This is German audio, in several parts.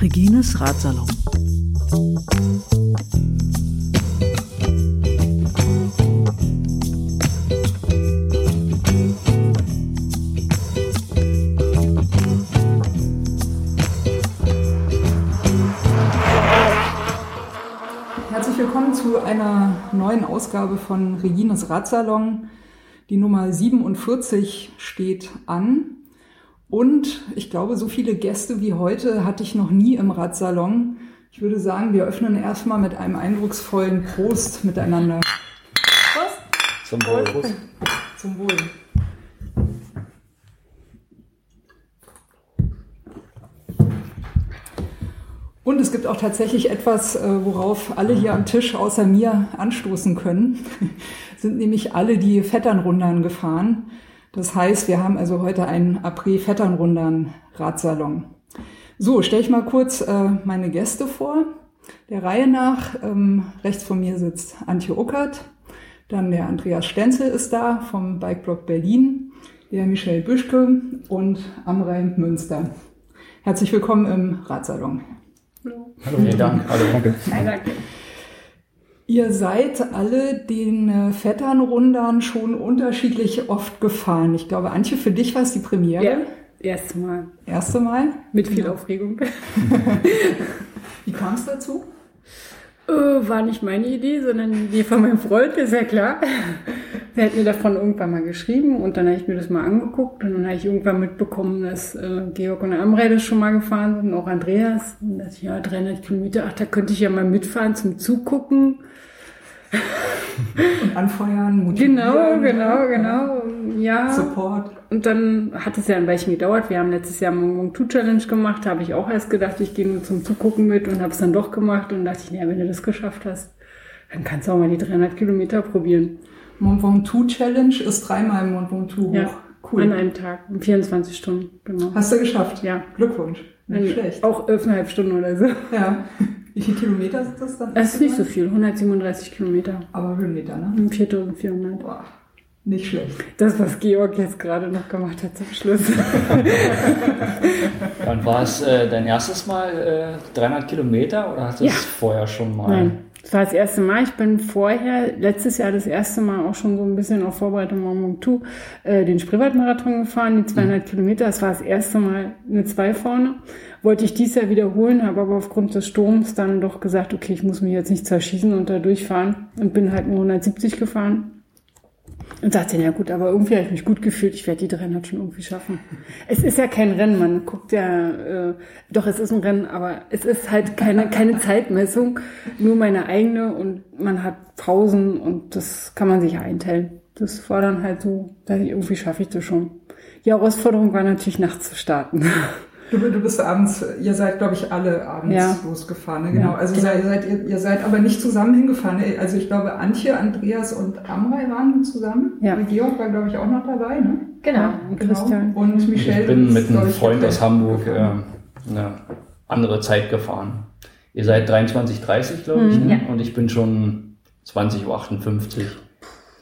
Regines Ratsalon. Neuen Ausgabe von Regines Ratsalon. Die Nummer 47 steht an. Und ich glaube, so viele Gäste wie heute hatte ich noch nie im Ratsalon. Ich würde sagen, wir öffnen erstmal mit einem eindrucksvollen Prost miteinander. Prost. Zum Wohl. Prost. Zum Wohl. Und es gibt auch tatsächlich etwas, äh, worauf alle hier am Tisch außer mir anstoßen können. Sind nämlich alle die Vetternrundern gefahren. Das heißt, wir haben also heute einen Après-Vetternrundern-Radsalon. So, stelle ich mal kurz äh, meine Gäste vor. Der Reihe nach, ähm, rechts von mir sitzt Antje Uckert, dann der Andreas Stenzel ist da vom Bikeblock Berlin, der Michel Büschke und Amrei Münster. Herzlich willkommen im Radsalon. Hallo. Hallo. Vielen Dank. Hallo. Danke. Danke. Ihr seid alle den äh, Vetternrundern schon unterschiedlich oft gefahren. Ich glaube, Antje, für dich war es die Premiere. Ja, erste Mal. Erste Mal? Mit viel ja. Aufregung. Wie kam es dazu? Äh, war nicht meine Idee, sondern die von meinem Freund, ist ja klar. Der hat mir davon irgendwann mal geschrieben und dann habe ich mir das mal angeguckt und dann habe ich irgendwann mitbekommen, dass äh, Georg und Amrei das schon mal gefahren sind, auch Andreas. Und dass ich, ja, 300 Kilometer, ach, da könnte ich ja mal mitfahren zum Zugucken. Und anfeuern, motivieren. Genau, genau, genau. Ja. Support. Und dann hat es ja ein Weilchen gedauert. Wir haben letztes Jahr Mong 2 Challenge gemacht. Da habe ich auch erst gedacht, ich gehe nur zum Zugucken mit und habe es dann doch gemacht und dachte ich, naja, wenn du das geschafft hast, dann kannst du auch mal die 300 Kilometer probieren. Mont Ventoux Challenge ist dreimal Ventoux ja, hoch. Cool. An einem Tag, in 24 Stunden, genau. Hast du geschafft? Ja. Glückwunsch. Nicht schlecht. Auch 11,5 Stunden oder so. Ja. Wie viele Kilometer sind das dann? Es ist nicht so viel, 137 Kilometer. Aber Höhenmeter, ne? 4400. Boah. Nicht schlecht. Das, was Georg jetzt gerade noch gemacht hat zum Schluss. Dann war es äh, dein erstes Mal äh, 300 Kilometer oder hast du es ja. vorher schon mal? Nein, das war das erste Mal. Ich bin vorher, letztes Jahr das erste Mal auch schon so ein bisschen auf Vorbereitung auf Mont äh, den Spreewaldmarathon gefahren, die 200 mhm. Kilometer. Das war das erste Mal eine Zwei vorne. Wollte ich dies Jahr wiederholen, habe aber aufgrund des Sturms dann doch gesagt, okay, ich muss mich jetzt nicht zerschießen und da durchfahren und bin halt nur 170 gefahren. Und sagte, ja gut, aber irgendwie habe ich mich gut gefühlt, ich werde die 300 schon irgendwie schaffen. Es ist ja kein Rennen, man guckt ja, äh, doch es ist ein Rennen, aber es ist halt keine, keine Zeitmessung, nur meine eigene und man hat Pausen und das kann man sich einteilen. Das war dann halt so, dass ich irgendwie schaffe ich das schon. Die Herausforderung war natürlich nachts zu starten. Du, du bist abends, ihr seid, glaube ich, alle abends ja. losgefahren, ne? genau. Ja, also genau. Ihr, seid, ihr, ihr seid aber nicht zusammen hingefahren. Ne? Also ich glaube, Antje, Andreas und Amrei waren zusammen. Ja. Und Georg war, glaube ich, auch noch dabei, ne? Genau. Genau. Christian. Und Michelle. Ich bin mit einem Freund aus Hamburg äh, eine andere Zeit gefahren. Ihr seid 23.30 glaube ich, mhm, ne? und ich bin schon 20.58 Uhr.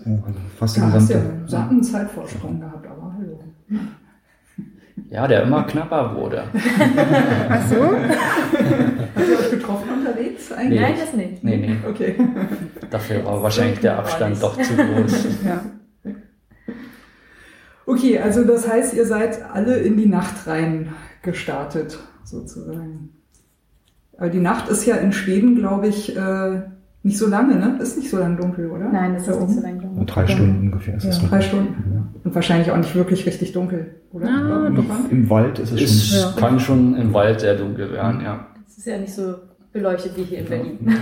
Oh, fast einen satten Zeitvorsprung gehabt, aber hallo. Ja, der immer knapper wurde. Ach so? Habt ihr euch getroffen unterwegs eigentlich? Nee. Nein, das nicht. Nee, nee. Okay. Dafür war wahrscheinlich der Abstand doch zu groß. Ja. Okay, also das heißt, ihr seid alle in die Nacht rein gestartet, sozusagen. Aber die Nacht ist ja in Schweden, glaube ich, äh, nicht so lange, ne? Ist nicht so lang dunkel, oder? Nein, das ist nicht so lang dunkel. Drei Stunden ungefähr ist ja. es. Drei Stunden. Ja. Und wahrscheinlich auch nicht wirklich richtig dunkel, oder? Ah, doch. Im Wald ist es es schon. kann schon im Wald sehr dunkel werden, ja. Es ist ja nicht so beleuchtet wie hier in Berlin.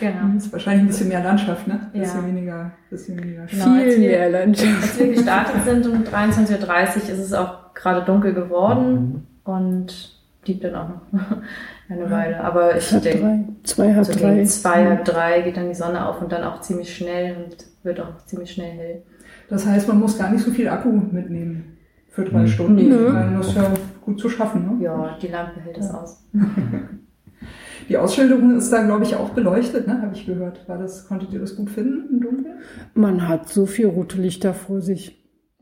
genau. Das ist wahrscheinlich ein bisschen mehr Landschaft, ne? Ein bisschen weniger, bisschen weniger genau, Viel mehr Landschaft. Als wir gestartet sind um 23.30 Uhr ist es auch gerade dunkel geworden mhm. und blieb dann auch noch eine Weile. Aber ich halb denke, drei. zwei, halb so drei. zwei, halb drei geht dann die Sonne auf und dann auch ziemlich schnell und wird auch ziemlich schnell hell. Das heißt, man muss gar nicht so viel Akku mitnehmen für drei Stunden. Nö. Weil das ist ja gut zu schaffen. Ne? Ja, die Lampe hält das aus. Die Ausschilderung ist da, glaube ich, auch beleuchtet, ne? habe ich gehört. War das, konntet ihr das gut finden im Dunkeln? Man hat so viel rote Lichter vor sich.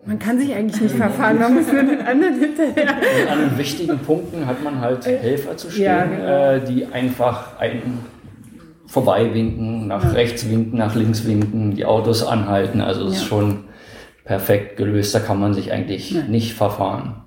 Man kann sich eigentlich nicht verfahren, man muss nur den anderen hinterher. Und an wichtigen Punkten hat man halt Helfer zu stehen, ja, genau. äh, die einfach einen vorbeiwinken, nach ja. rechts winken, nach links winken, die Autos anhalten. Also es ja. ist schon perfekt gelöst, da kann man sich eigentlich nicht verfahren.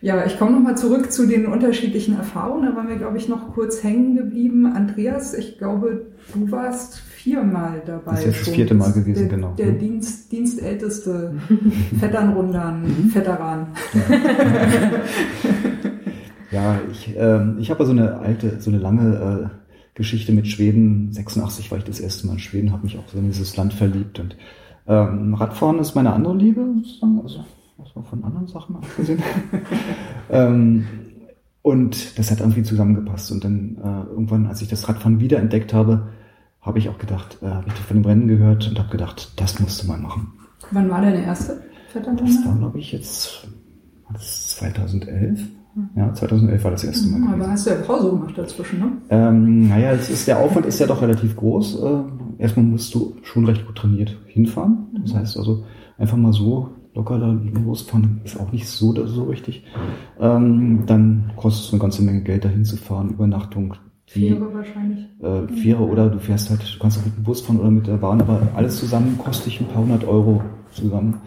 Ja, ich komme nochmal zurück zu den unterschiedlichen Erfahrungen. Da waren wir, glaube ich, noch kurz hängen geblieben. Andreas, ich glaube, du warst viermal dabei. Das ist jetzt das vierte Mal gewesen, der, genau. Der Dienst, Dienstälteste Vetternrundan, Vetteran. Ja, ich, äh, ich habe so eine alte, so eine lange äh, Geschichte mit Schweden. 86 war ich das erste Mal in Schweden, habe mich auch so in dieses Land verliebt. Und ähm, Radfahren ist meine andere Liebe, sozusagen. Also auch von anderen Sachen abgesehen. ähm, und das hat irgendwie zusammengepasst. Und dann äh, irgendwann, als ich das Radfahren wiederentdeckt habe, habe ich auch gedacht, äh, habe ich von dem Rennen gehört und habe gedacht, das musst du mal machen. Wann war deine erste Vetterrunde? Das war, glaube ich, jetzt 2011. Ja, 2011 war das erste Mal. Aber hast du ja Pause gemacht dazwischen, ne? Ähm, naja, es ist, der Aufwand ist ja doch relativ groß. Äh, erstmal musst du schon recht gut trainiert hinfahren. Das heißt also, einfach mal so locker da losfahren ist auch nicht so, so richtig. Ähm, dann kostet es eine ganze Menge Geld, dahin zu fahren, Übernachtung. Fähre wahrscheinlich. Äh, Fähre oder du fährst halt, du kannst auch mit dem Bus fahren oder mit der Bahn, aber alles zusammen kostet dich ein paar hundert Euro zusammen.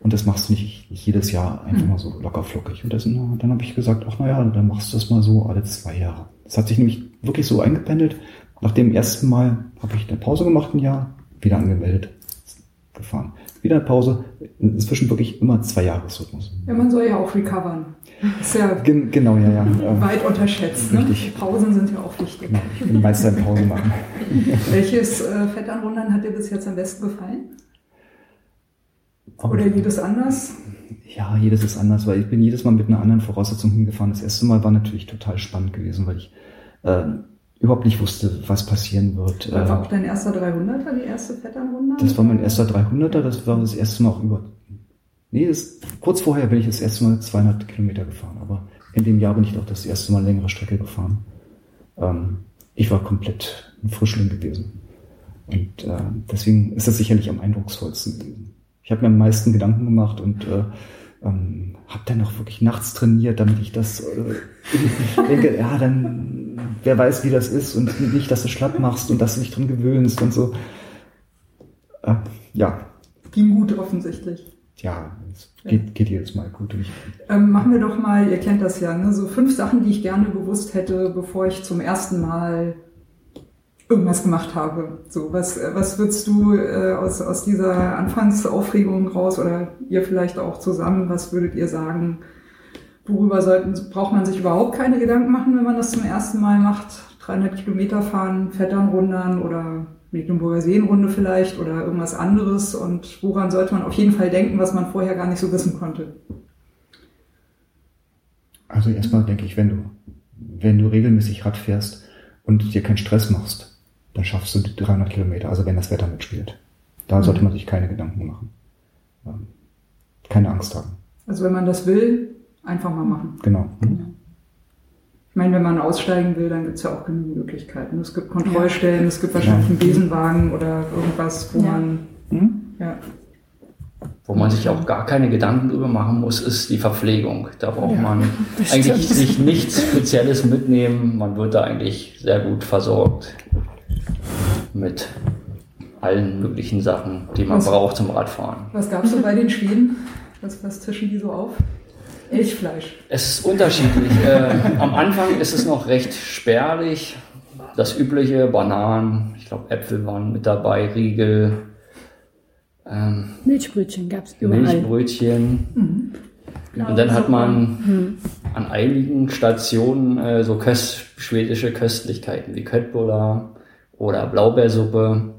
Und das machst du nicht, nicht jedes Jahr einfach mal so locker flockig. Und das, dann habe ich gesagt, ach naja, dann machst du das mal so alle zwei Jahre. Das hat sich nämlich wirklich so eingependelt. Nach dem ersten Mal habe ich eine Pause gemacht, ein Jahr, wieder angemeldet, gefahren wieder Pause. Inzwischen wirklich immer zwei Jahresrhythmus. Ja, man soll ja auch recovern. ist ja Gen genau, ja, ja. Weit unterschätzt. Ne? Pausen sind ja auch wichtig. Genau, ich bin Meister in Pause machen. Welches äh, Fettanrundern hat dir bis jetzt am besten gefallen? Oder jedes anders? Ja, jedes ist anders, weil ich bin jedes Mal mit einer anderen Voraussetzung hingefahren. Das erste Mal war natürlich total spannend gewesen, weil ich äh, überhaupt nicht wusste, was passieren wird. War äh, auch dein erster 300er, die erste Vetternrunde? Das war mein erster 300er, das war das erste Mal auch über, nee, das, kurz vorher bin ich das erste Mal 200 Kilometer gefahren, aber in dem Jahr bin ich auch das erste Mal längere Strecke gefahren. Ähm, ich war komplett ein Frischling gewesen. Und äh, deswegen ist das sicherlich am eindrucksvollsten gewesen. Ich habe mir am meisten Gedanken gemacht und äh, ähm, habe dann auch wirklich nachts trainiert, damit ich das äh, denke, ja, dann wer weiß, wie das ist und nicht, dass du schlapp machst und dass du dich dran gewöhnst und so. Äh, ja. Ging gut offensichtlich. Ja, es geht, geht jetzt mal gut. Ähm, machen wir doch mal, ihr kennt das ja, ne? so fünf Sachen, die ich gerne gewusst hätte, bevor ich zum ersten Mal irgendwas gemacht habe. So, was, was würdest du äh, aus, aus dieser Anfangsaufregung raus oder ihr vielleicht auch zusammen, was würdet ihr sagen, worüber sollten, braucht man sich überhaupt keine Gedanken machen, wenn man das zum ersten Mal macht? 300 Kilometer fahren, Vetternrundern oder Mecklenburger Seenrunde vielleicht oder irgendwas anderes und woran sollte man auf jeden Fall denken, was man vorher gar nicht so wissen konnte? Also erstmal denke ich, wenn du, wenn du regelmäßig Rad fährst und dir keinen Stress machst, dann schaffst du die 300 Kilometer, also wenn das Wetter mitspielt. Da mhm. sollte man sich keine Gedanken machen. Ähm, keine Angst haben. Also wenn man das will, einfach mal machen. Genau. Mhm. Ich meine, wenn man aussteigen will, dann gibt es ja auch genügend Möglichkeiten. Es gibt Kontrollstellen, ja. es gibt wahrscheinlich einen Besenwagen oder irgendwas, wo ja. man mhm. ja. Wo man sich auch gar keine Gedanken drüber machen muss, ist die Verpflegung. Da braucht ja, man eigentlich sich nichts Spezielles mitnehmen. Man wird da eigentlich sehr gut versorgt mit allen möglichen Sachen, die man was, braucht zum Radfahren. Was gab es so bei den Schweden? Was, was tischen die so auf? Elchfleisch. Es ist unterschiedlich. äh, am Anfang ist es noch recht spärlich. Das übliche, Bananen, ich glaube Äpfel waren mit dabei, Riegel. Ähm, Milchbrötchen gab es überall. Milchbrötchen. Mhm. Und dann hat man mhm. an einigen Stationen äh, so köst schwedische Köstlichkeiten wie Köttbullar oder Blaubeersuppe.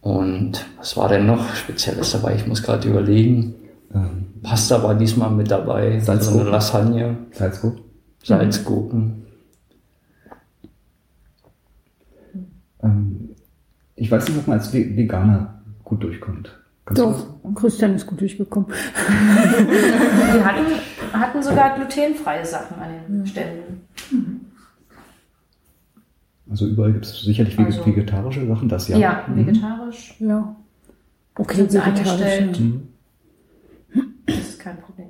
Und was war denn noch Spezielles dabei? Ich muss gerade überlegen. Ähm, Pasta war diesmal mit dabei. Salzgurken. Also Lasagne. Salzgurken. Salzgurken. Ähm, ich weiß nicht, ob man als Veganer gut durchkommt. Kannst Doch, Christian ist gut durchgekommen. Wir hatten, hatten sogar glutenfreie Sachen an den Ständen. Mhm. Also überall gibt es sicherlich Also- vegetarische Sachen, das ja. Ja, vegetarisch. Ja. Okay, Sind sie vegetarisch. angestellt? ja. Mhm. Das ist kein Problem.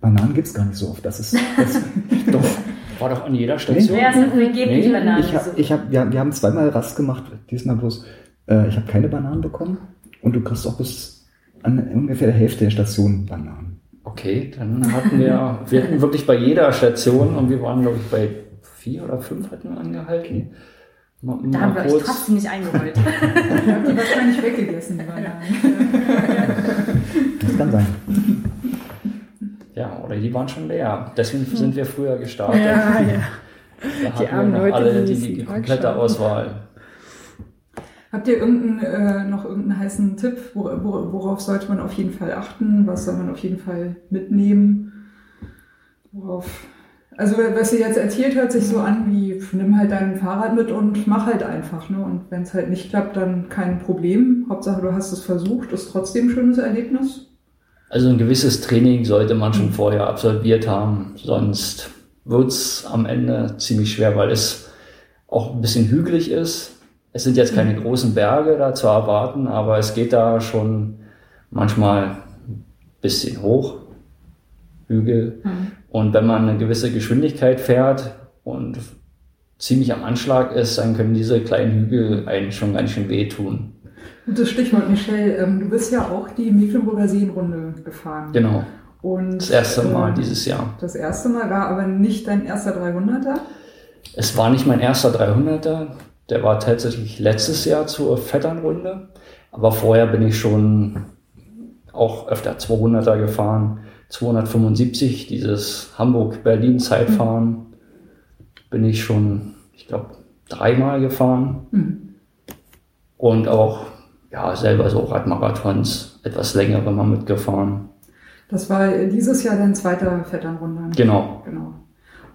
Bananen gibt es gar nicht so oft. Das ist, das, doch. War doch an jeder Station. Wer ist denn angeblich Nee, Bananen? Ich hab, ich hab, wir, wir haben zweimal Rast gemacht, diesmal bloß. Äh, ich habe keine Bananen bekommen und du kriegst auch bis an ungefähr der Hälfte der Station Bananen. Okay, dann hatten wir, wir hatten wirklich bei jeder Station und wir waren, glaube ich, bei vier oder fünf hatten wir angehalten. Mal, da haben wir euch trotzdem nicht eingeholt. Ich habe die wahrscheinlich weggegessen, die Bananen. Das kann sein. Ja, oder die waren schon leer. Deswegen sind wir früher gestartet. Ja, ja. Da hatten armen wir noch alle die die, die komplette. Auswahl. Habt ihr irgendeinen, äh, noch irgendeinen heißen Tipp? Wor wor worauf sollte man auf jeden Fall achten? Was soll man auf jeden Fall mitnehmen? Worauf? Also was ihr jetzt erzählt, hört sich so an wie, nimm halt dein Fahrrad mit und mach halt einfach. Ne? Und wenn es halt nicht klappt, dann kein Problem. Hauptsache du hast es versucht, ist trotzdem ein schönes Erlebnis. Also ein gewisses Training sollte man schon vorher absolviert haben, sonst wird's am Ende ziemlich schwer, weil es auch ein bisschen hügelig ist. Es sind jetzt keine großen Berge da zu erwarten, aber es geht da schon manchmal ein bisschen hoch, Hügel. Und wenn man eine gewisse Geschwindigkeit fährt und ziemlich am Anschlag ist, dann können diese kleinen Hügel einen schon ganz schön wehtun. Gutes Stichwort, Michelle. Ähm, du bist ja auch die Mecklenburger Seenrunde gefahren. Genau, Und, das erste Mal ähm, dieses Jahr. Das erste Mal war aber nicht dein erster 300er. Es war nicht mein erster 300er, der war tatsächlich letztes Jahr zur Vetternrunde, aber vorher bin ich schon auch öfter 200er gefahren. 275, dieses Hamburg-Berlin-Zeitfahren, bin ich schon, ich glaube, dreimal gefahren. Mhm. Und auch ja, selber so Radmarathons, etwas längere mal mitgefahren. Das war dieses Jahr dein zweiter Vetternrunde. Genau. Genau.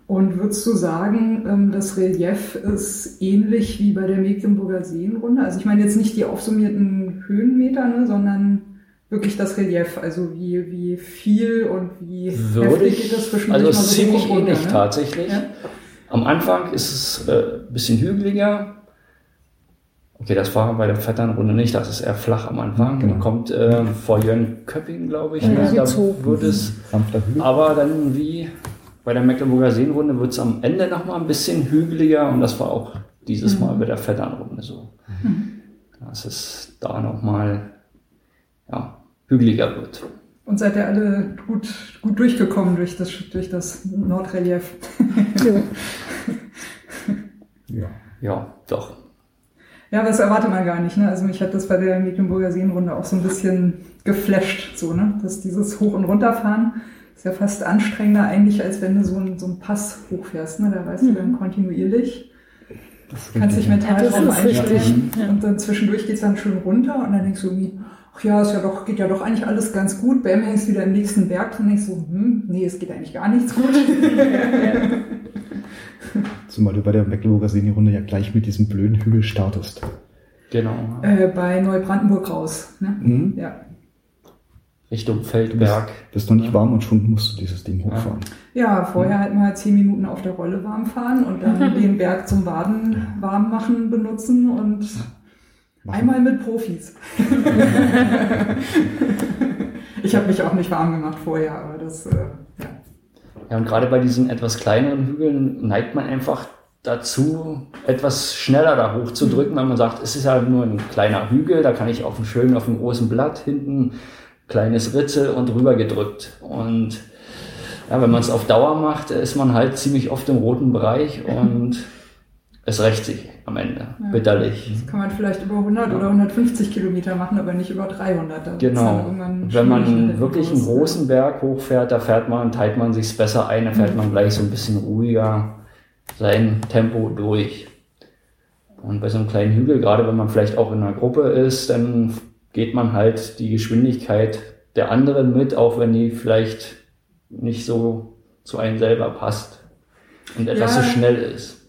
Und würdest du sagen, ähm, das Relief ist ähnlich wie bei der Mecklenburger Seenrunde? Also ich meine jetzt nicht die aufsummierten Höhenmeter, ne, sondern wirklich das Relief. Also wie, wie viel und wie Würde heftig ich, geht das zwischendurch also ist so ziemlich runter, ähnlich ne? tatsächlich. Ja. Am Anfang ist es äh, ein bisschen hügeliger. Okay, das war bei der Vetternrunde nicht, das ist eher flach am Anfang. Genau. Man kommt äh, vor Jönköping, glaube ich. Ja, ne? da wird es, Hügel. aber dann wie bei der Mecklenburger Seenrunde wird es am Ende nochmal ein bisschen hügeliger und das war auch dieses Mal bei der Vetternrunde so. Dass es da nochmal ja, hügeliger wird. Und seid ihr alle gut, gut durchgekommen durch das, durch das Nordrelief? Ja. Ja, doch. Ja, das erwartet man gar nicht. Ne? Also mich hat das bei der Mecklenburger Seenrunde auch so ein bisschen geflasht, so, ne? Dass dieses Hoch- und Runterfahren ist ja fast anstrengender eigentlich, als wenn du so einen, so einen Pass hochfährst. Ne? Da weißt du dann kontinuierlich, kannst dich mental drauf einstellen. ja. Und dann zwischendurch geht's dann schön runter und dann denkst du irgendwie, ach ja, ist ja doch, geht ja doch eigentlich alles ganz gut. Bam, hängst wieder im nächsten Berg, dann denkst du, hm, nee, es geht eigentlich gar nichts gut. Zumal du bei der Mecklenburger Seenrunde ja gleich mit diesem blöden Hügel startest. Genau. äh, bei Neubrandenburg raus. Ne? Mhm. Ja. Richtung Feldberg. Bist noch nicht warm und schon musst du dieses Ding hochfahren. Ja, vorher halt mal zehn Minuten auf der Rolle warm fahren und dann den Berg zum Baden warm machen benutzen und Machen. einmal mit Profis. ich habe mich auch nicht warm gemacht vorher, aber das, äh, ja. Ja, und gerade bei diesen etwas kleineren Hügeln neigt man einfach dazu, etwas schneller da hochzudrücken, weil man sagt, es ist ja nur ein kleiner Hügel, da kann ich auf einem schönen, auf einem großen Blatt hinten kleines Ritzel und rüber gedrückt. Und ja, wenn man es auf Dauer macht, ist man halt ziemlich oft im roten Bereich und es rächt sich am Ende. Ja. Bitterlich. Das kann man vielleicht über 100 Ja. oder 150 Kilometer machen, aber nicht über 300. Da Genau. Wenn man wirklich einen großen Berg hochfährt, da fährt man, teilt man sich's besser ein, da fährt man gleich so ein bisschen ruhiger sein Tempo durch. Und bei so einem kleinen Hügel, gerade wenn man vielleicht auch in einer Gruppe ist, dann geht man halt die Geschwindigkeit der anderen mit, auch wenn die vielleicht nicht so zu einem selber passt und etwas Ja. zu schnell ist.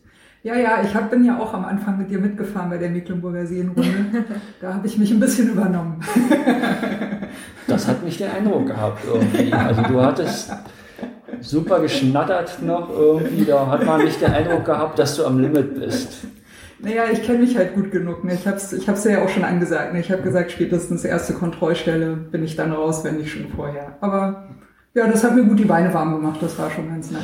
Ja, ja, ich hab, bin ja auch am Anfang mit dir mitgefahren bei der Mecklenburger Seenrunde. da habe ich mich ein bisschen übernommen. Das hat nicht den Eindruck gehabt irgendwie. Also du hattest super geschnattert noch irgendwie, da hat man nicht den Eindruck gehabt, dass du am Limit bist. Naja, ich kenne mich halt gut genug. Ne? Ich habe es ich hab's ja auch schon angesagt. Ne? Ich habe gesagt, spätestens erste Kontrollstelle bin ich dann raus, wenn nicht schon vorher. Aber ja, das hat mir gut die Beine warm gemacht. Das war schon ganz nice.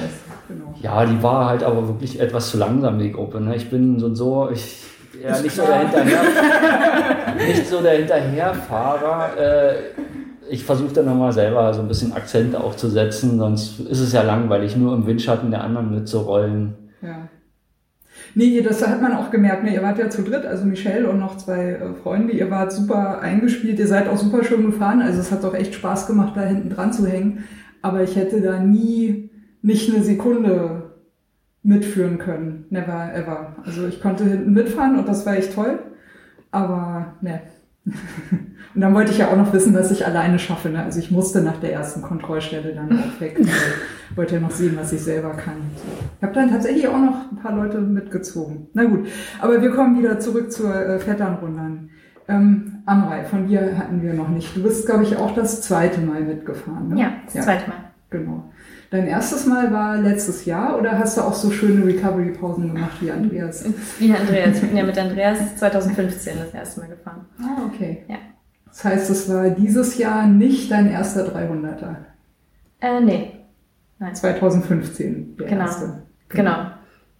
Genau. Ja, die war halt aber wirklich etwas zu langsam, die Gruppe. Ne? Ich bin so und so, ich ja, nicht so, der Hinterher, nicht so der Hinterherfahrer. Äh, ich versuche dann nochmal selber so ein bisschen Akzente auch zu setzen, sonst ist es ja langweilig, nur im Windschatten der anderen mitzurollen. Ja. Nee, das hat man auch gemerkt. Ihr wart ja zu dritt, also Michelle und noch zwei äh, Freunde. Ihr wart super eingespielt, ihr seid auch super schön gefahren. Also es hat doch echt Spaß gemacht, da hinten dran zu hängen. Aber ich hätte da nie nicht eine Sekunde mitführen können. Never ever. Also ich konnte hinten mitfahren und das war echt toll. Aber ne. Und dann wollte ich ja auch noch wissen, was ich alleine schaffe. Ne? Also ich musste nach der ersten Kontrollstelle dann auch weg. Ich wollte ja noch sehen, was ich selber kann. Ich habe dann tatsächlich auch noch ein paar Leute mitgezogen. Na gut, aber wir kommen wieder zurück zur äh, Vetternrundern. Ähm, Amrei, von dir hatten wir noch nicht. Du bist, glaube ich, auch das zweite Mal mitgefahren. Ne? Ja, das ja. zweite Mal. Genau. Dein erstes Mal war letztes Jahr oder hast du auch so schöne Recovery-Pausen gemacht wie Andreas? Wie Andreas. Ich bin ja mit Andreas 2015 das erste Mal gefahren. Ah, okay. Ja. Das heißt, es war dieses Jahr nicht dein erster 300er? Äh, nee. Nein. 2015 der genau. erste. Genau.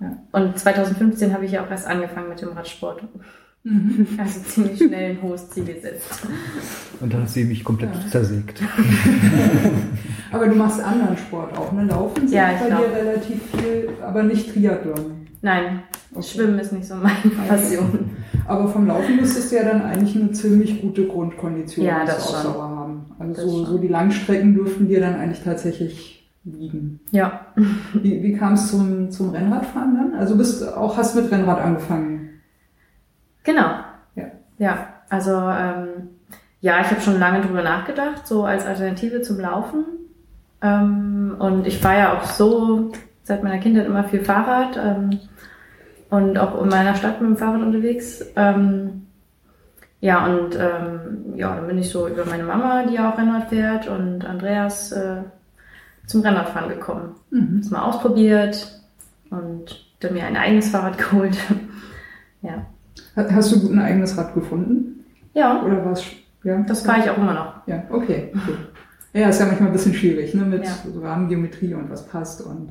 Ja. Und 2015 habe ich ja auch erst angefangen mit dem Radsport. Mhm. Also ziemlich schnell ein hohes Ziel gesetzt. Und dann hat sie mich komplett ja. zersägt. aber du machst anderen Sport auch, ne? Laufen ja, bei glaub. dir relativ viel, aber nicht Triathlon. Nein, okay. Schwimmen ist nicht so meine Passion. Aber vom Laufen müsstest du ja dann eigentlich eine ziemlich gute Grundkondition ja, das schon. haben. Also so, so, die Langstrecken dürften dir dann eigentlich tatsächlich liegen. Ja. Wie, wie kam es zum, zum Rennradfahren dann? Also bist auch hast mit Rennrad angefangen? Genau. Ja. Ja, also ähm, ja, ich habe schon lange drüber nachgedacht, so als Alternative zum Laufen. Ähm, und ich fahre ja auch so seit meiner Kindheit immer viel Fahrrad ähm, und auch in meiner Stadt mit dem Fahrrad unterwegs. Ähm, ja, und ähm, ja, dann bin ich so über meine Mama, die ja auch Rennrad fährt, und Andreas äh, zum Rennradfahren gekommen. Mhm. Das mal ausprobiert und dann mir ein eigenes Fahrrad geholt. ja. Hast du gut ein eigenes Rad gefunden? Ja. Oder was? Ja. Das fahre ich auch immer noch. Ja, okay. Gut. Ja, ist ja manchmal ein bisschen schwierig, ne, mit Ja. so Rahmengeometrie und was passt und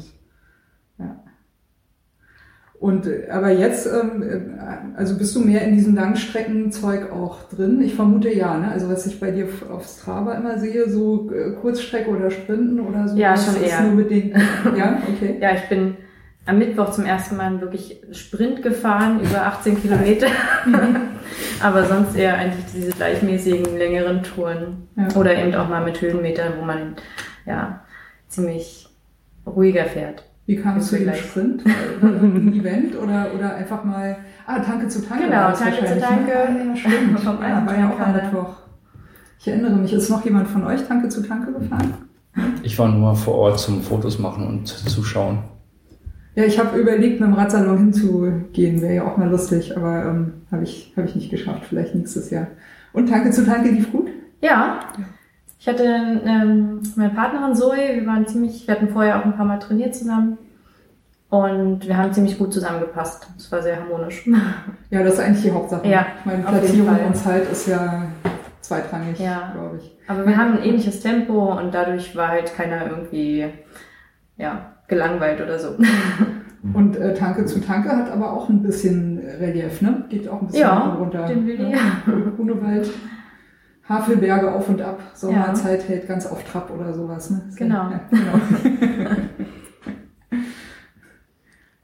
ja. Und äh, aber jetzt, ähm, äh, also bist du mehr in diesem Langstreckenzeug auch drin? Ich vermute ja, ne? Also was ich bei dir auf Strava immer sehe, so äh, Kurzstrecke oder Sprinten oder so. Ja, schon ist eher. Nur mit den, ja, okay. Ja, ich bin am Mittwoch zum ersten Mal wirklich Sprint gefahren, über 18 Kilometer. Aber sonst eher eigentlich diese gleichmäßigen, längeren Touren. Ja. Oder eben auch mal mit Höhenmetern, wo man ja ziemlich ruhiger fährt. Wie kam es zu dem. Sprint? War Ein Event oder, oder einfach mal, ah, Tanke zu Tanke. Genau, war das Tanke zu wahrscheinlich, Tanke. Ne? Ah, ja, stimmt. Vom ja, war ja auch am. Mittwoch. Ich erinnere mich, ist noch jemand von euch Tanke zu Tanke gefahren? Ich war nur vor Ort zum Fotos machen und zuschauen. Ja, ich habe überlegt, mit dem Radsalon hinzugehen, wäre ja auch mal lustig, aber ähm, habe ich, hab ich nicht geschafft, vielleicht nächstes Jahr. Und Tanke zu Tanke lief gut? Ja. Ich hatte ähm, meine Partnerin Zoe, wir waren ziemlich, wir hatten vorher auch ein paar Mal trainiert zusammen. Und wir haben ziemlich gut zusammengepasst. Es war sehr harmonisch. Ja, das ist eigentlich die Hauptsache. Ja, meine, Platzierung und Zeit ist ja zweitrangig, Ja. glaube ich. Aber wir haben ein ähnliches Tempo und dadurch war halt keiner irgendwie ja, gelangweilt oder so. Und äh, Tanke zu Tanke hat aber auch ein bisschen Relief, ne? Geht auch ein bisschen Ja, runter. den will ich. Ja. Grunewald, Havelberge auf und ab, Sommerzeit hält ganz auf Trab oder sowas, ne? Ja- Genau. Ja, genau.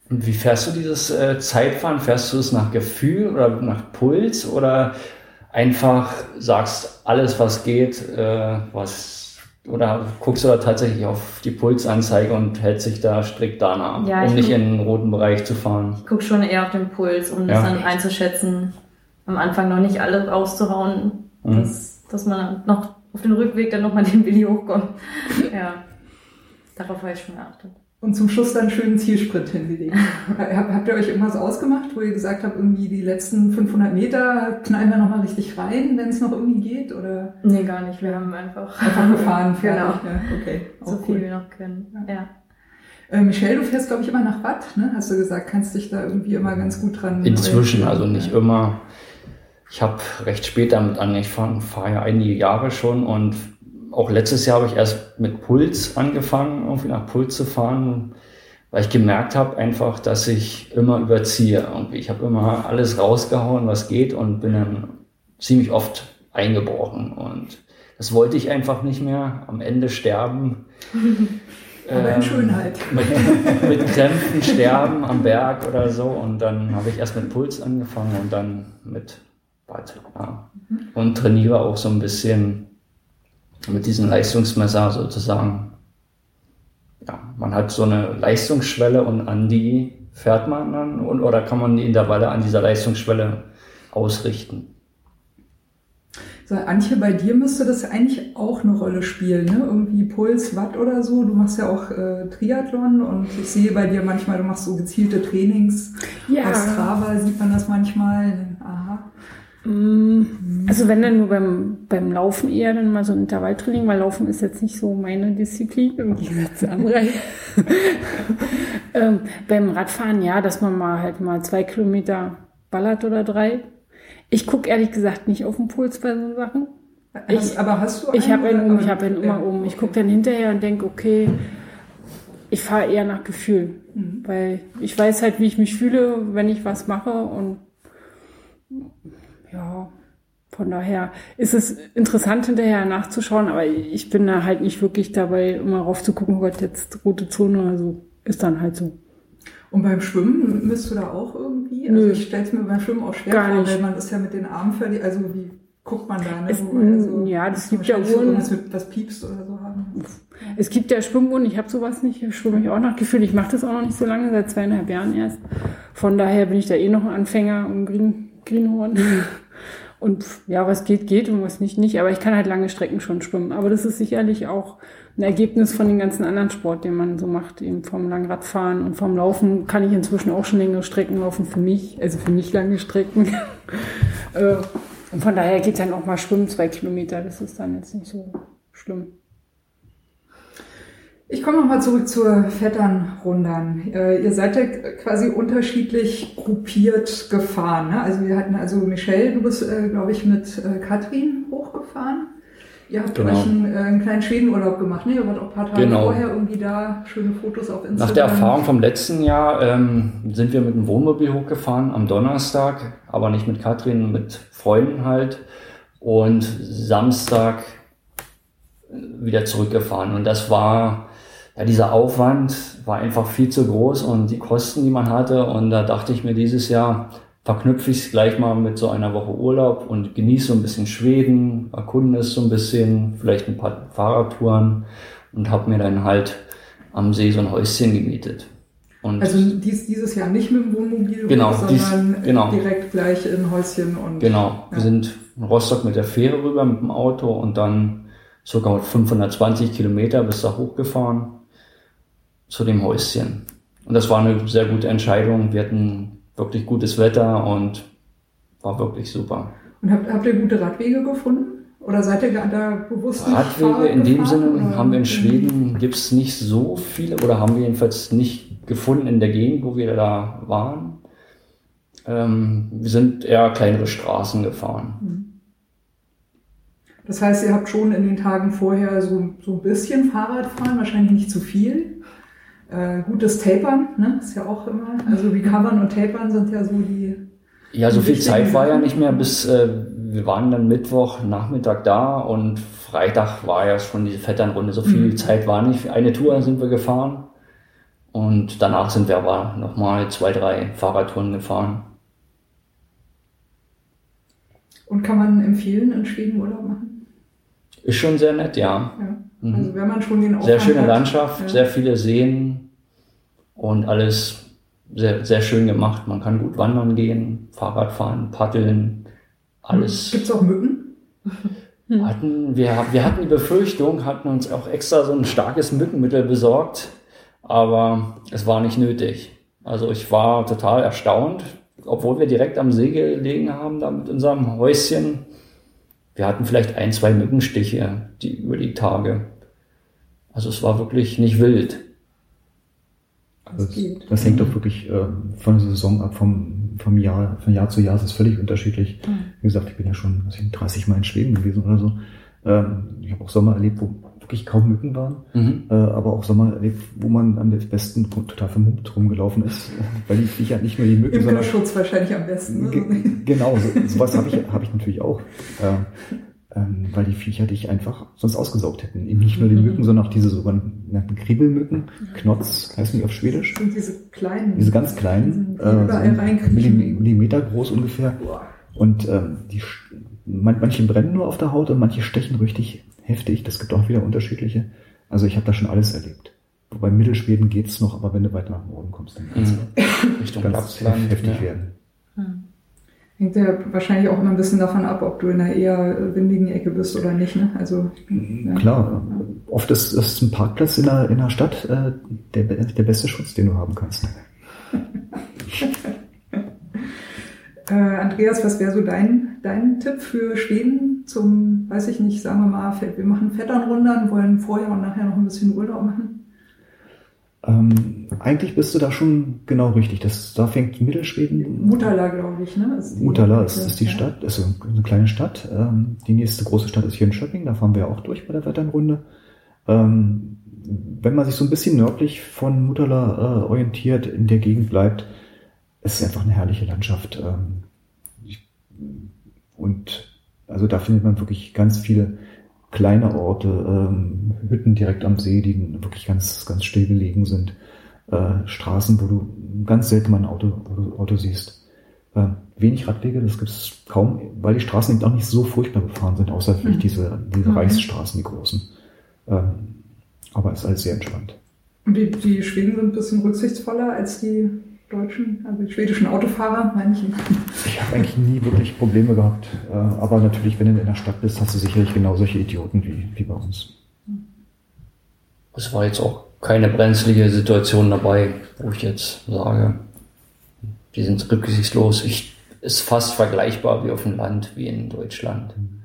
Und wie fährst du dieses äh, Zeitfahren? Fährst du es nach Gefühl oder nach Puls oder einfach sagst alles, was geht, äh, was oder guckst du da tatsächlich auf die Pulsanzeige und hältst dich da strikt danach, Ja, um ich nicht guck- in den roten Bereich zu fahren? Ich gucke schon eher auf den Puls, um Ja. das dann einzuschätzen. Am Anfang noch nicht alle rauszuhauen, Mhm. dass, dass man noch auf den Rückweg dann nochmal den Willi hochkommt. ja, darauf habe ich schon geachtet. Und zum Schluss dann schönen Zielsprint hingelegt. Hab, habt ihr euch irgendwas ausgemacht, wo ihr gesagt habt, irgendwie die letzten 500 Meter knallen wir nochmal richtig rein, wenn es noch irgendwie geht? Oder Nee, gar nicht. Wir haben einfach, einfach gefahren? Genau. fertig? Ja, okay. so Auch viel cool. wir noch können. Ja. Äh, Michelle, du fährst, glaube ich, immer nach Watt, ne? Hast du gesagt, kannst dich da irgendwie immer ganz gut dran. Inzwischen, also nicht immer. Ich habe recht spät damit angefangen, fahre ja einige Jahre schon und auch letztes Jahr habe ich erst mit Puls angefangen, irgendwie nach Puls zu fahren, weil ich gemerkt habe einfach, dass ich immer überziehe. Irgendwie. Ich habe immer alles rausgehauen, was geht und bin dann ziemlich oft eingebrochen und das wollte ich einfach nicht mehr. Am Ende sterben. Aber in ähm, Schönheit. Mit, mit Krämpfen sterben am Berg oder so. Und dann habe ich erst mit Puls angefangen und dann mit Watt. Ja. Und trainiere auch so ein bisschen mit diesem Leistungsmesser sozusagen. Ja, man hat so eine Leistungsschwelle und an die fährt man dann und, oder kann man die Intervalle an dieser Leistungsschwelle ausrichten. So, Antje, bei dir müsste das eigentlich auch eine Rolle spielen, ne? Irgendwie Puls, Watt oder so. Du machst ja auch äh, Triathlon und ich sehe bei dir manchmal, du machst so gezielte Trainings. Ja. Auf Strava sieht man das manchmal. Aha. Mm, also wenn dann nur beim, beim Laufen eher dann mal so ein Intervalltraining, weil Laufen ist jetzt nicht so meine Disziplin im Gegensatz zu anderen. ähm, beim Radfahren ja, dass man mal halt mal zwei Kilometer ballert oder drei. Ich gucke ehrlich gesagt nicht auf den Puls bei so Sachen. Ich, aber hast du einen? Ich habe einen um, ich habe einen immer um. Ich gucke dann hinterher und denke, okay, ich fahre eher nach Gefühl. Mhm. Weil ich weiß halt, wie ich mich fühle, wenn ich was mache und ja, von daher ist es interessant hinterher nachzuschauen, aber ich bin da halt nicht wirklich dabei, immer rauf zu gucken, Gott, jetzt rote Zone, also ist dann halt so. Und beim Schwimmen bist du da auch irgendwie? Also Nö. ich stelle es mir beim Schwimmen auch schwer vor, weil man ist ja mit den Armen völlig, also wie guckt man da? Ne? Es, also, ja, das gibt ja Uhren. So was piepst oder so haben. Es gibt ja Schwimmuhren, ich habe sowas nicht, ich schwimme mich auch nach Gefühl. Ich mache das auch noch nicht so lange, seit zweieinhalb Jahren erst. Von daher bin ich da eh noch ein Anfänger um Green, Greenhorn. Und ja, was geht, geht und was nicht, nicht. Aber ich kann halt lange Strecken schon schwimmen. Aber das ist sicherlich auch ein Ergebnis von den ganzen anderen Sport, den man so macht, eben vom Langradfahren und vom Laufen kann ich inzwischen auch schon längere Strecken laufen für mich, also für mich lange Strecken. Äh, und von daher geht dann auch mal schwimmen, zwei Kilometer, das ist dann jetzt nicht so schlimm. Ich komme nochmal zurück zur Vetternrundern. Äh, ihr seid ja quasi unterschiedlich gruppiert gefahren. Ne? Also wir hatten also Michelle, du bist, äh, glaube ich, mit äh, Katrin hochgefahren. Ihr habt genau. euch einen, äh, einen, kleinen Schwedenurlaub gemacht, ne? Ihr wart auch ein paar Tage genau. vorher irgendwie da, schöne Fotos auf Instagram. Nach der Erfahrung vom letzten Jahr ähm, sind wir mit dem Wohnmobil hochgefahren am Donnerstag, aber nicht mit Katrin, mit Freunden halt. Und Samstag wieder zurückgefahren. Und das war ja, dieser Aufwand war einfach viel zu groß und die Kosten, die man hatte. Und da dachte ich mir dieses Jahr, verknüpfe ich es gleich mal mit so einer Woche Urlaub und genieße so ein bisschen Schweden, erkunde es so ein bisschen, vielleicht ein paar Fahrradtouren und habe mir dann halt am See so ein Häuschen gemietet. Und also dies, dieses Jahr nicht mit dem Wohnmobil, genau, sondern dies, genau. direkt gleich in Häuschen und. Genau, ja. wir sind in Rostock mit der Fähre rüber mit dem Auto und dann sogar 520 Kilometer bis da hochgefahren zu dem Häuschen. Und das war eine sehr gute Entscheidung. Wir hatten wirklich gutes Wetter und war wirklich super. Und habt, habt ihr gute Radwege gefunden? Oder seid ihr da bewusst Radwege in dem Sinne oder? haben wir in Schweden gibt es nicht so viele oder haben wir jedenfalls nicht gefunden in der Gegend, wo wir da waren. Ähm, wir sind eher kleinere Straßen gefahren. Mhm. Das heißt, ihr habt schon in den Tagen vorher so, so ein bisschen Fahrradfahren, wahrscheinlich nicht zu viel. Äh, gutes Tapern, ne? Ist ja auch immer. Also Recovern und Tapern sind ja so die. Ja, so viel Zeit war ja nicht mehr, bis äh, wir waren dann Mittwoch Nachmittag da und Freitag war ja schon diese Vetternrunde. So viel mhm. Zeit war nicht. Eine Tour sind wir gefahren und danach sind wir aber nochmal zwei, drei Fahrradtouren gefahren. Und kann man empfehlen, in Schweden Urlaub machen? Ist schon sehr nett, ja. ja. Mhm. Also wenn man schon den Aufwand Sehr schöne hat, Landschaft, ja. sehr viele Seen und alles sehr, sehr schön gemacht. Man kann gut wandern gehen, Fahrrad fahren, paddeln, alles. Gibt es auch Mücken? Hatten, wir, wir hatten die Befürchtung, hatten uns auch extra so ein starkes Mückenmittel besorgt, aber es war nicht nötig. Also ich war total erstaunt, obwohl wir direkt am See gelegen haben, da mit unserem Häuschen. Wir hatten vielleicht ein, zwei Mückenstiche die, über die Tage. Also es war wirklich nicht wild. Das, das, das hängt doch wirklich äh, von der Saison ab, vom, vom Jahr, von Jahr zu Jahr ist es völlig unterschiedlich. Mhm. Wie gesagt, ich bin ja schon ich, 30 Mal in Schweden gewesen oder so. Ähm, ich habe auch Sommer erlebt, wo wirklich kaum Mücken waren, mhm. äh, aber auch Sommer erlebt, wo man am besten total vermummt rumgelaufen ist, weil die Viecher nicht nur die Mücken, Im sondern... Schutz wahrscheinlich am besten. Ne? Genau, so, sowas habe ich, hab ich natürlich auch. Äh, ähm, weil die Viecher dich einfach sonst ausgesaugt hätten. Eben nicht nur die mhm. Mücken, sondern auch diese sogenannten Kribbelmücken, Knotz heißen die auf Schwedisch. Und diese kleinen. Diese ganz kleinen, äh, Millimeter groß ungefähr. Und ähm, die, manche brennen nur auf der Haut und manche stechen richtig heftig. Das gibt auch wieder unterschiedliche. Also ich habe da schon alles erlebt. Wobei Mittelschweden geht's noch, aber wenn du weiter nach Norden kommst, dann kann es mhm. Richtung ganz heftig ja. werden. Mhm. Hängt ja wahrscheinlich auch immer ein bisschen davon ab, ob du in einer eher windigen Ecke bist oder nicht. Ne? Also, ja. Klar, oft ist, ist ein Parkplatz in der, in der Stadt äh, der, der beste Schutz, den du haben kannst. äh, Andreas, was wäre so dein, dein Tipp für Schweden zum, weiß ich nicht, sagen wir mal, wir machen Vetternrundern, wollen vorher und nachher noch ein bisschen Urlaub machen? Ähm, eigentlich bist du da schon genau richtig. Das, da fängt Mittelschweden. Mutala, glaube ich, ne? Ist Mutala ist, ist die ja. Stadt, ist eine kleine Stadt. Ähm, die nächste große Stadt ist Jönköping, da fahren wir auch durch bei der Wetternrunde. Ähm, wenn man sich so ein bisschen nördlich von Mutala äh, orientiert, in der Gegend bleibt, ist es einfach eine herrliche Landschaft. Ähm, ich, und also da findet man wirklich ganz viele kleine Orte, ähm, Hütten direkt am See, die wirklich ganz, ganz still gelegen sind, äh, Straßen, wo du ganz selten mal ein Auto, Auto siehst. Äh, wenig Radwege, das gibt es kaum, weil die Straßen eben auch nicht so furchtbar befahren sind, außer vielleicht mhm. diese, diese mhm. Reichsstraßen, die großen. Ähm, aber es ist alles sehr entspannt. Und die, die Schweden sind ein bisschen rücksichtsvoller als die deutschen, also schwedischen Autofahrer, meine ich. Ich habe eigentlich nie wirklich Probleme gehabt. Äh, aber natürlich, wenn du in der Stadt bist, hast du sicherlich genau solche Idioten wie, wie bei uns. Es war jetzt auch keine brenzlige Situation dabei, wo ich jetzt sage, die sind rücksichtslos. Ich, ist fast vergleichbar wie auf dem Land, wie in Deutschland. Mhm.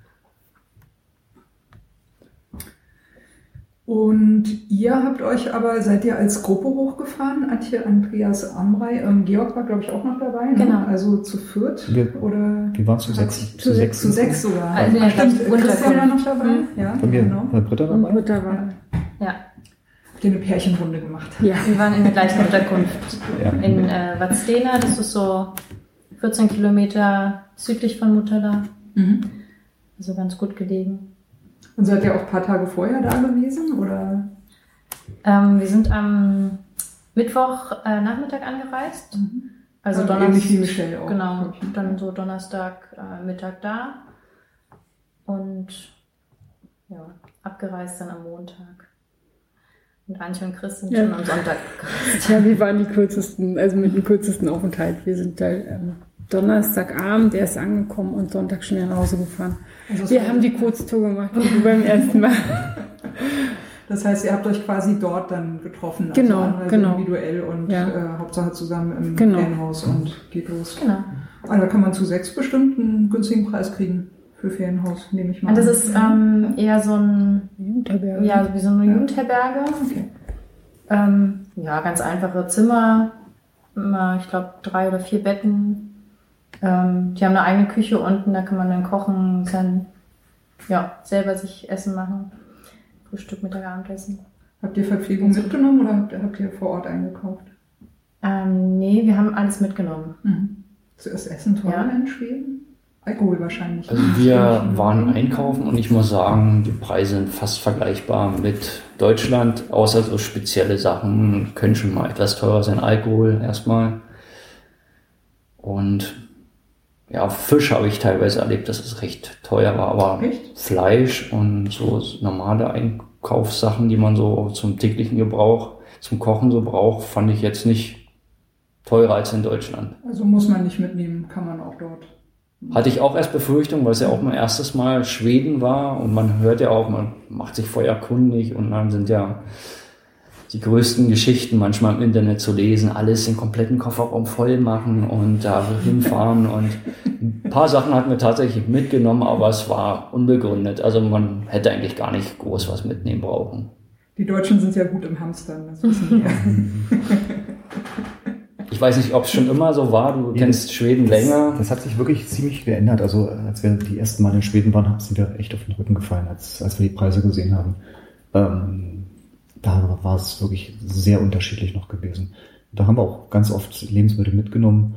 Und ihr habt euch aber, seid ihr als Gruppe hochgefahren? Antje, Andreas, Amrei, ähm, Georg war glaube ich auch noch dabei, ne? Genau. Also zu viert? Wir, oder? Wir waren zu sechs. Zu, sechs. Zu sechs sogar. Also ja, stimmt, Christian war noch dabei? Mhm. Ja, Bei mir, genau. War Britta dabei? Britta war, ja. Habt ihr eine Pärchenrunde gemacht? Ja. Wir waren in der gleichen Unterkunft. Ja. In äh, Vadstena, das ist so 14 Kilometer südlich von Mutterla. Mhm. Also ganz gut gelegen. Und seid ihr auch ein paar Tage vorher da gewesen? Oder? Ähm, wir sind am Mittwoch äh, Nachmittag angereist. Mhm. Also ja, Donnerstag. Ähnlich wie Michelle auch. Genau, dann so Donnerstag äh, Mittag da. Und ja, abgereist dann am Montag. Und Antje und Chris sind ja. schon am Sonntag gereist. Ja, wir waren die kürzesten, also mit dem kürzesten Aufenthalt. Wir sind da ähm, Donnerstagabend erst angekommen und Sonntag schnell nach Hause gefahren. Also wir haben die Kurztour gemacht, wie beim ersten Mal. Das heißt, ihr habt euch quasi dort dann getroffen, also genau, genau. individuell und ja. äh, Hauptsache zusammen im genau. Ferienhaus und geht los. Genau. Also da kann man zu sechs bestimmt einen günstigen Preis kriegen für Ferienhaus, nehme ich mal. Und das ist ähm, eher so ein Jugendherberge. Ja, wie so eine ja. Jugendherberge. Okay. Ähm, ja, ganz einfache Zimmer. Ich glaube, drei oder vier Betten, ähm, die haben eine eigene Küche unten, da kann man dann kochen, kann ja selber sich Essen machen. Frühstück, Mittag, Abendessen. Habt ihr Verpflegung mitgenommen oder habt, habt ihr vor Ort eingekauft? Ähm, nee, wir haben alles mitgenommen. Mhm. So ist Essen teuer ja. in Schweden? Alkohol wahrscheinlich. Also wir waren einkaufen und ich muss sagen, die Preise sind fast vergleichbar mit Deutschland, außer so spezielle Sachen können schon mal etwas teurer sein. Alkohol erstmal. Und ja, Fisch habe ich teilweise erlebt, dass es recht teuer war, aber Echt? Fleisch und so normale Einkaufssachen, die man so zum täglichen Gebrauch, zum Kochen so braucht, fand ich jetzt nicht teurer als in Deutschland. Also muss man nicht mitnehmen, kann man auch dort. Hatte ich auch erst Befürchtung, weil es ja auch mein erstes Mal Schweden war und man hört ja auch, man macht sich vorher kundig und dann sind ja die größten Geschichten manchmal im Internet zu lesen, alles den kompletten Kofferraum voll machen und da hinfahren und ein paar Sachen hatten wir tatsächlich mitgenommen, aber es war unbegründet. Also man hätte eigentlich gar nicht groß was mitnehmen brauchen. Die Deutschen sind ja gut im Hamstern, das wissen wir. Ich weiß nicht, ob es schon immer so war. Du kennst Schweden länger. Das hat sich wirklich ziemlich geändert. Also als wir die ersten Mal in Schweden waren, sind wir echt auf den Rücken gefallen, als, als wir die Preise gesehen haben. Ähm, da war es wirklich sehr unterschiedlich noch gewesen. Da haben wir auch ganz oft Lebensmittel mitgenommen.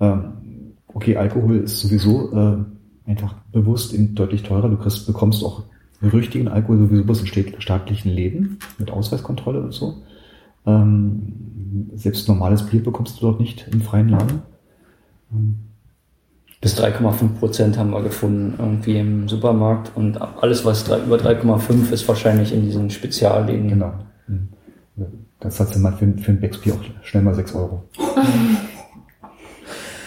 Ähm, okay, Alkohol ist sowieso äh, einfach bewusst deutlich teurer. Du kriegst, bekommst auch richtigen Alkohol sowieso bloß in staatlichen Läden mit Ausweiskontrolle und so. Ähm, selbst normales Bier bekommst du dort nicht im freien Laden. Bis 3,5 Prozent haben wir gefunden irgendwie im Supermarkt und alles, was drei, über 3,5 ist, wahrscheinlich in diesen Spezialläden. Genau. Das hat mal für, für ein Becksbier auch schnell mal 6 Euro.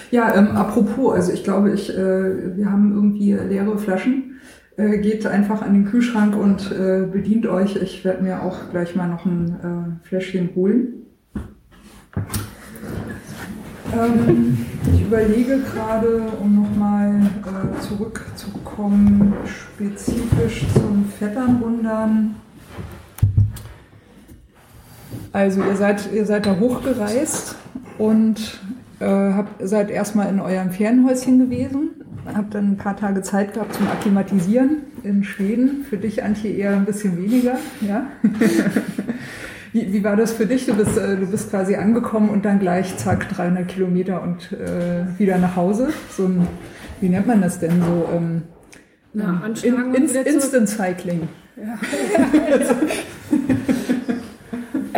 Ja, ähm, apropos, also ich glaube, ich, äh, wir haben irgendwie leere Flaschen. Äh, geht einfach an den Kühlschrank und äh, bedient euch. Ich werde mir auch gleich mal noch ein äh, Fläschchen holen. Ähm, ich überlege gerade, um nochmal äh, zurückzukommen, spezifisch zum Vetternwundern. Also ihr seid, ihr seid da hochgereist und äh, habt, seid erstmal in eurem Ferienhäuschen gewesen, habt dann ein paar Tage Zeit gehabt zum Akklimatisieren in Schweden. Für dich, Antje, eher ein bisschen weniger. Ja? wie, wie war das für dich? Du bist, äh, du bist quasi angekommen und dann gleich zack 300 Kilometer und äh, wieder nach Hause. So ein, wie nennt man das denn so? Ähm, Na, ähm, in, in, Instant Cycling. Ja.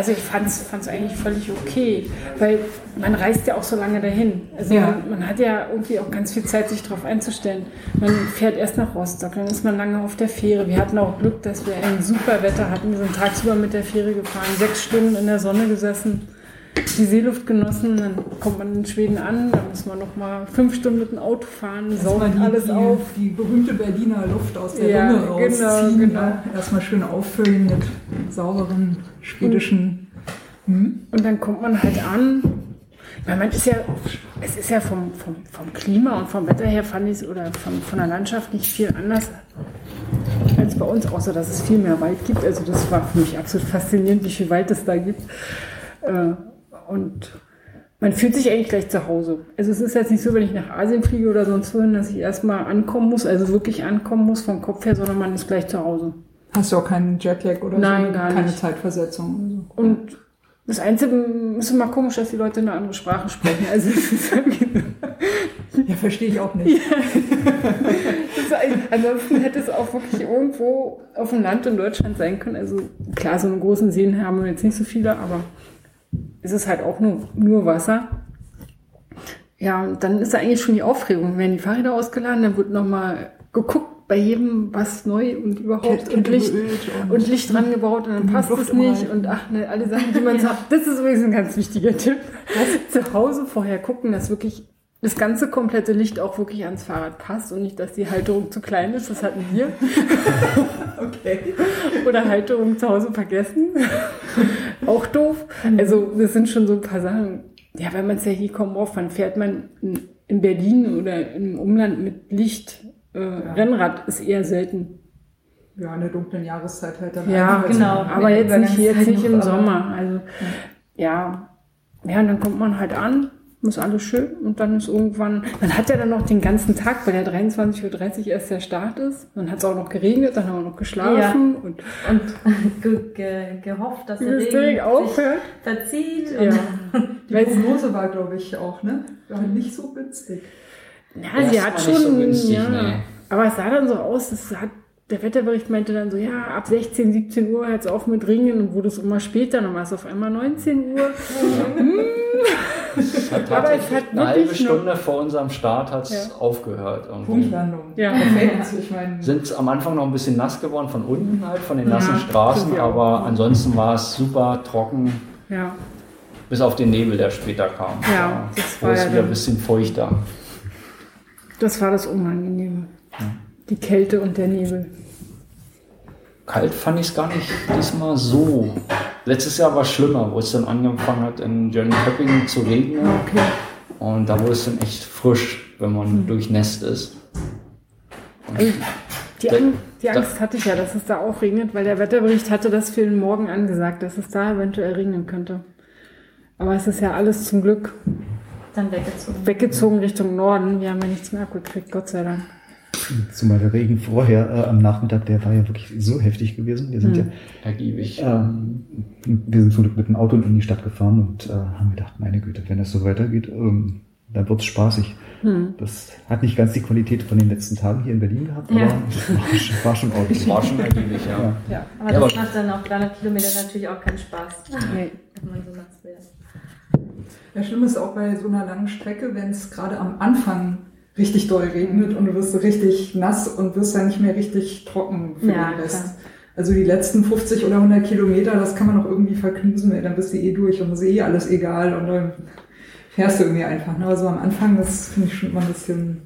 Also ich fand es eigentlich völlig okay, weil man reist ja auch so lange dahin. Also Ja. man, man hat ja irgendwie auch ganz viel Zeit, sich darauf einzustellen. Man fährt erst nach Rostock, dann ist man lange auf der Fähre. Wir hatten auch Glück, dass wir ein super Wetter hatten. Wir sind tagsüber mit der Fähre gefahren, sechs Stunden in der Sonne gesessen, die Seeluft genossen. Dann kommt man in Schweden an, dann muss man noch mal fünf Stunden mit dem Auto fahren, die, alles die, auf. Die berühmte Berliner Luft aus der Ja, Lunge genau, rausziehen. genau. ne? Erstmal schön auffüllen mit sauberen schwedischen. Hm? Und dann kommt man halt an. Weil man ist ja, es ist ja vom, vom, vom Klima und vom Wetter her fand ich es, oder von, von der Landschaft nicht viel anders als bei uns, außer dass es viel mehr Wald gibt. Also das war für mich absolut faszinierend, wie viel Wald es da gibt. Äh, Und man fühlt sich eigentlich gleich zu Hause. Also es ist jetzt nicht so, wenn ich nach Asien fliege oder sonst wohin, dass ich erstmal ankommen muss, also wirklich ankommen muss vom Kopf her, sondern man ist gleich zu Hause. Hast du auch keinen Jetlag oder Nein, so? gar Keine nicht. Zeitversetzung. oder Und das Einzige ist immer komisch, dass die Leute eine andere Sprache sprechen. Also es ist so. Ja, verstehe ich auch nicht. Ein- Ansonsten hätte es auch wirklich irgendwo auf dem Land in Deutschland sein können. Also klar, so einen großen Seen haben wir jetzt nicht so viele, aber es ist halt auch nur, nur Wasser. Ja, und dann ist da eigentlich schon die Aufregung. Werden die Fahrräder ausgeladen, dann wird nochmal geguckt bei jedem, was neu und überhaupt Kette und Licht und- und Licht dran gebaut und dann Und passt es nicht und ach ne, alle Sachen, die man sagt. Das ist übrigens ein ganz wichtiger Tipp. Zu Hause vorher gucken, dass wirklich das ganze komplette Licht auch wirklich ans Fahrrad passt und nicht, dass die Halterung zu klein ist. Das hatten wir. Okay. Oder Halterung zu Hause vergessen. auch doof. Also das sind schon so ein paar Sachen. Ja, wenn man es ja hier kaum auf, wann fährt man in- in Berlin oder im Umland mit Licht? Äh, Rennrad ist eher selten. Ja, in der dunklen Jahreszeit halt dann. Ja, genau. Aber jetzt nicht, jetzt nicht im Sommer. Also, ja. Ja, und dann kommt man halt an, ist alles schön und dann ist irgendwann, man hat ja dann noch den ganzen Tag, weil ja 23.30 Uhr erst der Start ist. Dann hat es auch noch geregnet, dann haben wir noch geschlafen und Und ge ge gehofft, dass der das Regen Regen sich aufhört. verzieht. Ja. Die Prognose war, glaube ich, auch, ne? War nicht so günstig. Ja, sie Erst hat schon, so günstig, ja. nee. Aber es sah dann so aus, es hat, der Wetterbericht meinte dann so, ja, ab 16, 17 Uhr hört es auf mit Ringen und wurde es immer später, dann war es auf einmal 19 Uhr. Es hat Aber es hat eine halbe Stunde vor unserem Start hat es Ja. aufgehört. Punktlandung. Ja. Meine, Sind am Anfang noch ein bisschen nass geworden von unten halt, von den nassen Ja, Straßen, aber ansonsten war es super trocken, Ja, bis auf den Nebel, der später kam. Ja, Da das wurde war es ja wieder ein bisschen feuchter. das war das Unangenehme. Die Kälte und der Nebel. Kalt fand ich es gar nicht diesmal so. Letztes Jahr war es schlimmer, wo es dann angefangen hat, in Jönköping zu regnen. Okay. Und da wurde es dann echt frisch, wenn man Hm. durchnässt ist. Also, die, Da- An die da- Angst hatte ich ja, dass es da auch regnet, weil der Wetterbericht hatte das für den Morgen angesagt, dass es da eventuell regnen könnte. Aber es ist ja alles zum Glück Dann weggezogen. weggezogen Richtung Norden. Wir haben ja nichts mehr abgekriegt, Gott sei Dank. Zumal der Regen vorher äh, am Nachmittag, der war ja wirklich so heftig gewesen. Wir sind Hm. Ergiebig. ja, ähm, wir sind zum Glück mit dem Auto in die Stadt gefahren und äh, haben gedacht, meine Güte, wenn das so weitergeht, ähm, dann wird's spaßig. Hm. Das hat nicht ganz die Qualität von den letzten Tagen hier in Berlin gehabt, Ja. aber es war, schon- war schon ordentlich. War schon ergiebig, ja. Ja. Ja. Aber Ja, das aber- macht dann auf 300 Kilometer natürlich auch keinen Spaß. Nee. Wenn man so nass wird. Ja, schlimm ist auch bei so einer langen Strecke, wenn es gerade am Anfang richtig doll regnet und du wirst so richtig nass und wirst dann nicht mehr richtig trocken für Ja, den Rest. klar. Also die letzten 50 oder 100 Kilometer, das kann man noch irgendwie verknusen, ey, dann bist du eh durch und ist eh alles egal und dann fährst du irgendwie einfach. Ne? Also am Anfang, das finde ich schon immer ein bisschen...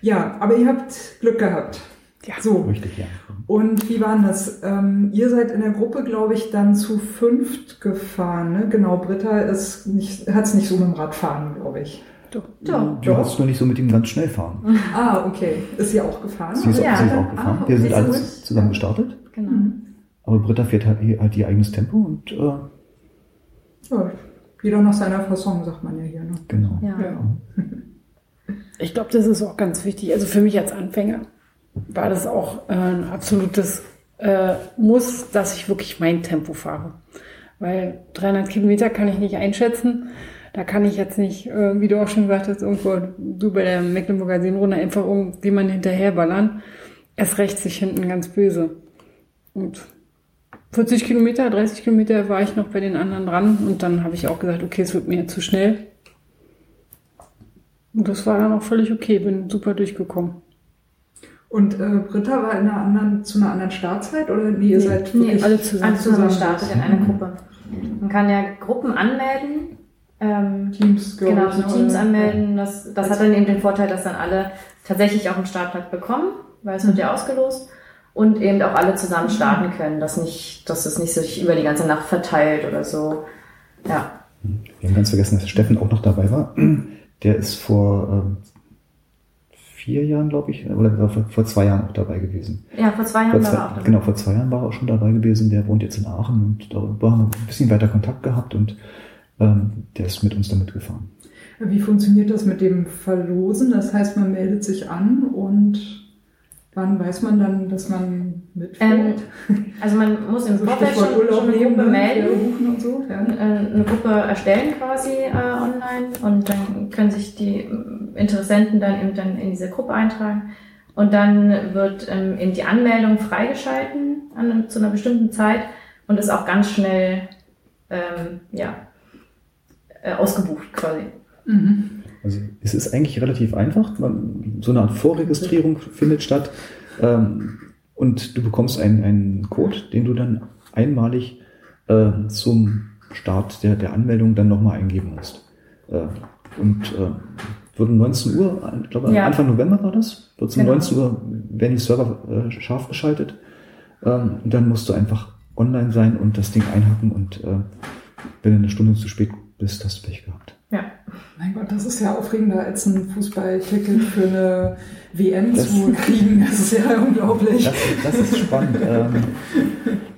Ja, aber ihr habt Glück gehabt. Ja. So, Richtig, ja. und wie war denn das? Ähm, ihr seid in der Gruppe, glaube ich, dann zu fünft gefahren. Ne? Genau, Britta ist nicht, hat es nicht so mit dem Radfahren, glaube ich. Doch. Doch. Du hast nur nicht so mit ihm ganz schnell fahren. Ah, okay. Ist sie auch gefahren? Sie ist, Ja, sie ist auch gefahren. ah, Wir sind okay, alle zusammen gestartet. Genau. Aber Britta fährt halt, halt ihr eigenes Tempo und äh, Ja, jeder nach seiner Fasson, sagt man ja hier. Ne? genau. Ja. Ja. Ich glaube, das ist auch ganz wichtig. Also für mich als Anfänger war das auch äh, ein absolutes äh, Muss, dass ich wirklich mein Tempo fahre. Weil 300 Kilometer kann ich nicht einschätzen. Da kann ich jetzt nicht, äh, wie du auch schon gesagt hast, irgendwo du bei der Mecklenburger Seenrunde einfach irgendjemanden hinterherballern. Es rächt sich hinten ganz böse. Und 40 Kilometer, 30 Kilometer war ich noch bei den anderen dran und dann habe ich auch gesagt, okay, es wird mir zu schnell. Und das war dann auch völlig okay, bin super durchgekommen. Und äh, Britta war in einer anderen, zu einer anderen Startzeit? Oder nee, ihr seid nee, wirklich alle zusammen. Zusammen zusammen. gestartet in einer Gruppe. Man kann ja Gruppen anmelden. Ähm, Teams, genau, ich, so ne? Teams Oder- anmelden. Das, das hat dann eben den Vorteil, dass dann alle tatsächlich auch einen Startplatz bekommen, weil es wird ja ausgelost. Und eben auch alle zusammen starten können, dass, nicht, dass es nicht sich über die ganze Nacht verteilt oder so. Ja, Wir haben ganz vergessen, dass Steffen auch noch dabei war. Der ist vor ähm, vier Jahren, glaube ich, oder war vor, vor zwei Jahren auch dabei gewesen. ja vor zwei Vor Jahren war zwei, er auch dabei. genau, vor zwei Jahren war er auch schon dabei gewesen. Der wohnt jetzt in Aachen und darüber haben wir ein bisschen weiter Kontakt gehabt und ähm, der ist mit uns damit gefahren. Wie funktioniert das mit dem Verlosen? Das heißt, man meldet sich an und wann weiß man dann, dass man mitfährt? Ähm, Also man muss im Also Vorfeld schon, schon eine Gruppe ne? melden. Und so. Ja. äh, eine Gruppe erstellen quasi äh, online und dann können sich die ähm, Interessenten dann eben dann in diese Gruppe eintragen und dann wird ähm, eben die Anmeldung freigeschalten an, zu einer bestimmten Zeit und ist auch ganz schnell ähm, ja, äh, ausgebucht quasi. Mhm. Also es ist eigentlich relativ einfach. Man, so eine Art Vorregistrierung findet statt ähm, und du bekommst einen, einen Code, den du dann einmalig äh, zum Start der, der Anmeldung dann nochmal eingeben musst. Äh, und äh, wird um 19 Uhr, ich glaube Ja. Anfang November war das, wird um Genau. 19 Uhr, werden die Server äh, scharf geschaltet. Ähm, und dann musst du einfach online sein und das Ding einhacken und äh, wenn du eine Stunde zu spät bist, hast du Pech gehabt. Ja. Mein Gott, das ist ja aufregender als ein Fußballticket für eine WM Das- zu kriegen. Das ist ja unglaublich. Das, das ist spannend. ähm,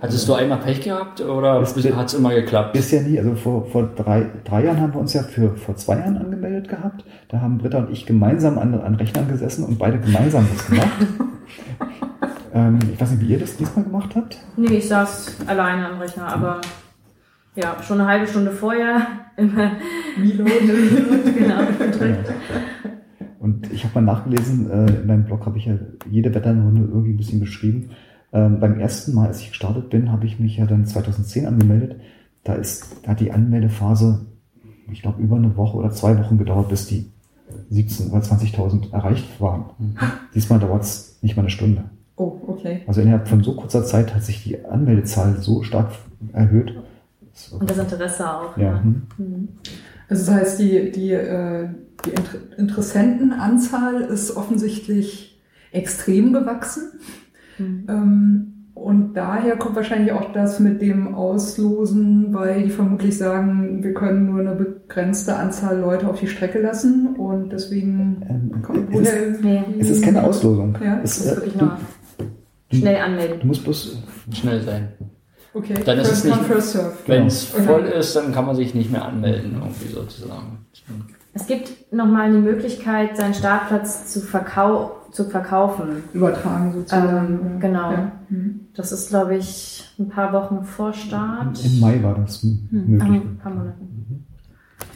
Hattest du einmal Pech gehabt oder Das- hat es immer geklappt? Bisher nie. Also vor, vor drei, drei Jahren haben wir uns ja für vor zwei Jahren angemeldet gehabt. Da haben Britta und ich gemeinsam an, an Rechnern gesessen und beide gemeinsam das gemacht. ähm, ich weiß nicht, wie ihr das diesmal gemacht habt. Nee, ich saß alleine am Rechner, aber ja, schon eine halbe Stunde vorher immer Reload. genau gedrückt. Und ich habe mal nachgelesen, äh, in meinem Blog habe ich ja jede Wetterrunde irgendwie ein bisschen beschrieben. Ähm, beim ersten Mal, als ich gestartet bin, habe ich mich ja dann 2010 angemeldet. Da ist, da hat die Anmeldephase, ich glaube, über eine Woche oder zwei Wochen gedauert, bis die 17 oder 20.000 erreicht waren. Diesmal dauert es nicht mal eine Stunde. Oh, okay. Also innerhalb von so kurzer Zeit hat sich die Anmeldezahl so stark erhöht. Und das Interesse auch. ja, hm. Mhm. Also das heißt, die, die, äh, die Inter Interessentenanzahl ist offensichtlich extrem gewachsen. Mhm. Ähm, und daher kommt wahrscheinlich auch das mit dem Auslosen, weil die vermutlich sagen, wir können nur eine begrenzte Anzahl Leute auf die Strecke lassen und deswegen Ähm, kommt es, ist, es ist keine Auslosung. Ja, es, ist äh, wirklich nur schnell anmelden. du musst bloß Schnell sein. Okay, Dann ist es first nicht- first serve. Wenn es Okay. voll ist, dann kann man sich nicht mehr anmelden, irgendwie sozusagen. Es gibt nochmal die Möglichkeit, seinen Startplatz zu, verkau zu verkaufen. Übertragen sozusagen. Ähm, genau. Ja. Mhm. Das ist, glaube ich, ein paar Wochen vor Start. Im Mai war das Hm, möglich. ein paar Monaten.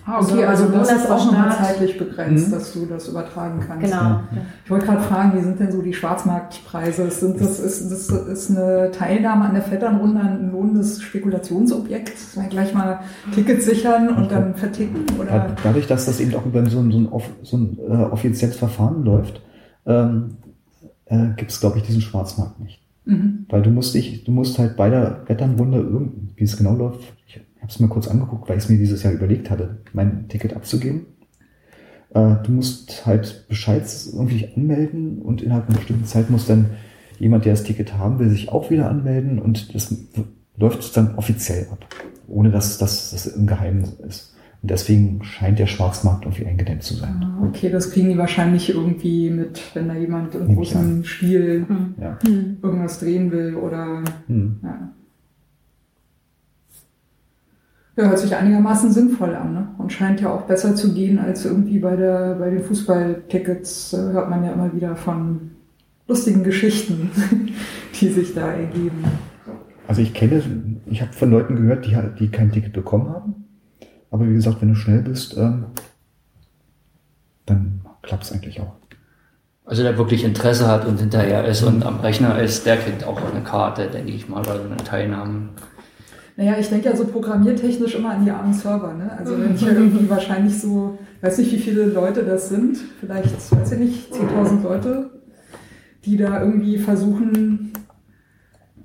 Ah, okay, Also, also, das ist auch nochmal zeitlich begrenzt, Mhm. dass du das übertragen kannst. Genau. Ja. Ich wollte gerade fragen, wie sind denn so die Schwarzmarktpreise? Sind das, ist, das ist eine Teilnahme an der Vetternrunde ein lohnendes Spekulationsobjekt? Gleich mal Tickets sichern und dann verticken? Oder? Dadurch, dass das eben auch über so ein, so ein, so ein äh, offizielles Verfahren läuft, ähm, äh, gibt es, glaube ich, diesen Schwarzmarkt nicht. Mhm. Weil du musst dich, du musst halt bei der Wetternrunde, irgend- wie es genau läuft, ich habe es mir kurz angeguckt, weil ich es mir dieses Jahr überlegt hatte, mein Ticket abzugeben. Äh, du musst halt Bescheid irgendwie anmelden und innerhalb einer bestimmten Zeit muss dann jemand, der das Ticket haben will, sich auch wieder anmelden und das läuft dann offiziell ab, ohne dass das, das im Geheimen ist. Und deswegen scheint der Schwarzmarkt irgendwie eingedämmt zu sein. Ah, Okay, das kriegen die wahrscheinlich irgendwie mit, wenn da jemand ich großen Stil Hm. Ja. irgendwas drehen will oder Hm. ja. Ja, hört sich einigermaßen sinnvoll an, ne? Und scheint ja auch besser zu gehen als irgendwie bei der bei den Fußballtickets äh, hört man ja immer wieder von lustigen Geschichten, die sich da ergeben. Also ich kenne, ich habe von Leuten gehört, die, halt- die kein Ticket bekommen haben. Aber wie gesagt, wenn du schnell bist, ähm, dann klappt es eigentlich auch. Also der wirklich Interesse hat und hinterher ist und am Rechner ist, der kriegt auch eine Karte, denke ich mal, bei so einer Teilnahme. Naja, ich denke ja so programmiertechnisch immer an die armen Server, ne? Also wenn ich ja irgendwie wahrscheinlich so, weiß nicht, wie viele Leute das sind, vielleicht, weiß ich nicht, 10.000 Leute, die da irgendwie versuchen,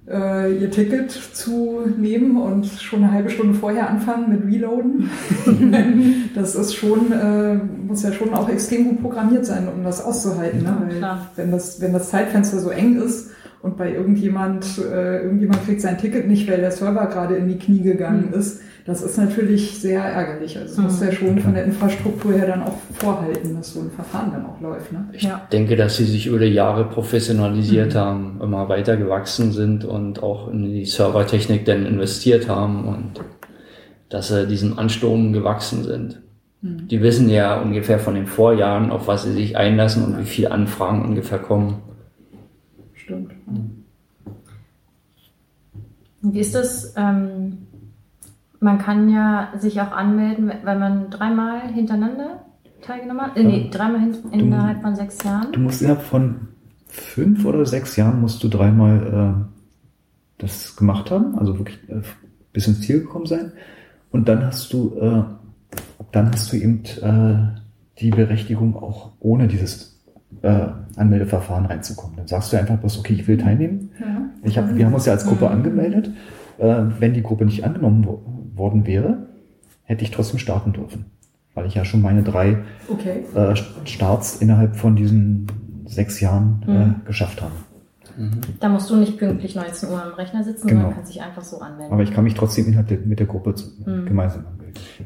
äh, ihr Ticket zu nehmen und schon eine halbe Stunde vorher anfangen mit Reloaden. das ist schon, äh, muss ja schon auch extrem gut programmiert sein, um das auszuhalten. Ne? Weil wenn das, wenn das Zeitfenster so eng ist und bei irgendjemand, äh, irgendjemand kriegt sein Ticket nicht, weil der Server gerade in die Knie gegangen ist, das ist natürlich sehr ärgerlich. Also das muss ja schon von der Infrastruktur her dann auch vorhalten, dass so ein Verfahren dann auch läuft. Ne? Ich Ja. denke, dass sie sich über die Jahre professionalisiert haben, immer weiter gewachsen sind und auch in die Servertechnik dann investiert haben und dass sie diesem Ansturm gewachsen sind. Die wissen ja ungefähr von den Vorjahren, auf was sie sich einlassen und wie viele Anfragen ungefähr kommen. Wie ist das? Ähm, man kann ja sich auch anmelden, wenn man dreimal hintereinander teilgenommen hat. Äh, nee, dreimal hin, innerhalb von sechs Jahren. Du musst innerhalb von fünf oder sechs Jahren musst du dreimal äh, das gemacht haben, also wirklich äh, bis ins Ziel gekommen sein. Und dann hast du, äh, dann hast du eben äh, die Berechtigung, auch ohne dieses äh, Anmeldeverfahren reinzukommen. Dann sagst du einfach bloß, okay, ich will teilnehmen. Ja. Ich hab, wir haben uns ja als Gruppe angemeldet. Äh, wenn die Gruppe nicht angenommen wo worden wäre, hätte ich trotzdem starten dürfen. Weil ich ja schon meine drei Okay. äh, Starts innerhalb von diesen sechs Jahren Mhm. äh, geschafft haben. Da musst du nicht pünktlich 19 Uhr am Rechner sitzen, Genau. sondern kannst dich einfach so anmelden. Aber ich kann mich trotzdem innerhalb der, mit der Gruppe zu, Mhm. gemeinsam anmelden.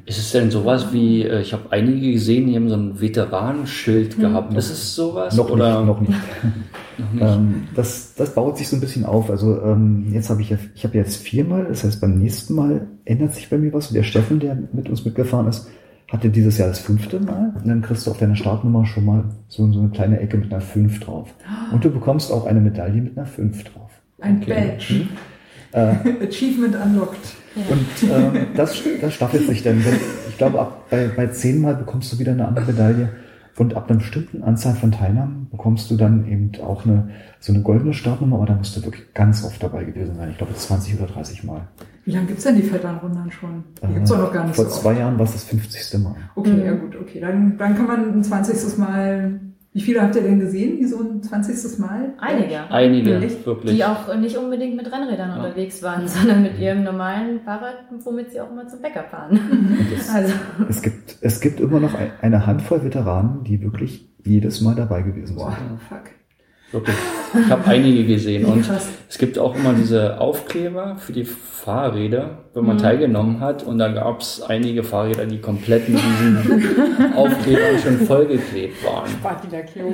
Ist es denn sowas wie, äh, ich habe einige gesehen, die haben so ein Veteranenschild gehabt. Ist es sowas? Noch oder nicht, noch nicht. noch nicht? ähm, das, das baut sich so ein bisschen auf. Also ähm, jetzt habe ich ja, ich habe jetzt viermal, das heißt beim nächsten Mal ändert sich bei mir was. Und der Steffen, der mit uns mitgefahren ist, hatte dieses Jahr das fünfte Mal. Und dann kriegst du auf deiner Startnummer schon mal so, so eine kleine Ecke mit einer 5 drauf. Und du bekommst auch eine Medaille mit einer 5 drauf. Ein Okay. Badge. Äh, Achievement unlocked. Und ähm, das, das staffelt sich dann. Ich glaube, ab, bei, bei zehnmal bekommst du wieder eine andere Medaille. Und ab einer bestimmten Anzahl von Teilnahmen bekommst du dann eben auch eine, so eine goldene Startnummer, aber da musst du wirklich ganz oft dabei gewesen sein. Ich glaube 20 oder 30 Mal. Wie lange gibt's denn die Vetternrunden schon? Die Äh, gibt's doch noch gar nicht Vor so oft. zwei Jahren war es das 50. Mal. Okay, Mhm. ja gut, okay. Dann, dann kann man ein 20. Mal. Wie viele habt ihr denn gesehen, die so ein 20. Mal? Einige. Einige, Echt? wirklich. Die auch nicht unbedingt mit Rennrädern Ja. unterwegs waren, sondern mit ihrem normalen Fahrrad, womit sie auch immer zum Bäcker fahren. Es, Also, es, gibt, es gibt immer noch ein- eine Handvoll Veteranen, die wirklich jedes Mal dabei gewesen Boah, sind. fuck. Wirklich. Ich habe einige gesehen und Krass. es gibt auch immer diese Aufkleber für die Fahrräder, wenn man teilgenommen hat. Und da gab es einige Fahrräder, die komplett mit diesen Aufklebern schon vollgeklebt waren. Spart die Klo.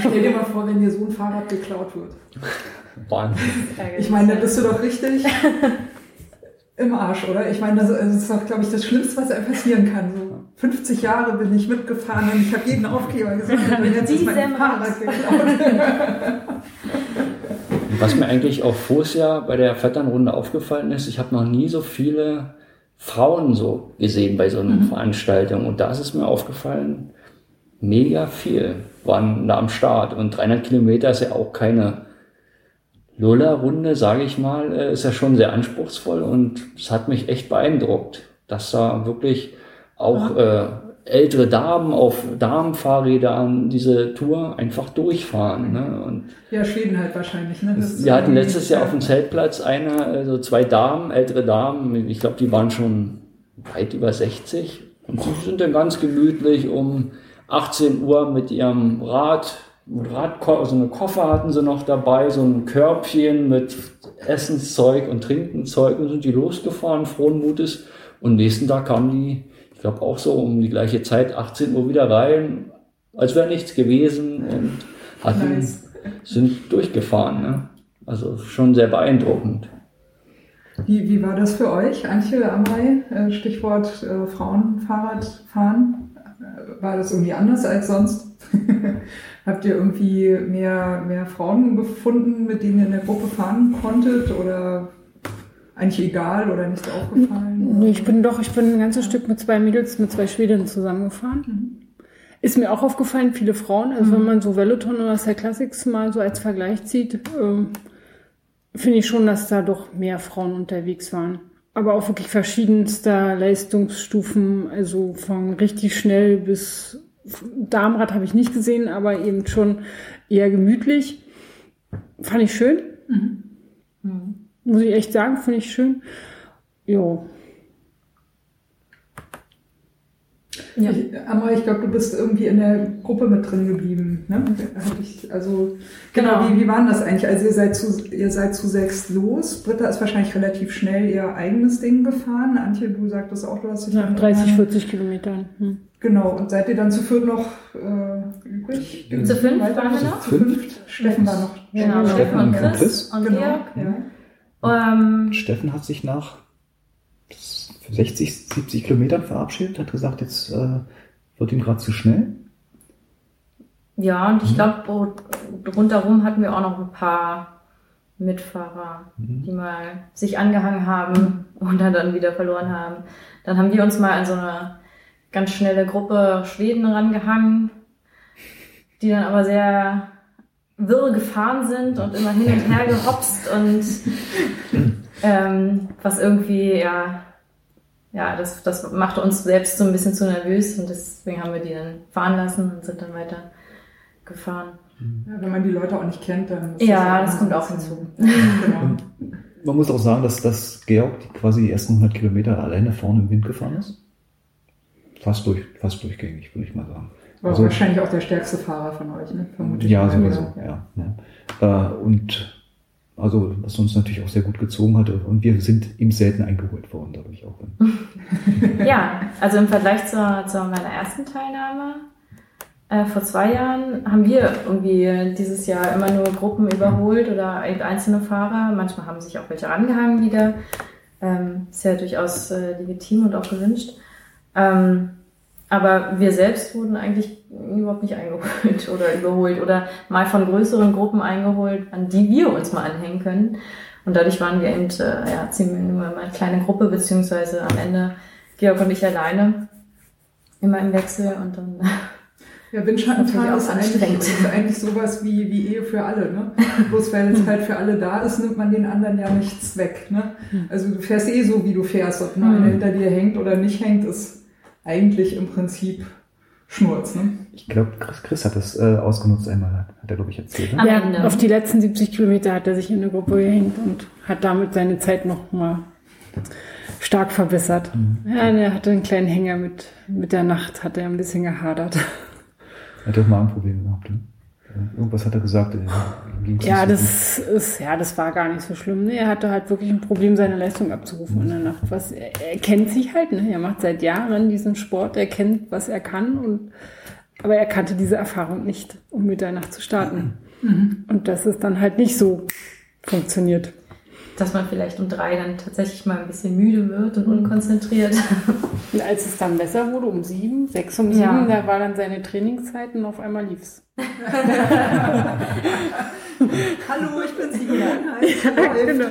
Stell dir mal vor, wenn dir so ein Fahrrad geklaut wird. Wahnsinn. Ich meine, da bist du doch richtig. im Arsch, oder? Ich meine, das, ist doch, glaube ich, das Schlimmste, was einem passieren kann. So 50 Jahre bin ich mitgefahren und ich habe jeden Aufkleber gesammelt und jetzt ist mein Fahrrad geklaut. Was mir eigentlich auch voriges Jahr bei der Vetternrunde aufgefallen ist, ich habe noch nie so viele Frauen so gesehen bei so einer mhm. Veranstaltung. Und da ist es mir aufgefallen, mega viel waren da am Start. Und 300 Kilometer ist ja auch keine Lola-Runde, sage ich mal, äh, ist ja schon sehr anspruchsvoll und es hat mich echt beeindruckt, dass da wirklich auch äh, ältere Damen auf Damenfahrrädern diese Tour einfach durchfahren. Ne? Und ja, Schweden halt wahrscheinlich. Ne? Das wir hatten letztes Jahr auf dem Zeltplatz eine, also zwei Damen, ältere Damen, ich glaube, die waren schon weit über 60 und sie sind dann ganz gemütlich um 18 Uhr mit ihrem Rad Radko so eine Koffer hatten sie noch dabei, so ein Körbchen mit Essenszeug und Trinkenzeug und sind die losgefahren, frohen Mutes. Und nächsten Tag kamen die, ich glaube auch so um die gleiche Zeit, 18 Uhr wieder rein, als wäre nichts gewesen und hatten, nice. sind durchgefahren. Ne? Also schon sehr beeindruckend. Wie, wie war das für euch, Antje, Amrei? Äh, Stichwort äh, Frauenfahrradfahren. Äh, war das irgendwie anders als sonst? Habt ihr irgendwie mehr, mehr Frauen gefunden, mit denen ihr in der Gruppe fahren konntet oder eigentlich egal oder nicht aufgefallen? Nee, ich bin doch, ich bin ein ganzes Stück mit zwei Mädels, mit zwei Schwedinnen zusammengefahren. Mhm. Ist mir auch aufgefallen, viele Frauen. Also mhm. wenn man so Veloton oder Star Classics mal so als Vergleich zieht, äh, finde ich schon, dass da doch mehr Frauen unterwegs waren. Aber auch wirklich verschiedenster Leistungsstufen, also von richtig schnell bis Darmrad habe ich nicht gesehen, aber eben schon eher gemütlich. Fand ich schön. Mhm. Mhm. Muss ich echt sagen, finde ich schön. Jo. Ja. Ich, aber ich glaube, du bist irgendwie in der Gruppe mit drin geblieben. Ne? Ich, also genau, wie, wie war das eigentlich? Also ihr seid zu ihr seid zu sechs los. Britta ist wahrscheinlich relativ schnell ihr eigenes Ding gefahren. Antje, du sagtest auch, du hast dich nach 30, 40 Kilometern. Hm. Genau. Und seid ihr dann zu viert noch äh, übrig? Zu fünf waren wir noch. Zu fünft. Steffen war noch. Genau. Steffen und Chris und genau. Georg. Ja. Ähm, Steffen hat sich nach 60, 70 Kilometern verabschiedet, hat gesagt, jetzt äh, wird ihm gerade zu schnell. Ja, und ich mhm. glaube, rundherum hatten wir auch noch ein paar Mitfahrer, mhm. die mal sich angehangen haben und dann, dann wieder verloren haben. Dann haben wir uns mal an so eine ganz schnelle Gruppe Schweden rangehangen, die dann aber sehr wirr gefahren sind und immer hin und her gehopst und ähm, was irgendwie ja ja, das, das macht uns selbst so ein bisschen zu nervös und deswegen haben wir die dann fahren lassen und sind dann weiter gefahren. Ja, wenn man die Leute auch nicht kennt, dann. Ja, das, das kommt auch hinzu. genau. Man muss auch sagen, dass, dass Georg quasi die ersten 100 Kilometer alleine vorne im Wind gefahren ist. Fast, durch, fast durchgängig, würde ich mal sagen. War also, wahrscheinlich auch der stärkste Fahrer von euch, ne? Vermutlich. Ja, sowieso, ja. ja. ja. Äh, und also, was uns natürlich auch sehr gut gezogen hatte. Und wir sind ihm selten eingeholt worden, dadurch auch. ja, also im Vergleich zur, zu meiner ersten Teilnahme äh, vor zwei Jahren haben wir irgendwie dieses Jahr immer nur Gruppen überholt oder einzelne Fahrer. Manchmal haben sich auch welche rangehangen wieder. Ähm, ist ja durchaus äh, legitim und auch gewünscht. Ähm, aber wir selbst wurden eigentlich überhaupt nicht eingeholt oder überholt oder mal von größeren Gruppen eingeholt, an die wir uns mal anhängen können. Und dadurch waren wir eben äh, ja, ziemlich nur eine kleine Gruppe, beziehungsweise am Ende Georg und ich alleine, immer im Wechsel und dann. Ja, Windschattenfahren ist eigentlich, ist eigentlich sowas wie, wie Ehe für alle. Ne? Bloß weil es halt für alle da ist, nimmt man den anderen ja nichts weg. Ne? Hm. Also du fährst eh so, wie du fährst. Ob einer mhm. hinter dir hängt oder nicht hängt, ist eigentlich im Prinzip Schnurz. Ne? Ich glaube, Chris, Chris, hat das äh, ausgenutzt einmal, hat er, glaube ich, erzählt. Ne? Ja, auf die letzten 70 Kilometer hat er sich in eine Gruppe gehängt und hat damit seine Zeit noch mal stark verbessert. Mhm. Ja, er hatte einen kleinen Hänger mit, mit der Nacht, hat er ein bisschen gehadert. Er hat auch Magenprobleme gehabt, ne? Irgendwas hat er gesagt. Ja, das ist, ja, das war gar nicht so schlimm. Ne? Er hatte halt wirklich ein Problem, seine Leistung abzurufen mhm. in der Nacht. Was, er, er kennt sich halt, ne? er macht seit Jahren diesen Sport, er kennt, was er kann und, aber er kannte diese Erfahrung nicht, um mit der Nacht zu starten. Mhm. Und das ist dann halt nicht so funktioniert. dass man vielleicht um drei dann tatsächlich mal ein bisschen müde wird und unkonzentriert. Und als es dann besser wurde, um sieben, sechs um sieben, Ja. da war dann seine Trainingszeit und auf einmal lief's. Hallo, ich bin Sigi Einheit. genau.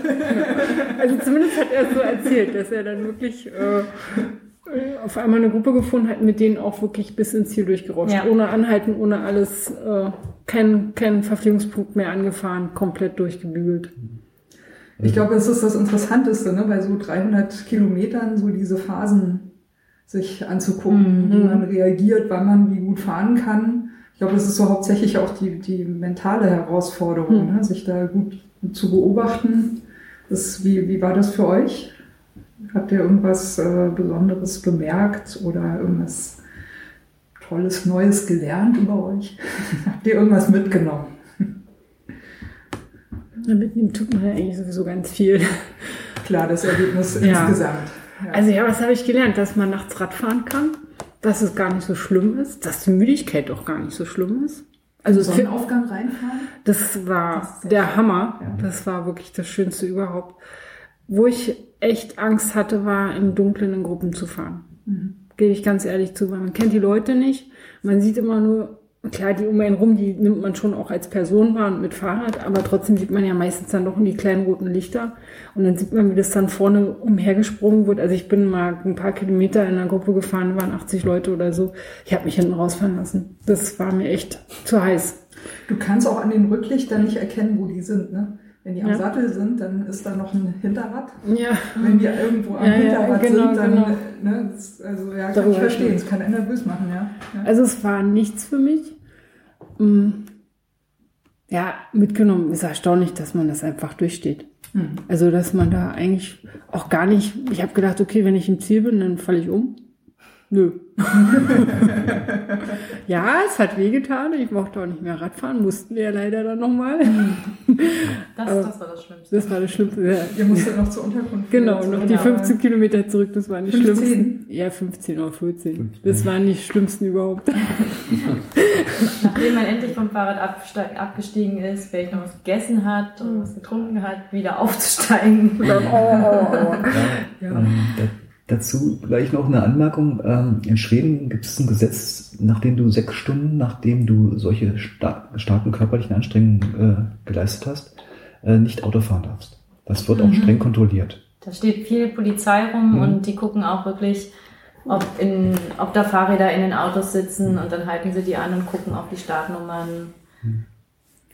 Also zumindest hat er es so erzählt, dass er dann wirklich äh, auf einmal eine Gruppe gefunden hat, mit denen auch wirklich bis ins Ziel durchgerauscht. Ja. Ohne Anhalten, ohne alles, äh, kein, kein Verpflegungspunkt mehr angefahren, komplett durchgebügelt. Ich glaube, es ist das Interessanteste, ne, bei so 300 Kilometern so diese Phasen sich anzugucken, Mhm. wie man reagiert, wann man wie gut fahren kann. Ich glaube, das ist so hauptsächlich auch die, die mentale Herausforderung, Mhm. ne, sich da gut zu beobachten. Das, wie, wie war das für euch? Habt ihr irgendwas äh, Besonderes bemerkt oder irgendwas Tolles, Neues gelernt über euch? Habt ihr irgendwas mitgenommen? Ja, Mitnehmen tut man ja eigentlich sowieso ganz viel. Klar, das Ergebnis Ja. insgesamt. Ja. Also ja, was habe ich gelernt? Dass man nachts Rad fahren kann, dass es gar nicht so schlimm ist, dass die Müdigkeit auch gar nicht so schlimm ist. Also es- Sonnenaufgang reinfahren? Das war Das der. Hammer. Ja. Das war wirklich das Schönste überhaupt. Wo ich echt Angst hatte, war im Dunkeln in Gruppen zu fahren. Mhm. Gebe ich ganz ehrlich zu, weil man kennt die Leute nicht. Man sieht immer nur, klar, die um einen rum, die nimmt man schon auch als Person wahr und mit Fahrrad, aber trotzdem sieht man ja meistens dann doch in die kleinen roten Lichter. Und dann sieht man, wie das dann vorne umhergesprungen wird. Also ich bin mal ein paar Kilometer in einer Gruppe gefahren, waren 80 Leute oder so. Ich habe mich hinten rausfahren lassen. Das war mir echt zu heiß. Du kannst auch an den Rücklichtern nicht erkennen, wo die sind. Ne? Wenn die am Ja. Sattel sind, dann ist da noch ein Hinterrad. Ja. Wenn die irgendwo am Ja, Hinterrad genau, sind, dann, genau. ne, also ja, kann Darüber ich verstehen, es kann einen nervös machen, ja. Also es war nichts für mich. Mm. Ja, mitgenommen ist erstaunlich, dass man das einfach durchsteht. Hm. Also dass man da eigentlich auch gar nicht. Ich habe gedacht, okay, wenn ich im Ziel bin, dann falle ich um. Nö. ja, es hat wehgetan. Ich mochte auch nicht mehr Radfahren. Mussten wir ja leider dann nochmal. Das, das war das Schlimmste. Das war das Schlimmste. Ja. Ihr musstet noch zur Unterkunft. Genau, noch die aber 15 Kilometer zurück, das waren die 15? schlimmsten. Ja, 15 oder 14. Das waren die schlimmsten überhaupt. Nachdem man endlich vom Fahrrad abgestiegen ist, vielleicht noch was gegessen hat und was getrunken hat, wieder aufzusteigen. Ähm, da, dazu gleich noch eine Anmerkung. Ähm, in Schweden gibt es ein Gesetz, nachdem du sechs Stunden, nachdem du solche sta starken körperlichen Anstrengungen äh, geleistet hast, äh, nicht Auto fahren darfst. Das wird auch Mhm. streng kontrolliert. Da steht viel Polizei rum Mhm. und die gucken auch wirklich, ob, in, ob da Fahrräder in den Autos sitzen und dann halten sie die an und gucken auf die Startnummern.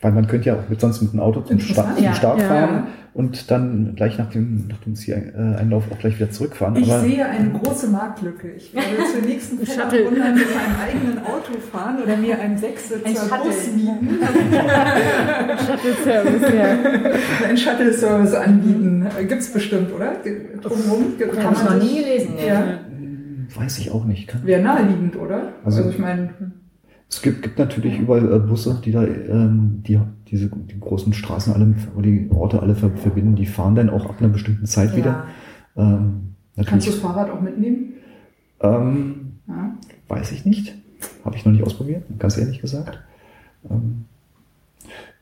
Weil man könnte ja auch mit, sonst mit dem Auto zum, Sta zum. Start Ja. fahren und dann gleich nach dem, nach dem Zieleinlauf auch gleich wieder zurückfahren. Ich Aber sehe eine große Marktlücke. Ich werde zur nächsten Shuttle. Runde mit meinem eigenen Auto fahren oder mir einen Ein Sechssitzer Shuttle. Bus mieten, Shuttle-Service, ja. einen Shuttle-Service anbieten. Gibt's bestimmt, oder? Drumherum? Kann man noch nie gelesen. nee. Ja. weiß ich auch nicht. Wäre naheliegend, oder? Also- Also, ich meine, Es gibt, gibt natürlich überall äh, Busse, die da ähm, die, diese die großen Straßen alle, oder die Orte alle ver verbinden. Die fahren dann auch ab einer bestimmten Zeit wieder. Ja. Ähm, kannst du das Fahrrad auch mitnehmen? ähm, Ja. weiß ich nicht. Habe ich noch nicht ausprobiert, ganz ehrlich gesagt. Ähm,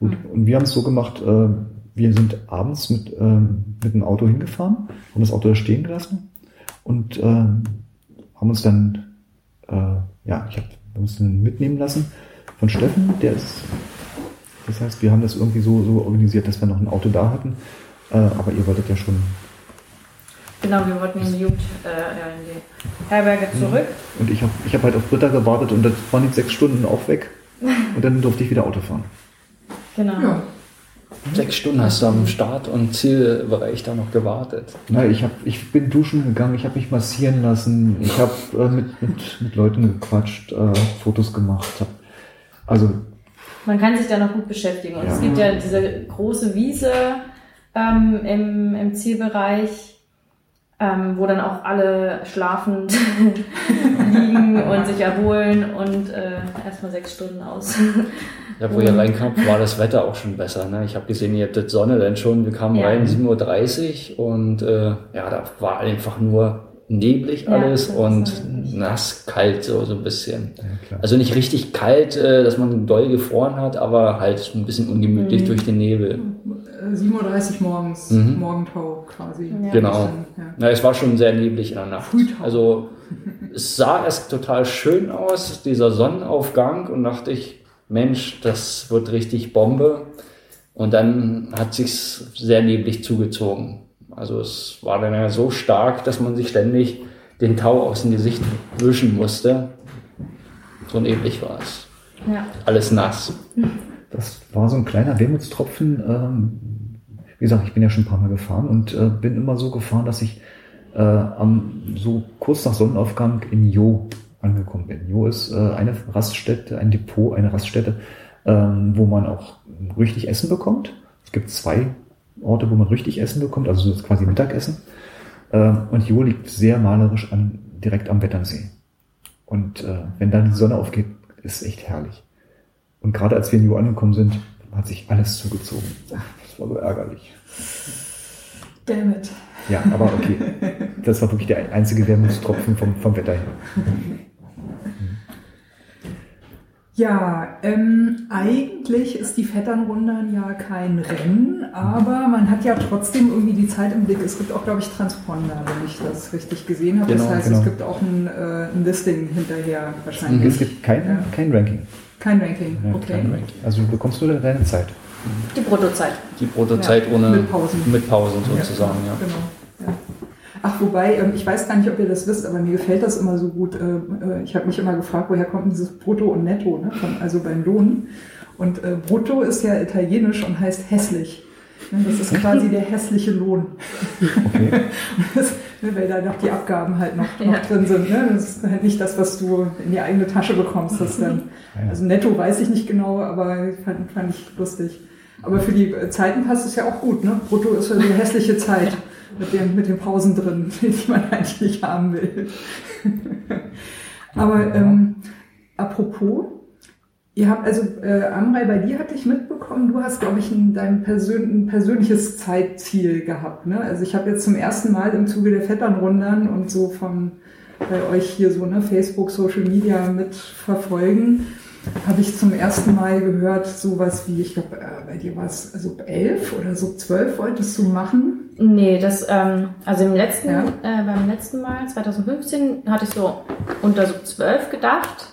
gut. Hm. Und wir haben es so gemacht, äh, wir sind abends mit, ähm, mit dem Auto hingefahren, haben das Auto da stehen gelassen und ähm, haben uns dann, äh, ja, ich habe uns dann mitnehmen lassen von Steffen, der ist, das heißt, wir haben das irgendwie so, so organisiert, dass wir noch ein Auto da hatten, äh, aber ihr wolltet ja schon Genau, wir wollten in die Jugend, äh, in die Herberge zurück. Und ich habe ich hab halt auf Britta gewartet und das waren die sechs Stunden auch weg. Und dann durfte ich wieder Auto fahren. Genau. Ja. Sechs Stunden hast du am Start- und Zielbereich da noch gewartet. Na, ich, hab, ich bin duschen gegangen, ich habe mich massieren lassen, ich habe äh, mit, mit, mit Leuten gequatscht, äh, Fotos gemacht. Hab, also, Man kann sich da noch gut beschäftigen. Und Ja. es gibt ja diese große Wiese ähm, im, im Zielbereich, ähm, wo dann auch alle schlafend liegen und sich erholen und äh, erstmal sechs Stunden aus. Ja, wo ihr reinkamt, war das Wetter auch schon besser. Ne? Ich habe gesehen, ihr hattet Sonne dann schon. Wir kamen Ja. rein 7.30 Uhr und äh, ja, da war einfach nur neblig Ja, alles ist und so. nass, kalt so, so ein bisschen. ja. Also nicht richtig kalt, äh, dass man doll gefroren hat, aber halt ein bisschen ungemütlich Mhm. durch den Nebel. äh, 7.30 Uhr morgens, Mhm. Morgentau quasi. Ja. Genau. Ja. Na, es war schon sehr neblig in der Nacht. Frühtau. Also es sah erst total schön aus, dieser Sonnenaufgang, und dachte ich, Mensch, das wird richtig Bombe. Und dann hat sich's sehr neblig zugezogen. Also es war dann ja so stark, dass man sich ständig den Tau aus dem Gesicht wischen musste. So neblig war es. Ja. Alles nass. Das war so ein kleiner Wermutstropfen. Ähm, wie gesagt, ich bin ja schon ein paar Mal gefahren und äh, bin immer so gefahren, dass ich äh, am, so kurz nach Sonnenaufgang in Jo angekommen bin. Jo ist äh, eine Raststätte, ein Depot, eine Raststätte, ähm, wo man auch richtig Essen bekommt. Es gibt zwei Orte, wo man richtig Essen bekommt, also so ist quasi Mittagessen. Ähm, und Jo liegt sehr malerisch an, direkt am Wetternsee. Und äh, wenn dann die Sonne aufgeht, ist echt herrlich. Und gerade als wir in Jo angekommen sind, hat sich alles zugezogen. Das war so ärgerlich. Damn it. Ja, aber okay. Das war wirklich der einzige Wermutstropfen vom, vom Wetter her. Ja, ähm, eigentlich ist die Vetternrundern ja kein Rennen, aber man hat ja trotzdem irgendwie die Zeit im Blick. Es gibt auch, glaube ich, Transponder, wenn ich das richtig gesehen habe. Genau, das heißt, genau. es gibt auch ein, äh, ein Listing hinterher wahrscheinlich. Es gibt kein, Ja. kein Ranking. Kein Ranking, Ja, okay. Kein Ranking. Also du bekommst nur deine Zeit. Die Bruttozeit. Die Brutozeit ohne mit Pausen. mit Pausen sozusagen, ja. Genau. Ach, wobei, ähm, ich weiß gar nicht, ob ihr das wisst, aber mir gefällt das immer so gut. Äh, äh, Ich habe mich immer gefragt, woher kommt dieses Brutto und Netto, ne? Von, also beim Lohn. Und äh, Brutto ist ja italienisch und heißt hässlich. Ne, Das ist quasi der hässliche Lohn. Okay. Das, ne, weil da noch die Abgaben halt noch, noch Ja. drin sind. Ne? Das ist halt nicht das, was du in die eigene Tasche bekommst. Das dann, Ja. also netto weiß ich nicht genau, aber fand, fand ich lustig. Aber für die Zeiten passt es ja auch gut. Ne? Brutto ist ja eine hässliche Zeit mit den, mit den Pausen drin, die man eigentlich nicht haben will. aber ähm, apropos, Ihr habt also, äh, Amrei, bei dir hatte ich mitbekommen, du hast, glaube ich, ein, dein persön ein persönliches Zeitziel gehabt. Ne? Also ich habe jetzt zum ersten Mal im Zuge der Vetternrundern und so von bei euch hier so ne, Facebook, Social Media mitverfolgen, habe ich zum ersten Mal gehört, sowas wie, ich glaube, äh, bei dir war es Sub 11 oder Sub 12 wolltest du machen. Nee, das, ähm, also im letzten, Ja. äh, beim letzten Mal, 2015, hatte ich so unter so 12 gedacht.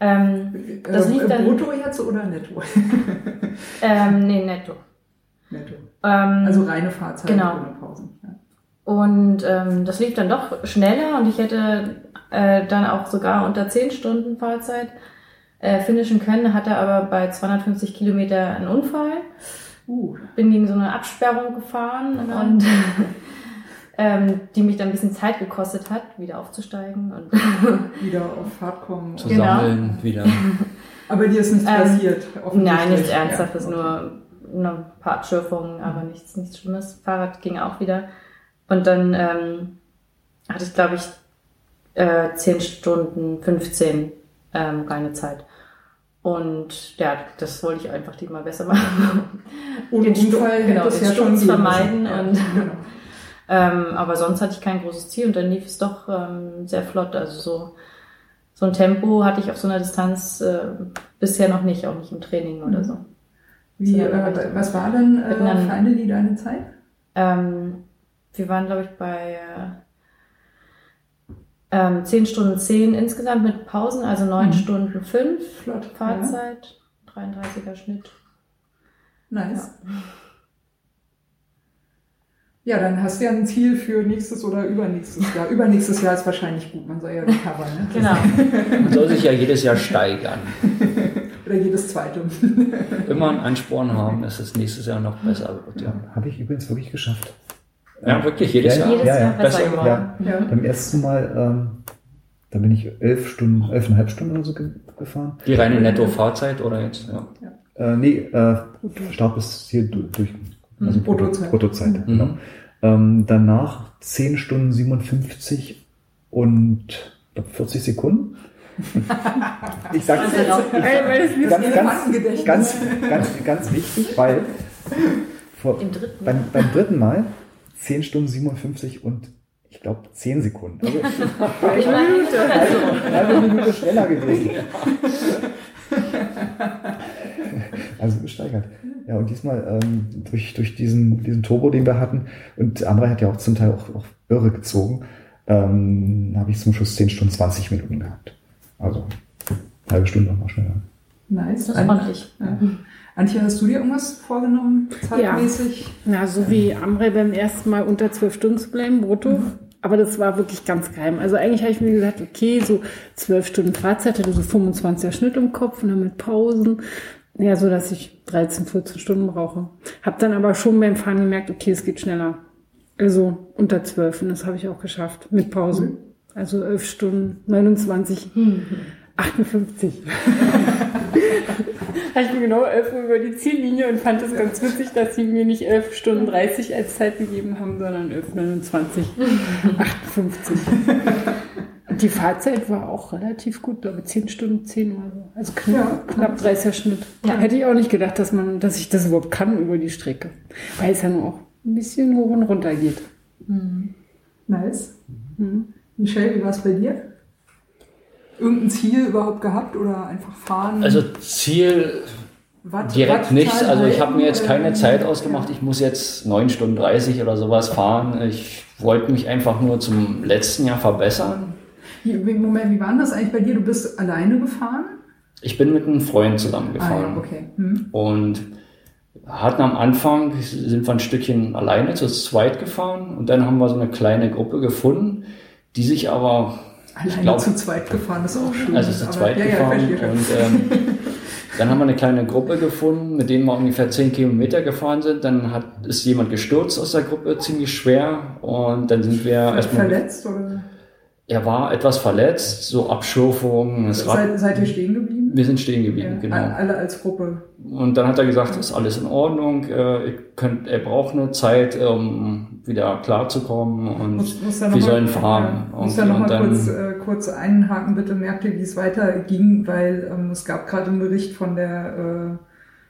Ähm, Das äh, liegt dann- Brutto jetzt oder Netto? ähm, nee, netto. Netto. Ähm, Also reine Fahrzeit Genau. ohne Pausen. Ja. Und ähm, das lief dann doch schneller und ich hätte äh, dann auch sogar unter 10 Stunden Fahrzeit äh, finishen können, hatte aber bei 250 Kilometer einen Unfall, Uh, bin gegen so eine Absperrung gefahren Oh nein. und ähm, die mich dann ein bisschen Zeit gekostet hat, wieder aufzusteigen. Und wieder auf Fahrt kommen. Zu Genau. sammeln wieder. Aber dir ist nichts Ähm, passiert. offensichtlich. Nein, nichts Ernsthaftes, Ja. nur ein paar Abschürfungen, aber nichts, nichts Schlimmes. Fahrrad ging auch wieder. Und dann ähm, hatte ich, glaube ich, äh, 10 Stunden 15 ähm, reine Zeit. Und ja, das wollte ich einfach diesmal besser machen. Und den Unfall genau, es den ja schon Sturz vermeiden. Ja, und-. Ähm, aber sonst hatte ich kein großes Ziel und dann lief es doch ähm, sehr flott. Also so, so ein Tempo hatte ich auf so einer Distanz äh, bisher noch nicht, auch nicht im Training oder so. Wie, Ja, äh, was war denn äh, Miteinander. Feinde die deine Zeit? Ähm, wir waren, glaube ich, bei äh, ähm, 10 Stunden 10 insgesamt mit Pausen, also 9 Mhm. Stunden 5 Flott. Fahrzeit, 33er Schnitt. Ja. Nice. Ja, dann hast du ja ein Ziel für nächstes oder übernächstes Jahr. Übernächstes Jahr ist wahrscheinlich gut, man soll ja recover, ne? Genau. Man soll sich ja jedes Jahr steigern. Oder jedes zweite. Immer einen Ansporn haben, dass es nächstes Jahr noch besser wird. Ja, Habe ich übrigens wirklich geschafft. Ja wirklich jedes Ja, Jahr. Jedes ja, ja. Jahr besser geworden. Ja, Ja. beim ersten Mal, ähm, da bin ich elf Stunden, elfeinhalb Stunden oder so ge gefahren. Die reine Netto-Fahrzeit oder jetzt? Ja. Äh, nee, äh, Start ist hier du- durch, also Mhm, Bruttozeit. Bruttozeit, Mhm. genau. Ähm, danach 10 Stunden 57 und ich glaub, 40 Sekunden. Ich sage Also weil das nicht ganz, ganz, ganz, ganz, ganz wichtig, weil vor, Im dritten. beim, beim dritten Mal 10 Stunden 57 und ich glaube 10 Sekunden. Also nicht so. eine halbe Minute schneller gewesen. Also gesteigert. Ja, und diesmal ähm, durch, durch diesen, diesen Turbo, den wir hatten, und Amrei hat ja auch zum Teil auch, auch irre gezogen, ähm, habe ich zum Schluss 10 Stunden 20 Minuten gehabt. Also halbe Stunde nochmal schneller. Nice. Das ist ordentlich. Ja. Antje, hast du dir irgendwas vorgenommen, zeitmäßig? Ja, so wie Amre beim ersten Mal unter zwölf Stunden zu bleiben, brutto. Mhm. Aber das war wirklich ganz geheim. Also eigentlich habe ich mir gesagt, okay, so zwölf Stunden Fahrzeit, hatte so 25er Schnitt im Kopf und dann mit Pausen. Ja, so dass ich 13, 14 Stunden brauche. Hab dann aber schon beim Fahren gemerkt, okay, es geht schneller. Also unter zwölf und das habe ich auch geschafft mit Pausen. Mhm. Also elf Stunden, 29, mhm. 58. habe ich mir genau 11 Uhr über die Ziellinie und fand es ganz witzig, dass sie mir nicht 11 Stunden 30 als Zeit gegeben haben, sondern 11, 29, 58. Die Fahrzeit war auch relativ gut, glaube ich, 10 Stunden 10 oder so. Also knapp, ja. knapp 30er Schnitt. Ja. Hätte ich auch nicht gedacht, dass man, dass ich das überhaupt kann über die Strecke. Weil es ja nur auch ein bisschen hoch und runter geht. Mhm. Nice. Mhm. Michelle, wie war es bei dir? Irgendein Ziel überhaupt gehabt oder einfach fahren? Also Ziel Watt, direkt Watt nichts. Also ich habe mir jetzt keine Zeit ausgemacht. Ich muss jetzt 9 Stunden 30 oder sowas fahren. Ich wollte mich einfach nur zum letzten Jahr verbessern. Moment, wie war das eigentlich bei dir? Du bist alleine gefahren? Ich bin mit einem Freund zusammengefahren. Ah, okay. Hm. Und hatten am Anfang, sind wir ein Stückchen alleine zu zweit gefahren und dann haben wir so eine kleine Gruppe gefunden, die sich aber Alleine glaub, zu zweit gefahren ist auch schön. Also zu zweit aber, gefahren. Ja, ja, und ähm, dann haben wir eine kleine Gruppe gefunden, mit denen wir ungefähr 10 Kilometer gefahren sind. Dann hat, ist jemand gestürzt aus der Gruppe, ziemlich schwer. Und dann sind wir erstmal. Verletzt oder? Er war etwas verletzt, so Abschürfungen. Seid, seid ihr stehen geblieben? Wir sind stehen geblieben, ja, genau. Alle als Gruppe. Und dann hat er gesagt, ist alles in Ordnung. Äh, könnt, er braucht nur Zeit, um wieder klarzukommen und muss, muss wir sollen fahren. Ja, muss ja noch mal kurz, äh, kurz einhaken, bitte merkt ihr, wie es weiterging, weil ähm, es gab gerade einen Bericht von der äh,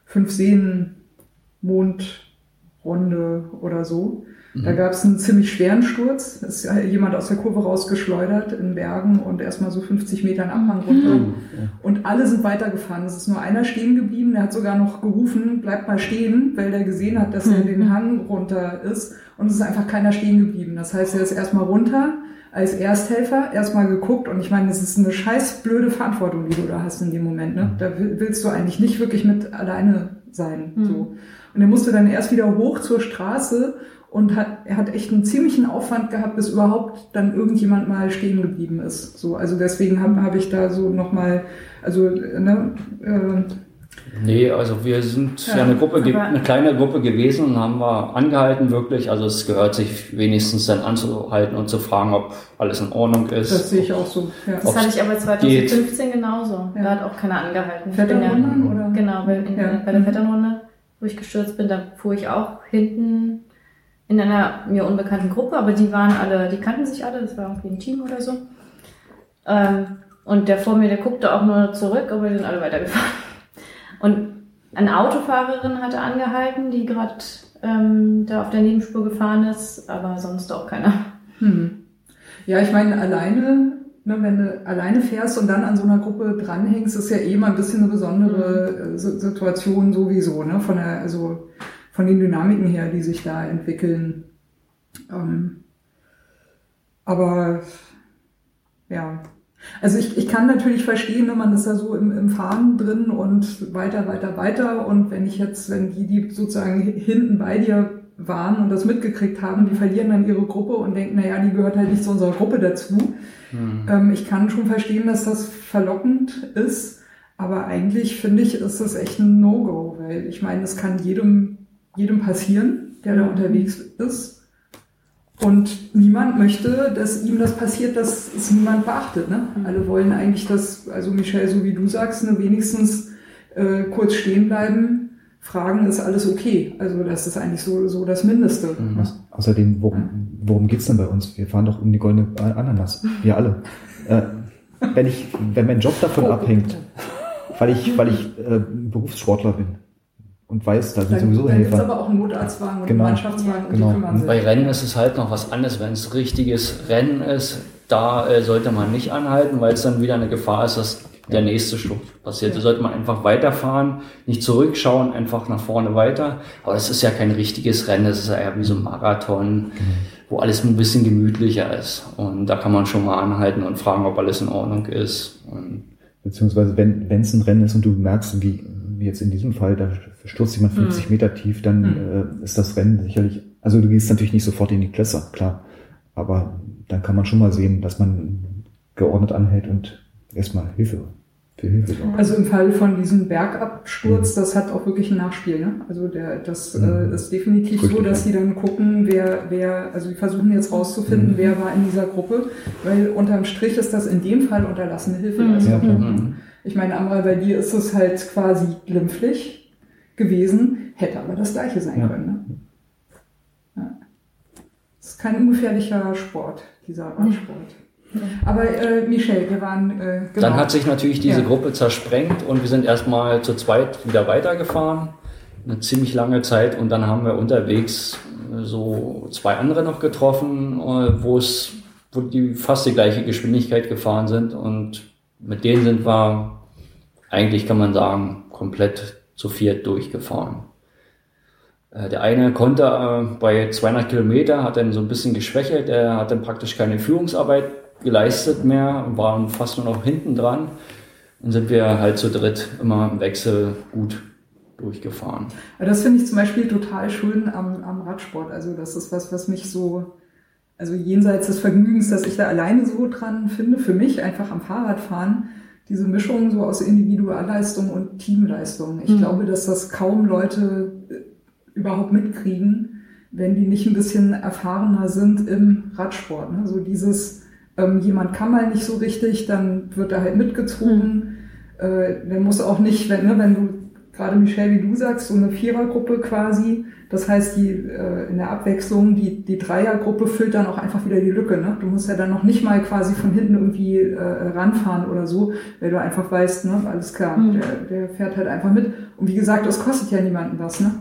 Fünf-Seen-Mondrunde oder so. Da mhm. gab es einen ziemlich schweren Sturz. Ist jemand aus der Kurve rausgeschleudert in Bergen und erstmal so 50 Metern Abhang runter. Mhm. Und alle sind weitergefahren. Es ist nur einer stehen geblieben. Der hat sogar noch gerufen, bleibt mal stehen, weil der gesehen hat, dass er den mhm. Hang runter ist. Und es ist einfach keiner stehen geblieben. Das heißt, er ist erstmal runter als Ersthelfer, erstmal geguckt. Und ich meine, das ist eine scheiß blöde Verantwortung, die du da hast in dem Moment. Ne? Da willst du eigentlich nicht wirklich mit alleine sein. So. Und er musste dann erst wieder hoch zur Straße und hat, er hat echt einen ziemlichen Aufwand gehabt, bis überhaupt dann irgendjemand mal stehen geblieben ist. So, also deswegen habe hab ich da so nochmal, also, ne, äh, Nee, also wir sind ja, ja eine Gruppe, eine kleine Gruppe gewesen und haben wir angehalten wirklich. Also es gehört sich wenigstens dann anzuhalten und zu fragen, ob alles in Ordnung ist. Das sehe ich auch so. Ja. Das hatte ich aber 2015 geht. genauso. Ja. Da hat auch keiner angehalten. Vetternrunde? Ja, oder? Genau, bei, in, ja. bei der Vetternrunde, wo ich gestürzt bin, da fuhr ich auch hinten in einer mir unbekannten Gruppe, aber die waren alle, die kannten sich alle, das war irgendwie ein Team oder so. Ähm, und der vor mir, der guckte auch nur zurück, aber die sind alle weitergefahren. Und eine Autofahrerin hatte angehalten, die gerade ähm, da auf der Nebenspur gefahren ist, aber sonst auch keiner. Hm. Ja, ich meine, alleine, ne, wenn du alleine fährst und dann an so einer Gruppe dranhängst, ist ja eh mal ein bisschen eine besondere mhm. Situation sowieso, ne? Von der, also von den Dynamiken her, die sich da entwickeln. Ähm, aber ja, also ich, ich kann natürlich verstehen, wenn man ist da so im, im Fahren drin und weiter, weiter, weiter. Und wenn ich jetzt, wenn die, die sozusagen hinten bei dir waren und das mitgekriegt haben, die verlieren dann ihre Gruppe und denken, naja, die gehört halt nicht zu unserer Gruppe dazu. Mhm. Ähm, ich kann schon verstehen, dass das verlockend ist. Aber eigentlich finde ich, ist das echt ein No-Go, weil ich meine, es kann jedem jedem passieren, der da unterwegs ist. Und niemand möchte, dass ihm das passiert, dass es niemand beachtet. Ne? Mhm. Alle wollen eigentlich, dass, also Michelle, so wie du sagst, ne, wenigstens äh, kurz stehen bleiben, fragen, ist alles okay. Also das ist eigentlich so, so das Mindeste. Mhm. Ne? Außerdem, worum, worum geht's denn bei uns? Wir fahren doch um die goldene Ananas. Wir alle. äh, wenn, ich, wenn mein Job davon oh, abhängt, weil ich, weil ich äh, Berufssportler bin, und weiß, da sind dann, sowieso dann Helfer. Dann aber auch ein Notarztwagen und genau. ein Mannschaftswagen genau. und die kümmern sich. Bei Rennen ist es halt noch was anderes. Wenn es richtiges Rennen ist, da äh, sollte man nicht anhalten, weil es dann wieder eine Gefahr ist, dass der nächste Schlucht passiert. Da sollte man einfach weiterfahren, nicht zurückschauen, einfach nach vorne weiter. Aber das ist ja kein richtiges Rennen, das ist ja eher wie so ein Marathon, wo alles ein bisschen gemütlicher ist. Und da kann man schon mal anhalten und fragen, ob alles in Ordnung ist. Und Beziehungsweise wenn wenn es ein Rennen ist und du merkst, wie, wie jetzt in diesem Fall, da stürzt jemand 50 Mhm. Meter tief, dann äh, ist das Rennen sicherlich, also du gehst natürlich nicht sofort in die Klässer, klar. Aber dann kann man schon mal sehen, dass man geordnet anhält und erstmal Hilfe, Hilfe. Also im Fall von diesem Bergabsturz, das hat auch wirklich ein Nachspiel. Ne? Also der, das Mhm. äh, ist definitiv so, Richtig, dass ja. die dann gucken, wer, wer, also die versuchen jetzt rauszufinden, Mhm. wer war in dieser Gruppe, weil unterm Strich ist das in dem Fall unterlassene Hilfeleistung. Ja, klar. Mhm. Ich meine, Amra, bei dir ist es halt quasi glimpflich gewesen, hätte aber das gleiche sein Ja. können. Ne? Ja. Es ist kein ungefährlicher Sport, dieser Radsport. Aber äh, Michelle, wir waren äh, genau. Dann hat sich natürlich diese Ja. Gruppe zersprengt und wir sind erstmal zu zweit wieder weitergefahren. Eine ziemlich lange Zeit und dann haben wir unterwegs äh, so zwei andere noch getroffen, äh, wo es, wo die fast die gleiche Geschwindigkeit gefahren sind und mit denen sind wir eigentlich kann man sagen komplett zu viert durchgefahren. Äh, Der eine konnte äh, bei 200 Kilometer, hat dann so ein bisschen geschwächelt, er hat dann praktisch keine Führungsarbeit geleistet mehr und waren fast nur noch hinten dran. Dann sind wir halt zu dritt immer im Wechsel gut durchgefahren. Das finde ich zum Beispiel total schön am, am Radsport. Also das ist was, was mich so, also jenseits des Vergnügens, dass ich da alleine so dran finde, für mich einfach am Fahrradfahren, diese Mischung so aus Individualleistung und Teamleistung. Ich Mhm. glaube, dass das kaum Leute äh, überhaupt mitkriegen, wenn die nicht ein bisschen erfahrener sind im Radsport. Ne? So dieses, ähm, jemand kann mal nicht so richtig, dann wird er halt mitgezogen. Äh, der muss auch nicht, wenn, ne, wenn du gerade Michelle, wie du sagst, so eine Vierergruppe quasi. Das heißt, die äh, in der Abwechslung, die, die Dreiergruppe füllt dann auch einfach wieder die Lücke. Ne? Du musst ja dann noch nicht mal quasi von hinten irgendwie äh, ranfahren oder so, weil du einfach weißt, ne, alles klar, Mhm. der, der fährt halt einfach mit. Und wie gesagt, das kostet ja niemanden was. Ne?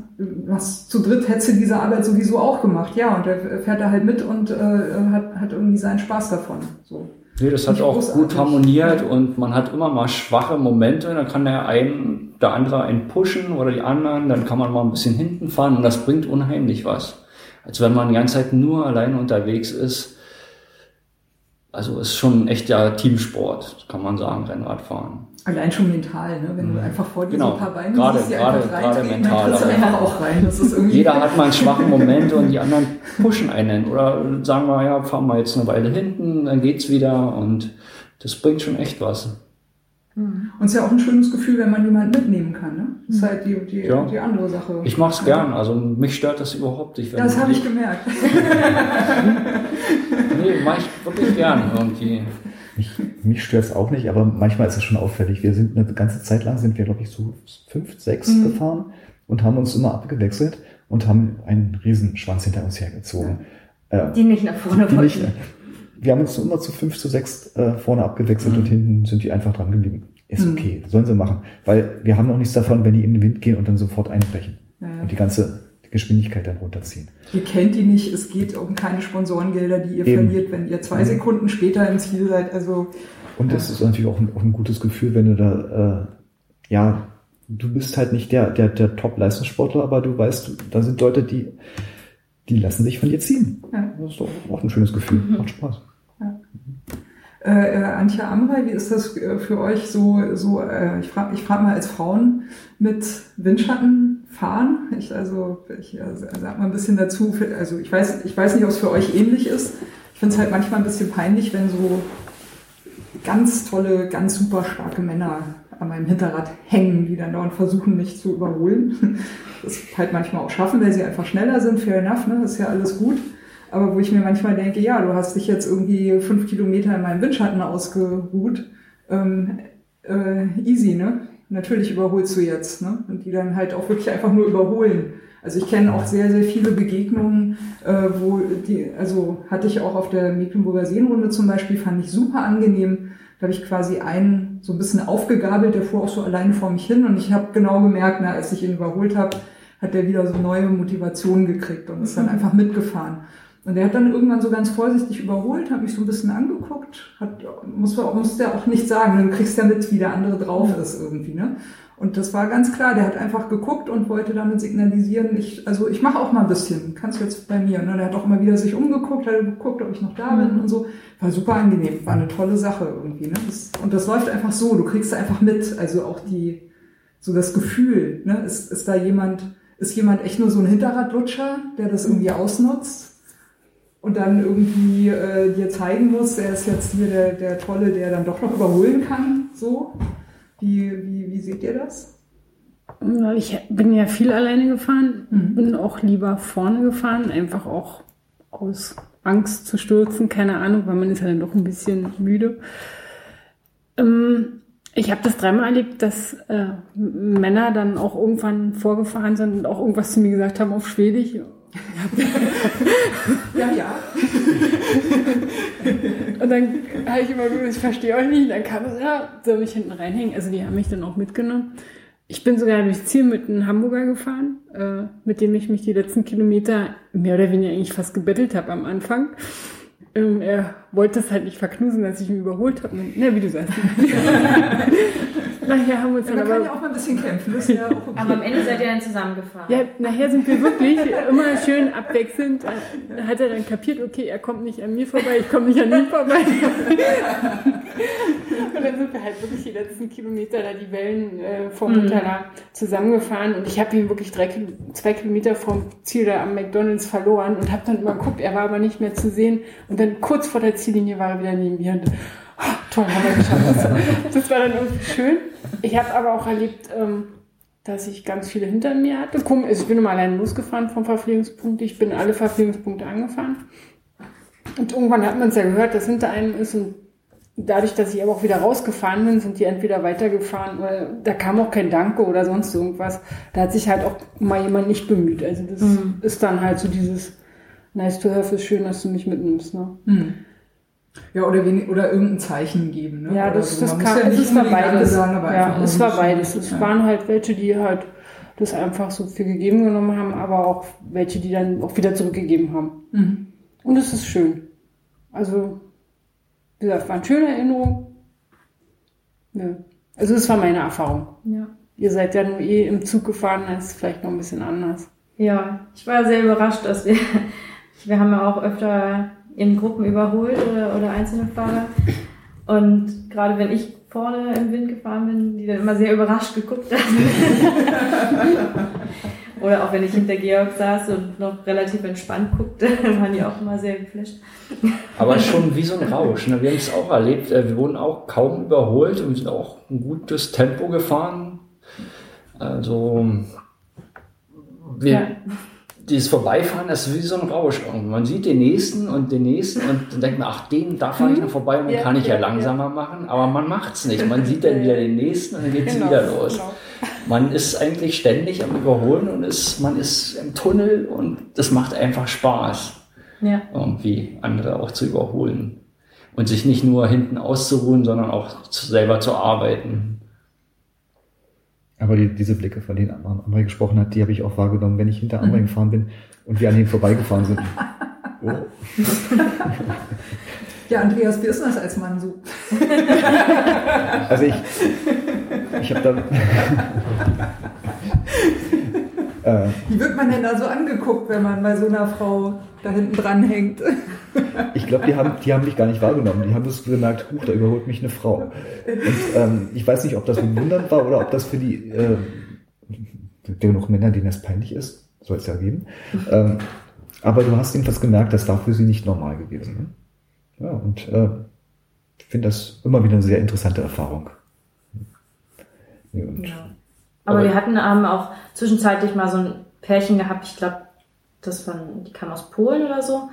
Hast, zu dritt hättest du diese Arbeit sowieso auch gemacht. Ja, und der fährt da halt mit und äh, hat, hat irgendwie seinen Spaß davon. So. Nee, das hat auch großartig. gut harmoniert und man hat immer mal schwache Momente, dann kann der ein, der andere einen pushen oder die anderen, dann kann man mal ein bisschen hinten fahren und das bringt unheimlich was. Als wenn man die ganze Zeit nur alleine unterwegs ist. Also ist schon ein echter Teamsport, kann man sagen, Rennradfahren. Allein schon mental, ne? wenn du einfach vor dir Genau. so ein paar Beine Gerade- siehst, die gerade- einfach reintreten, mental, dann du einfach auch rein. Das ist irgendwie Jeder hat mal einen schwachen Moment und die anderen pushen einen. Oder sagen wir, ja, fahren wir jetzt eine Weile hinten, dann geht's wieder und das bringt schon echt was. Und es ist ja auch ein schönes Gefühl, wenn man jemanden mitnehmen kann. Ne? Das ist halt die, die, Ja. die andere Sache. Ich mach's gern, also mich stört das überhaupt nicht. das habe ich gemerkt. Nee, mach ich wirklich gern irgendwie. Mich, mich stört es auch nicht, aber manchmal ist es schon auffällig. Wir sind eine ganze Zeit lang, sind wir, glaube ich, so fünf, sechs Mhm. gefahren und haben uns immer abgewechselt und haben einen Riesenschwanz hinter uns hergezogen. Äh, Die nicht nach vorne die nicht, wollten. wir haben uns immer zu fünf, zu sechs äh, vorne abgewechselt und hinten sind die einfach dran geblieben. Ist Mhm. okay, sollen sie machen. Weil wir haben auch nichts davon, wenn die in den Wind gehen und dann sofort einbrechen ja. und die ganze Geschwindigkeit dann runterziehen. Ihr kennt die nicht, es geht um keine Sponsorengelder, die ihr Eben. verliert, wenn ihr zwei Mhm. Sekunden später im Ziel seid. Also Und es ist natürlich auch ein, auch ein gutes Gefühl, wenn du da, äh, ja, du bist halt nicht der, der, der Top-Leistungssportler, aber du weißt, da sind Leute, die, die lassen sich von dir ziehen. Ja. Das ist doch auch ein schönes Gefühl. Macht Spaß. Äh, äh, Antje Amrei, wie ist das äh, für euch so, so äh, ich frage ich frag mal als Frauen mit Windschatten fahren? Ich, also, ich äh, sag mal ein bisschen dazu, also ich weiß, ich weiß nicht, ob es für euch ähnlich ist. Ich finde es halt manchmal ein bisschen peinlich, wenn so ganz tolle, ganz super starke Männer an meinem Hinterrad hängen, die dann dauernd versuchen, mich zu überholen. Das halt manchmal auch schaffen, weil sie einfach schneller sind, fair enough, ne? Ist ja alles gut. Aber wo ich mir manchmal denke, ja, du hast dich jetzt irgendwie fünf Kilometer in meinem Windschatten ausgeruht, ähm, äh, easy, ne? Natürlich überholst du jetzt, ne? Und die dann halt auch wirklich einfach nur überholen. Also ich kenne auch sehr, sehr viele Begegnungen, äh, wo die, also hatte ich auch auf der Mecklenburger Seenrunde zum Beispiel, fand ich super angenehm. Da habe ich quasi einen so ein bisschen aufgegabelt, der fuhr auch so alleine vor mich hin und ich habe genau gemerkt, na, als ich ihn überholt habe, hat der wieder so neue Motivationen gekriegt und ist dann einfach mitgefahren. Und der hat dann irgendwann so ganz vorsichtig überholt, hat mich so ein bisschen angeguckt, hat, muss, muss der auch nicht sagen, du kriegst ja mit, wie der andere drauf ist irgendwie, ne? Und das war ganz klar, der hat einfach geguckt und wollte damit signalisieren, ich, also ich mache auch mal ein bisschen, kannst du jetzt bei mir. Ne? Der hat auch immer wieder sich umgeguckt, hat geguckt, ob ich noch da bin und so. War super angenehm, war eine tolle Sache irgendwie. Ne? Das, und das läuft einfach so, du kriegst einfach mit, also auch die, so das Gefühl, ne? ist, ist da jemand, ist jemand echt nur so ein Hinterradlutscher, der das irgendwie ausnutzt und dann irgendwie äh, dir zeigen muss, er ist jetzt hier der, der Tolle, der dann doch noch überholen kann, so. Wie, wie, wie seht ihr das? Ich bin ja viel alleine gefahren, mhm. bin auch lieber vorne gefahren, einfach auch aus Angst zu stürzen, keine Ahnung, weil man ist ja dann doch ein bisschen müde. Ähm, ich habe das dreimal erlebt, dass äh, Männer dann auch irgendwann vorgefahren sind und auch irgendwas zu mir gesagt haben auf Schwedisch. Ja, ja. und dann habe ich immer gesagt, ich verstehe euch nicht. Dann kam es, ja, soll mich hinten reinhängen. Also die haben mich dann auch mitgenommen. Ich bin sogar durchs Ziel mit einem Hamburger gefahren, äh, mit dem ich mich die letzten Kilometer mehr oder weniger eigentlich fast gebettelt habe am Anfang. Ähm, er wollte es halt nicht verknusen, als ich ihn überholt habe. Na, wie du sagst. nachher haben wir uns ja, dann aber... kann ja auch mal ein bisschen kämpfen. Das ist ja auch okay. Aber am Ende seid ihr dann zusammengefahren. Ja, nachher sind wir wirklich immer schön abwechselnd. Da hat er dann kapiert, okay, er kommt nicht an mir vorbei, ich komme nicht an ihm vorbei. und dann sind wir halt wirklich die letzten Kilometer da die Wellen äh, vom mhm. Zusammengefahren und ich habe ihn wirklich drei, zwei Kilometer vom Ziel da am McDonalds verloren und habe dann mal geguckt, er war aber nicht mehr zu sehen und dann kurz vor der Ziellinie war er wieder neben mir und oh, toll, haben wir geschafft. Das war dann irgendwie schön. Ich habe aber auch erlebt, ähm, dass ich ganz viele hinter mir hatte. Also ich bin immer allein losgefahren vom Verpflegungspunkt. Ich bin alle Verpflegungspunkte angefahren. Und irgendwann hat man es ja gehört, dass hinter einem ist und dadurch, dass ich aber auch wieder rausgefahren bin, sind die entweder weitergefahren oder da kam auch kein Danke oder sonst irgendwas. Da hat sich halt auch mal jemand nicht bemüht. Also das mhm. ist dann halt so dieses nice to have, ist schön, dass du mich mitnimmst. Ne? Mhm. Ja, oder, wenig, oder irgendein Zeichen geben. Ne? Ja, das, so. das kam, ja es war beides. Sagen, ja, es war beides. Es ja. waren halt welche, die halt das einfach so viel gegeben genommen haben, aber auch welche, die dann auch wieder zurückgegeben haben. Mhm. Und es ist schön. Also, wie gesagt, waren schöne Erinnerungen. Ja. Also, das war meine Erfahrung. Ja. Ihr seid ja nur eh im Zug gefahren, das ist vielleicht noch ein bisschen anders. Ja, ich war sehr überrascht, dass wir, wir haben ja auch öfter in Gruppen überholt oder, oder einzelne Fahrer. Und gerade wenn ich vorne im Wind gefahren bin, die dann immer sehr überrascht geguckt haben. oder auch wenn ich hinter Georg saß und noch relativ entspannt guckte, waren die auch immer sehr geflasht. Aber schon wie so ein Rausch. Ne? Wir haben es auch erlebt. Äh, wir wurden auch kaum überholt und sind auch ein gutes Tempo gefahren. Also wir, ja dieses Vorbeifahren ist wie so ein Rausch. Und man sieht den nächsten und den nächsten und dann denkt man, ach, den, da fahre ich noch vorbei und den ja, kann ich ja, ja langsamer ja. machen. Aber man macht es nicht. Man sieht dann wieder den nächsten und dann geht es genau, wieder los. Genau. Man ist eigentlich ständig am Überholen und ist, man ist im Tunnel und das macht einfach Spaß, irgendwie andere auch zu überholen. Und sich nicht nur hinten auszuruhen, sondern auch selber zu arbeiten. Aber die, diese Blicke, von denen Amrei gesprochen hat, die habe ich auch wahrgenommen, wenn ich hinter Amrei mhm. gefahren bin und wir an ihm vorbeigefahren sind. Oh. Ja, Andreas, wie ist das als Mann so? Also ich, ich habe da... Wie wird man denn da so angeguckt, wenn man bei so einer Frau da hinten dran hängt? Ich glaube, die haben, die haben mich gar nicht wahrgenommen. Die haben das gemerkt, huch, da überholt mich eine Frau. Und ähm, ich weiß nicht, ob das bewundernd war oder ob das für die äh, genug Männer, denen das peinlich ist, soll es ja geben. Ähm, aber du hast jedenfalls gemerkt, das war für sie nicht normal gewesen. Ne? Ja, und äh, ich finde das immer wieder eine sehr interessante Erfahrung. Ja, ja. Aber, wir hatten ähm, auch zwischenzeitlich mal so ein Pärchen gehabt, ich glaube, das von, die kam aus Polen oder so,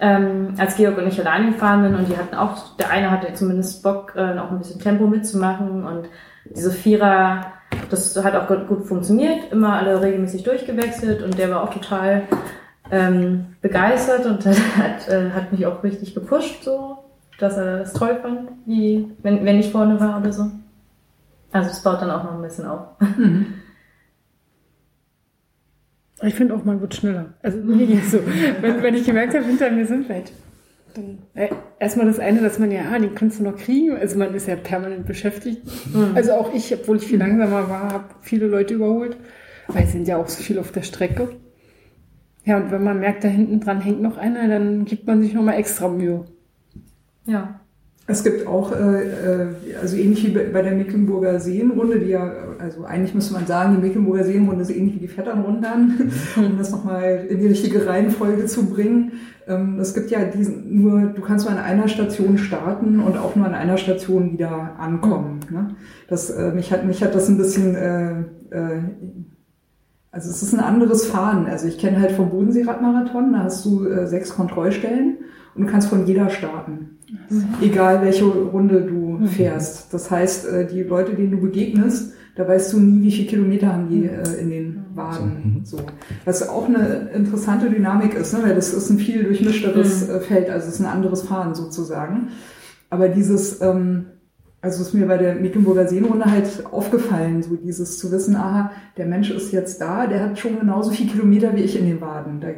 ähm, als Georg und ich alleine gefahren sind und die hatten auch, der eine hatte zumindest Bock, äh, noch ein bisschen Tempo mitzumachen und diese Vierer, das hat auch gut, gut funktioniert, immer alle regelmäßig durchgewechselt und der war auch total ähm, begeistert und hat, äh, hat mich auch richtig gepusht, so, dass er das toll fand, wie wenn, wenn ich vorne war oder so. Also es baut dann auch noch ein bisschen auf. Mhm. Ich finde auch, man wird schneller. Also mir ging so. Wenn, wenn ich gemerkt habe, hinter mir sind. Dann, äh, erstmal das eine, dass man ja, ah, den kannst du noch kriegen. Also man ist ja permanent beschäftigt. Mhm. Also auch ich, obwohl ich viel langsamer war, habe viele Leute überholt. Weil es sind ja auch so viel auf der Strecke. Ja, und wenn man merkt, da hinten dran hängt noch einer, dann gibt man sich nochmal extra Mühe. Ja. Es gibt auch, äh, äh, also ähnlich wie bei der Mecklenburger Seenrunde, die ja, also eigentlich müsste man sagen, die Mecklenburger Seenrunde ist ähnlich wie die Vetternrundern, mhm. um das nochmal in die richtige Reihenfolge zu bringen. Ähm, es gibt ja diesen, nur, du kannst nur an einer Station starten und auch nur an einer Station wieder ankommen. Mhm. Ne? Das, äh, mich, hat, mich hat das ein bisschen, äh, äh, also es ist ein anderes Fahren. Also ich kenne halt vom Bodenseeradmarathon, da hast du äh, sechs Kontrollstellen und du kannst von jeder starten. Mhm. Egal welche Runde du mhm. fährst. Das heißt, äh, die Leute, denen du begegnest, da weißt du nie, wie viele Kilometer haben die äh, in den Wagen. Mhm. So. Was auch eine interessante Dynamik ist, ne? weil das ist ein viel durchmischteres mhm. Feld, also es ist ein anderes Fahren sozusagen. Aber dieses, ähm, also ist mir bei der Mecklenburger Seenrunde halt aufgefallen, so dieses zu wissen, aha, der Mensch ist jetzt da, der hat schon genauso viele Kilometer wie ich in den Waden. Da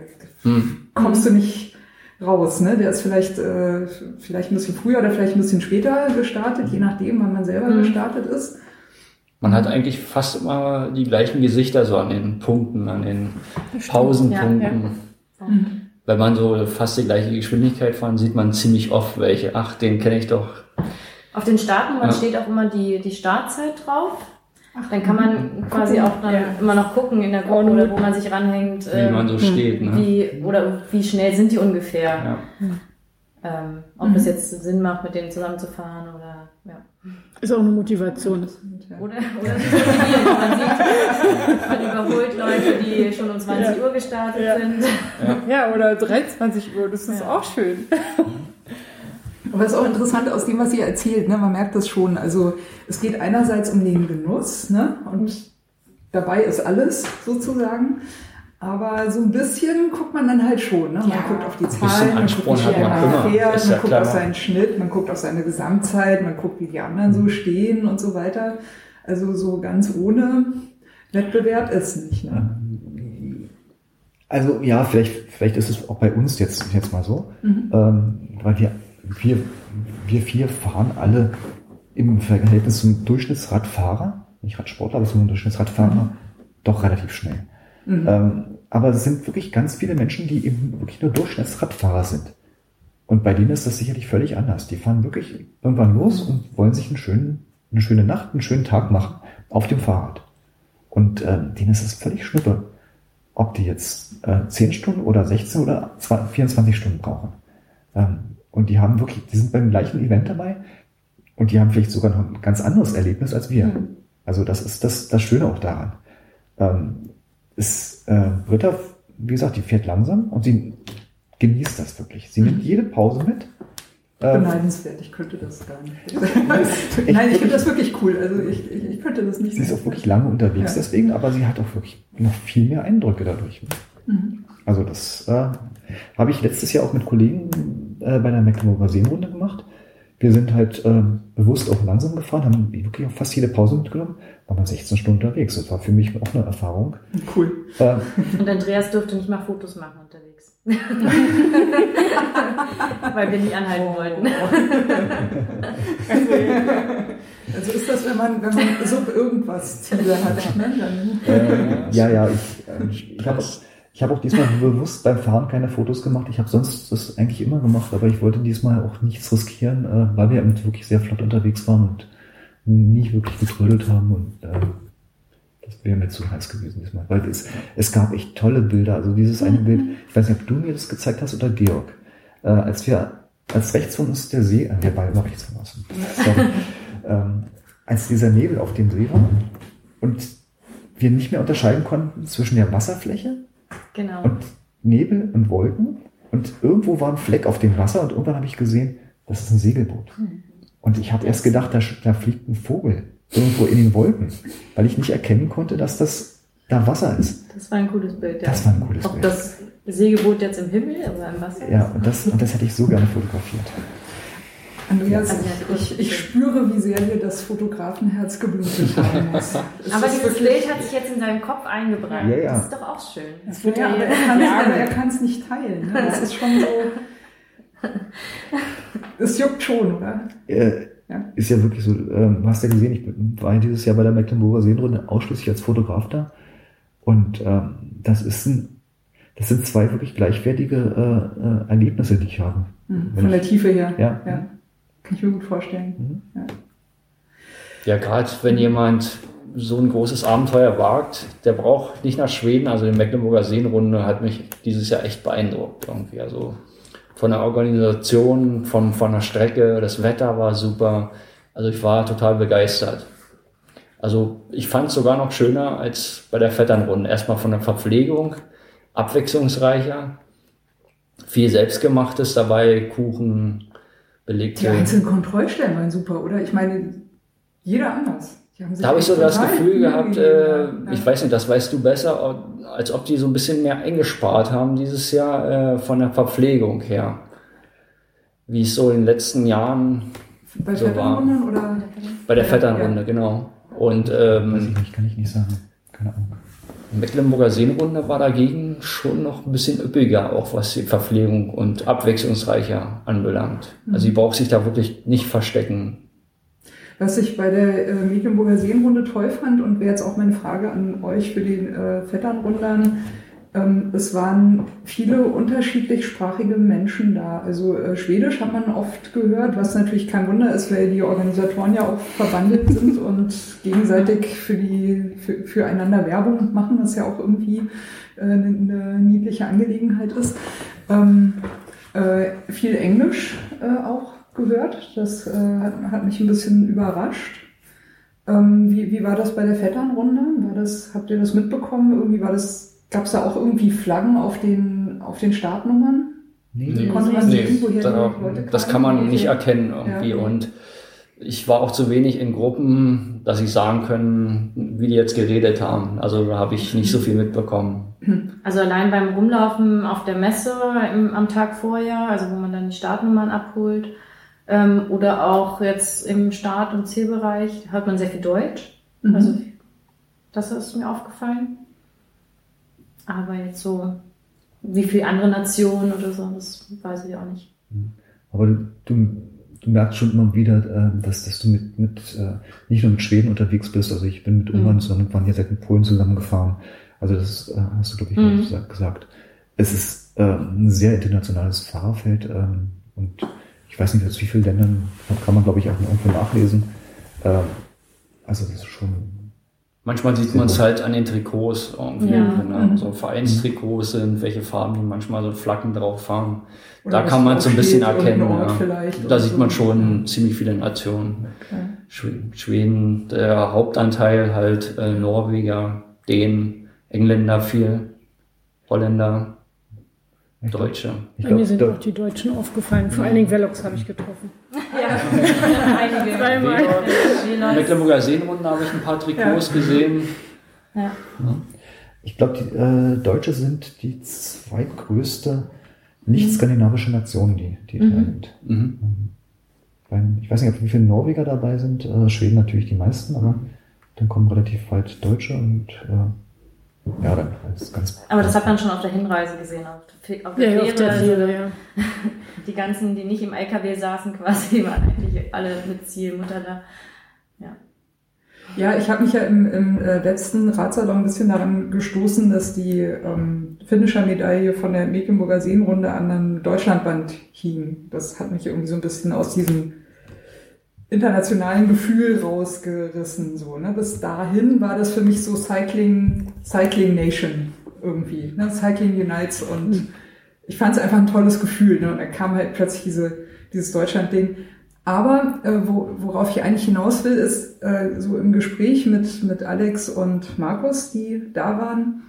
mhm. kommst du nicht raus. Ne? Der ist vielleicht, äh, vielleicht ein bisschen früher oder vielleicht ein bisschen später gestartet, je nachdem, wann man selber mhm. gestartet ist. Man hat eigentlich fast immer die gleichen Gesichter so an den Punkten, an den Pausenpunkten. Ja, ja. Mhm. Wenn man so fast die gleiche Geschwindigkeit fahren, sieht man ziemlich oft welche. Ach, den kenne ich doch. Auf den Startnummern ja. steht auch immer die, die Startzeit drauf. Dann kann man quasi gucken. auch dann ja. immer noch gucken in der Gruppe oder wo man sich ranhängt. Wie ähm, man so steht. Ne? Wie, oder wie schnell sind die ungefähr. Ja. Ähm, ob mhm. das jetzt Sinn macht, mit denen zusammenzufahren oder ja. Ist auch eine Motivation. Oder, oder man sieht, man überholt Leute, die schon um 20 ja. Uhr gestartet ja. sind. Ja. oder 23 Uhr, das ist auch schön. Aber es ist auch interessant aus dem, was sie erzählt. Ne? Man merkt das schon. Also es geht einerseits um den Genuss ne? und dabei ist alles sozusagen. Aber so ein bisschen guckt man dann halt schon. Ne? Man ja, guckt auf die Zahlen, man guckt, wie schnell man fährt, man guckt auf seinen Schnitt, man guckt auf seine Gesamtzeit, man guckt, wie die anderen so mhm. stehen und so weiter. Also so ganz ohne Wettbewerb ist nicht. Ne? Also ja, vielleicht, vielleicht ist es auch bei uns jetzt, jetzt mal so, mhm. ähm, weil wir wir, wir vier fahren alle im Verhältnis zum Durchschnittsradfahrer, nicht Radsportler, aber zum Durchschnittsradfahrer, mhm. doch relativ schnell. Mhm. Ähm, aber es sind wirklich ganz viele Menschen, die eben wirklich nur Durchschnittsradfahrer sind. Und bei denen ist das sicherlich völlig anders. Die fahren wirklich irgendwann los und wollen sich einen schönen, eine schöne Nacht, einen schönen Tag machen auf dem Fahrrad. Und äh, denen ist es völlig schnuppe, ob die jetzt äh, 10 Stunden oder 16 oder 24 Stunden brauchen. Ähm, und die haben wirklich, die sind beim gleichen Event dabei und die haben vielleicht sogar noch ein ganz anderes Erlebnis als wir. Mhm. Also das ist das, das Schöne auch daran. Ähm, ist, äh, Britta, wie gesagt, die fährt langsam und sie genießt das wirklich. Sie nimmt mhm. jede Pause mit. Ähm, Beneidenswert, ich könnte das gar nicht. Nein, ich finde das wirklich cool. Also ich, ich, ich, könnte das nicht. Sie ist auch wirklich lange unterwegs ja. deswegen, aber sie hat auch wirklich noch viel mehr Eindrücke dadurch. Mhm. Also das äh, habe ich letztes Jahr auch mit Kollegen äh, bei der Mecklenburger Seenrunde gemacht. Wir sind halt äh, bewusst auch langsam gefahren, haben wirklich auch fast jede Pause mitgenommen, waren dann 16 Stunden unterwegs. Das war für mich auch eine Erfahrung. Cool. Äh, Und Andreas durfte nicht mal Fotos machen unterwegs. Weil wir nicht anhalten oh. wollten. also ist das, wenn man, wenn man so irgendwas Ziele hat, ne? Dann, äh, ja, ja, ich, äh, ich habe ich habe auch diesmal bewusst beim Fahren keine Fotos gemacht. Ich habe sonst das eigentlich immer gemacht, aber ich wollte diesmal auch nichts riskieren, äh, weil wir wirklich sehr flott unterwegs waren und nie wirklich getrödelt haben und äh, das wäre mir zu heiß gewesen diesmal. Weil es, es gab echt tolle Bilder. Also dieses eine Bild, ich weiß nicht, ob du mir das gezeigt hast oder Georg. Äh, als wir, als rechts von uns der See, äh, wir beide war rechts von uns, sorry, ähm, als dieser Nebel auf dem See war und wir nicht mehr unterscheiden konnten zwischen der Wasserfläche Genau. Und Nebel und Wolken. Und irgendwo war ein Fleck auf dem Wasser und irgendwann habe ich gesehen, das ist ein Segelboot. Mhm. Und ich habe erst gedacht, da, da fliegt ein Vogel irgendwo in den Wolken, weil ich nicht erkennen konnte, dass das da Wasser ist. Das war ein cooles Bild, ja. Das war ein cooles Ob Bild. das Segelboot jetzt im Himmel oder im Wasser Ja, und das, und das hätte ich so gerne fotografiert. Andreas, Also, ich, ich spüre, wie sehr dir das Fotografenherz geblutet haben muss. Es Aber dieses Bild hat sich jetzt in seinem Kopf eingebrannt. Ja, ja. Das ist doch auch schön. Das wird Ja, aber er kann es er nicht teilen. Ne? Das ist schon so. Das juckt schon, oder? Äh, Ja. Ist ja wirklich so, ähm, du hast ja gesehen, ich war ja dieses Jahr bei der Mecklenburger Seenrunde ausschließlich als Fotograf da. Und ähm, das ist ein, das sind zwei wirklich gleichwertige äh, äh, Erlebnisse, die ich habe. Mhm. Von der ich- Tiefe her. Ja. ja. Kann ich mir gut vorstellen. Ja, gerade wenn jemand so ein großes Abenteuer wagt, der braucht nicht nach Schweden. Also die Mecklenburger Seenrunde hat mich dieses Jahr echt beeindruckt irgendwie. Also von der Organisation, von, von der Strecke, das Wetter war super. Also ich war total begeistert. Also ich fand es sogar noch schöner als bei der Vetternrunde. Erstmal von der Verpflegung, abwechslungsreicher, viel Selbstgemachtes dabei, Kuchen, belegte Die einzelnen Kontrollstellen waren super, oder? Ich meine, jeder anders. Da habe ich so das Gefühl gehabt, äh, ja. ich weiß nicht, das weißt du besser, als ob die so ein bisschen mehr eingespart haben dieses Jahr äh, von der Verpflegung her. Wie es so in den letzten Jahren Bei so Vetternrunden oder? bei der Ja, Vetternrunde, genau. Und Weiß ähm, ich nicht, kann ich nicht sagen. Keine Ahnung. Mecklenburger Seenrunde war dagegen schon noch ein bisschen üppiger, auch was die Verpflegung und abwechslungsreicher anbelangt. Also sie braucht sich da wirklich nicht verstecken. Was ich bei der äh, Mecklenburger Seenrunde toll fand und wäre jetzt auch meine Frage an euch für den äh, Vetternrundern, es waren viele unterschiedlichsprachige Menschen da. Also äh, Schwedisch hat man oft gehört, was natürlich kein Wunder ist, weil die Organisatoren ja auch verbandelt sind und gegenseitig für die für, füreinander Werbung machen, was ja auch irgendwie äh, eine, eine niedliche Angelegenheit ist. Ähm, äh, viel Englisch äh, auch gehört. Das äh, hat, hat mich ein bisschen überrascht. Ähm, wie, wie war das bei der Vetternrunde? War das, habt ihr das mitbekommen? Irgendwie war das, gab es da auch irgendwie Flaggen auf den, auf den Startnummern? Nee, Konnte man sehen, woher da, Leute das kann man nicht erkennen irgendwie. Ja. Und ich war auch zu wenig in Gruppen, dass ich sagen können, wie die jetzt geredet haben. Also da habe ich nicht so viel mitbekommen. Also allein beim Rumlaufen auf der Messe im, am Tag vorher, also wo man dann die Startnummern abholt, ähm, oder auch jetzt im Start- und Zielbereich, hört man sehr viel Deutsch. Mhm. Also das ist mir aufgefallen. Aber jetzt so, wie viele andere Nationen oder so, das weiß ich auch nicht. Aber du, du, du merkst schon immer wieder, äh, dass, dass du mit, mit äh, nicht nur mit Schweden unterwegs bist. Also ich bin mit Ungarn Mhm. zusammen, waren jetzt mit Polen zusammengefahren. Also das äh, hast du, glaube ich, Mhm. gesagt-. Es ist äh, ein sehr internationales Fahrerfeld ähm, und ich weiß nicht, aus wie vielen Ländern kann man, glaube ich, auch irgendwo nachlesen. Ähm, also das ist schon Manchmal sieht man es halt an den Trikots irgendwie, Ja. wenn da so Vereinstrikots sind, welche Farben die manchmal so Flaggen drauf haben. Oder Da kann man so ein bisschen erkennen. Ja. vielleicht Da sieht so. man schon ziemlich viele Nationen. Schw- Schweden, der Hauptanteil halt äh, Norweger, Dänen, Engländer viel, Holländer, glaub- Deutsche. Bei mir sind auch die Deutschen aufgefallen. Vor allen Dingen Velox habe ich getroffen. Ja, einige. Dreimal. Velox. Mecklenburger Seenrunde habe ich ein paar Trikots gesehen. Ja. ich glaub, die äh, Deutsche sind die zweitgrößte nicht-skandinavische Nation, die, die teilnimmt. Mhm. Beim- Ich weiß nicht, ob wie viele Norweger dabei sind. Äh, Schweden natürlich die meisten, aber dann kommen relativ weit Deutsche und äh, ja, dann ist ganz. Aber das hat man schon auf der Hinreise gesehen, auf der, auf der Ja, Fähre. auf der also Fähre, ja. Die ganzen, die nicht im LKW saßen, quasi, waren eigentlich alle mit Zielmutter da. Ja. Ja, ich habe mich ja im, im äh, letzten Radsalon ein bisschen daran gestoßen, dass die ähm, Finisher-Medaille von der Mecklenburger Seenrunde an einem Deutschlandband hing. Das hat mich irgendwie so ein bisschen aus diesem internationalen Gefühl rausgerissen. So, ne? Bis dahin war das für mich so Cycling, Cycling Nation irgendwie. Ne? Cycling Unites und ich fand es einfach ein tolles Gefühl. Ne? Und dann kam halt plötzlich diese, dieses Deutschland-Ding. Aber äh, wo, worauf ich eigentlich hinaus will, ist äh, so im Gespräch mit, mit Alex und Markus, die da waren.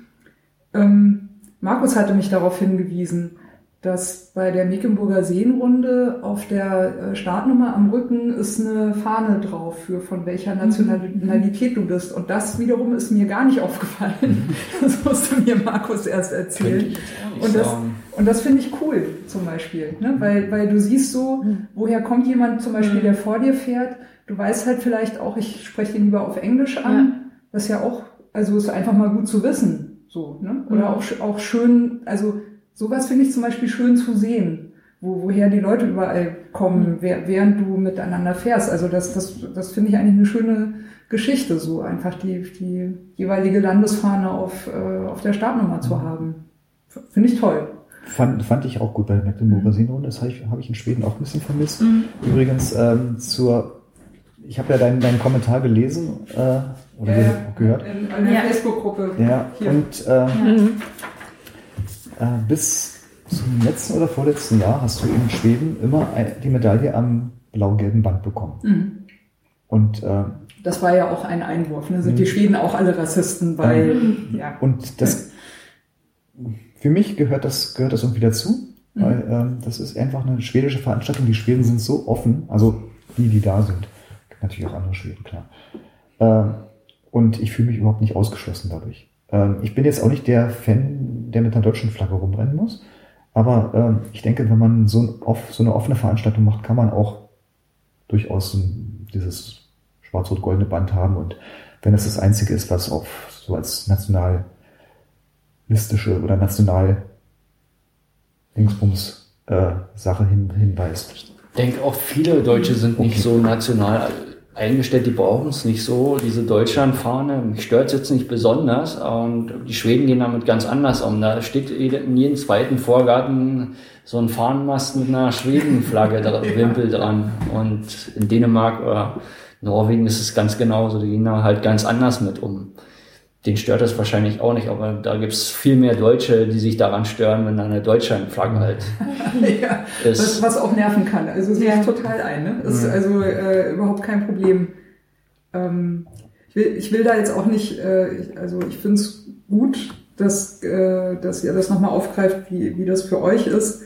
Ähm, Markus hatte mich darauf hingewiesen, dass bei der Mecklenburger Seenrunde auf der äh, Startnummer am Rücken ist eine Fahne drauf für von welcher Nationalität du bist. Und das wiederum ist mir gar nicht aufgefallen. Das musste mir Markus erst erzählen. Und das, und das finde ich cool zum Beispiel, ne? weil, weil du siehst so, woher kommt jemand zum Beispiel, der vor dir fährt. Du weißt halt vielleicht auch, ich spreche ihn lieber auf Englisch an. Das ist ja auch, also ist einfach mal gut zu wissen. So, ne? Oder auch, auch schön, also sowas finde ich zum Beispiel schön zu sehen, wo, woher die Leute überall kommen, während du miteinander fährst. Also das, das, das finde ich eigentlich eine schöne Geschichte, so einfach die, die jeweilige Landesfahne auf, äh, auf der Startnummer zu haben. Finde ich toll. Fand, fand ich auch gut bei der Mecklenburger mhm. Seenrunde. Das habe ich, hab ich in Schweden auch ein bisschen vermisst. Mhm. Übrigens ähm, zur, ich habe ja deinen, deinen Kommentar gelesen äh, oder ja, gehört. In, in einer ja. Facebook-Gruppe. Ja, Hier. und äh, mhm. Äh, bis zum letzten oder vorletzten Jahr hast du in Schweden immer die Medaille am blau-gelben Band bekommen. Mhm. Und äh, das war ja auch ein Einwurf. Ne? Sind die mhm. Schweden auch alle Rassisten? Weil, ähm, ja. Und das für mich gehört das, gehört das irgendwie dazu, mhm. weil ähm, das ist einfach eine schwedische Veranstaltung. Die Schweden sind so offen, also die, die da sind. Natürlich auch andere Schweden, klar. Ähm, und ich fühle mich überhaupt nicht ausgeschlossen dadurch. Ähm, ich bin jetzt auch nicht der Fan, der mit einer deutschen Flagge rumrennen muss. Aber ähm, ich denke, wenn man so, ein, off, so eine offene Veranstaltung macht, kann man auch durchaus ein, dieses schwarz-rot-goldene Band haben. Und wenn es das Einzige ist, was auf so als national listische oder national Dingsbums äh, Sache hin, hinweist. Ich denke auch viele Deutsche sind okay. nicht so national eingestellt, die brauchen es nicht so, diese Deutschlandfahne. Mich stört es jetzt nicht besonders und die Schweden gehen damit ganz anders um. Da steht in jedem zweiten Vorgarten so ein Fahnenmast mit einer Schwedenflagge, Wimpel dran. Und in Dänemark oder Norwegen ist es ganz genauso, die gehen da halt ganz anders mit um den stört das wahrscheinlich auch nicht, aber da gibt es viel mehr Deutsche, die sich daran stören, wenn da eine Deutschlandflagge halt ja, ist. Was, was, auch nerven kann. Also sehe ich total ein. Ne? Ist mhm. also äh, überhaupt kein Problem. Ähm, ich, will, ich will da jetzt auch nicht, äh, ich, also ich finde es gut, dass, äh, dass ihr das nochmal aufgreift, wie, wie das für euch ist.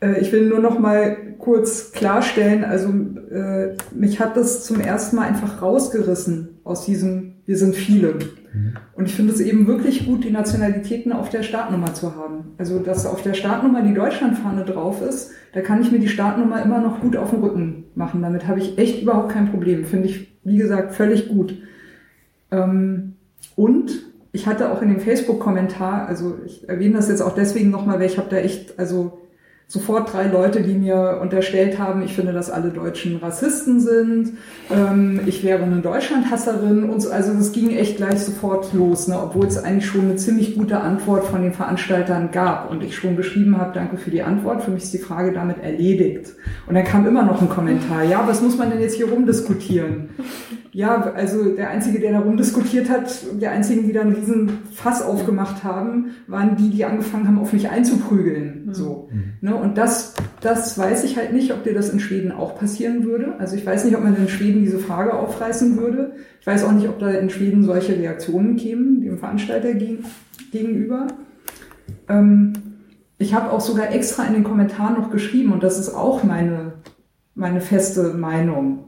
Äh, ich will nur noch mal kurz klarstellen, also äh, mich hat das zum ersten Mal einfach rausgerissen aus diesem, wir sind viele. Mhm. Und ich finde es eben wirklich gut, die Nationalitäten auf der Startnummer zu haben. Also, dass auf der Startnummer die Deutschlandfahne drauf ist, da kann ich mir die Startnummer immer noch gut auf den Rücken machen. Damit habe ich echt überhaupt kein Problem. Finde ich, wie gesagt, völlig gut. Ähm, und ich hatte auch in dem Facebook-Kommentar, also ich erwähne das jetzt auch deswegen nochmal, weil ich habe da echt, also sofort drei Leute, die mir unterstellt haben, ich finde, dass alle Deutschen Rassisten sind, ähm, ich wäre eine Deutschlandhasserin und so. Also das ging echt gleich sofort los, ne? obwohl es eigentlich schon eine ziemlich gute Antwort von den Veranstaltern gab und ich schon geschrieben habe, danke für die Antwort, für mich ist die Frage damit erledigt. Und dann kam immer noch ein Kommentar, ja, was muss man denn jetzt hier rumdiskutieren? Ja, also der Einzige, der darum diskutiert hat, der Einzigen, die da einen riesen Fass aufgemacht haben, waren die, die angefangen haben, auf mich einzuprügeln. So. Mhm. Ne? Und das, das weiß ich halt nicht, ob dir das in Schweden auch passieren würde. Also ich weiß nicht, ob man in Schweden diese Frage aufreißen würde. Ich weiß auch nicht, ob da in Schweden solche Reaktionen kämen, dem Veranstalter gegenüber. Ähm, ich habe auch sogar extra in den Kommentaren noch geschrieben, und das ist auch meine, meine feste Meinung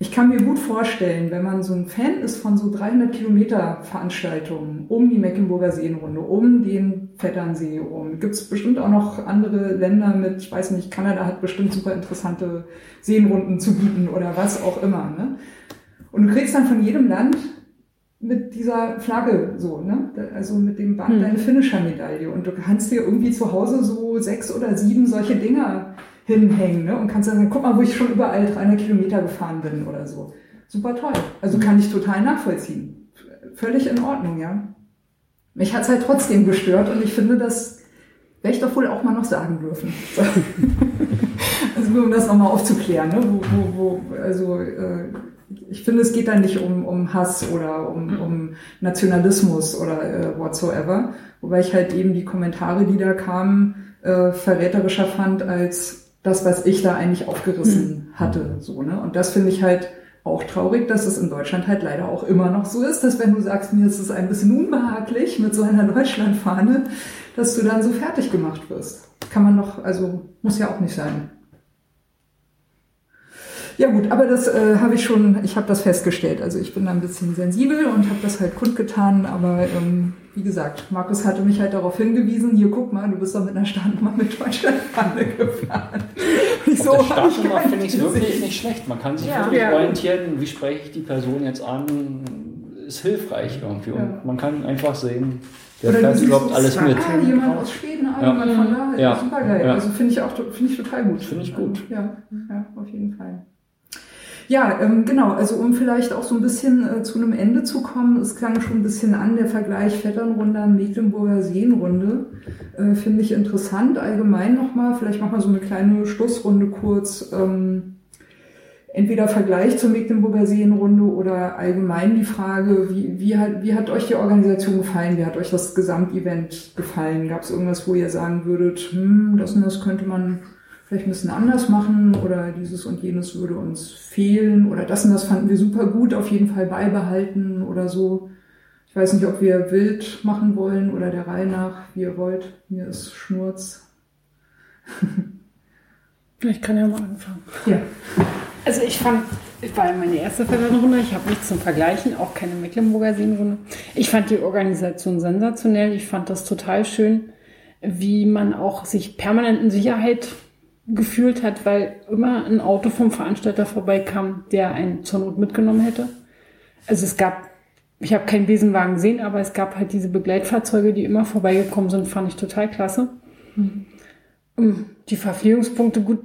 ich kann mir gut vorstellen, wenn man so ein Fan ist von so 300 Kilometer Veranstaltungen um die Mecklenburger Seenrunde, um den Vetternsee rum, gibt es bestimmt auch noch andere Länder mit, ich weiß nicht, Kanada hat bestimmt super interessante Seenrunden zu bieten oder was auch immer. Ne? Und du kriegst dann von jedem Land mit dieser Flagge so, ne? Also mit dem Band hm. deine Finisher-Medaille. Und du kannst dir irgendwie zu Hause so sechs oder sieben solche Dinger hinhängen ne? und kannst dann sagen, guck mal, wo ich schon überall 300 Kilometer gefahren bin oder so. Super toll. Also kann ich total nachvollziehen. Völlig in Ordnung, ja. Mich hat's halt trotzdem gestört und ich finde, das werde ich doch wohl auch mal noch sagen dürfen. also nur um das nochmal aufzuklären, ne? wo, wo, wo, also äh, ich finde, es geht da nicht um, um Hass oder um, um Nationalismus oder äh, whatsoever. Wobei ich halt eben die Kommentare, die da kamen, äh, verräterischer fand als das, was ich da eigentlich aufgerissen mhm. hatte. So, ne? Und das finde ich halt auch traurig, dass es in Deutschland halt leider auch immer noch so ist, dass wenn du sagst, mir ist es ein bisschen unbehaglich mit so einer Deutschlandfahne, dass du dann so fertig gemacht wirst. kann man doch, also muss ja auch nicht sein. Ja gut, aber das äh, habe ich schon, ich habe das festgestellt. Also ich bin da ein bisschen sensibel und habe das halt kundgetan, aber ähm, wie gesagt, Markus hatte mich halt darauf hingewiesen, hier guck mal, du bist doch mit einer Startnummer mit Deutschlandfahne gefahren. Ich so, der Startnummer finde ich wirklich nicht schlecht. Man kann sich ja. wirklich ja. orientieren, wie spreche ich die Person jetzt an, ist hilfreich irgendwie. Und ja. man kann einfach sehen, der fährt überhaupt alles mit. Ah, jemand aus Schweden an, ja. von da, ja. super geil. Ja. Also finde ich auch finde ich total gut. Finde ich gut. Ja, ja, auf jeden Fall. Ja, ähm, genau. Also um vielleicht auch so ein bisschen äh, zu einem Ende zu kommen, es klang schon ein bisschen an, der Vergleich Vetternrunde an Mecklenburger Seenrunde. Äh, Finde ich interessant. Allgemein nochmal, vielleicht machen wir so eine kleine Schlussrunde kurz. Ähm, entweder Vergleich zur Mecklenburger Seenrunde oder allgemein die Frage, wie, wie, hat, wie hat euch die Organisation gefallen? Wie hat euch das Gesamtevent gefallen? Gab es irgendwas, wo ihr sagen würdet, hm, das und das könnte man vielleicht bisschen anders machen oder dieses und jenes würde uns fehlen oder das und das fanden wir super gut, auf jeden Fall beibehalten oder so. Ich weiß nicht, ob wir wild machen wollen oder der Reihe nach, wie ihr wollt. Mir ist Schnurz. ich kann ja mal anfangen. Ja. Also ich fand, es war meine erste Versammlungsrunde, ich habe nichts zum Vergleichen, auch keine Mecklenburger Seenrunde. Ich fand die Organisation sensationell, ich fand das total schön, wie man auch sich permanent in Sicherheit gefühlt hat, weil immer ein Auto vom Veranstalter vorbeikam, der einen zur Not mitgenommen hätte. Also es gab, ich habe keinen Besenwagen gesehen, aber es gab halt diese Begleitfahrzeuge, die immer vorbeigekommen sind, fand ich total klasse. Mhm. Die Verpflegungspunkte, gut,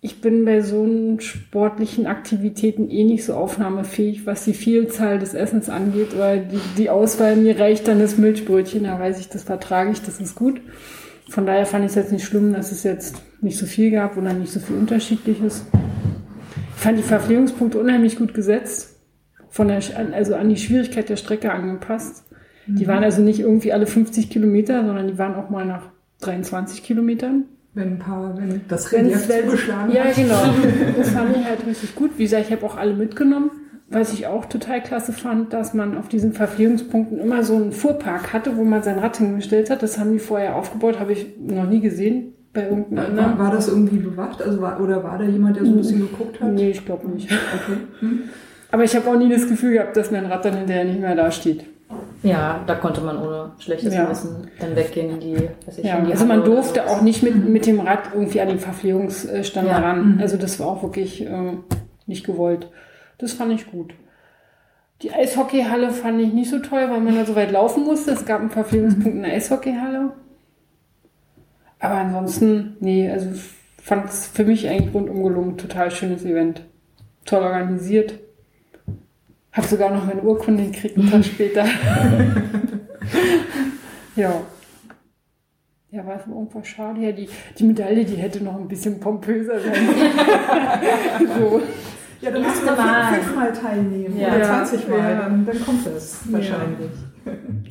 ich bin bei so sportlichen Aktivitäten eh nicht so aufnahmefähig, was die Vielzahl des Essens angeht, weil die, die Auswahl mir reicht dann das Milchbrötchen, da weiß ich, das vertrage ich, das ist gut. Von daher fand ich es jetzt nicht schlimm, dass es jetzt nicht so viel gab oder nicht so viel Unterschiedliches. Ich fand die Verpflegungspunkte unheimlich gut gesetzt, von der, also an die Schwierigkeit der Strecke angepasst. Mhm. Die waren also nicht irgendwie alle 50 Kilometer, sondern die waren auch mal nach 23 Kilometern. Wenn ein paar, wenn das Relief zugeschlagen Ja, genau. Das fand ich halt richtig gut. Wie gesagt, ich habe auch alle mitgenommen. Was ich auch total klasse fand, dass man auf diesen Verpflegungspunkten immer so einen Fuhrpark hatte, wo man sein Rad hingestellt hat. Das haben die vorher aufgebaut, habe ich noch nie gesehen bei irgendeinem anderen. War, war das irgendwie bewacht? Also war, oder war da jemand, der so ein bisschen geguckt hat? Nee, ich glaube nicht. Okay. Hm. Aber ich habe auch nie das Gefühl gehabt, dass mein Rad dann hinterher nicht mehr da steht. Ja, da konnte man ohne schlechtes ja. Wissen dann weggehen in die, was ich, ja, in die Also man durfte so. auch nicht mit, mit dem Rad irgendwie an den Verpflegungsstand ja. ran. Mhm. Also das war auch wirklich äh, nicht gewollt. Das fand ich gut. Die Eishockeyhalle fand ich nicht so toll, weil man da so weit laufen musste. Es gab einen Verpflegungspunkt in der Eishockeyhalle. Aber ansonsten, nee, also fand es für mich eigentlich rundum gelungen. Total schönes Event. Toll organisiert. Hab sogar noch meine Urkunde gekriegt, einen Tag später. ja. Ja, war es irgendwas schade. Ja, die, die Medaille, die hätte noch ein bisschen pompöser sein so. Ja, dann musst du noch fünfmal teilnehmen ja. oder 20 Mal, ja. dann, dann kommt das wahrscheinlich.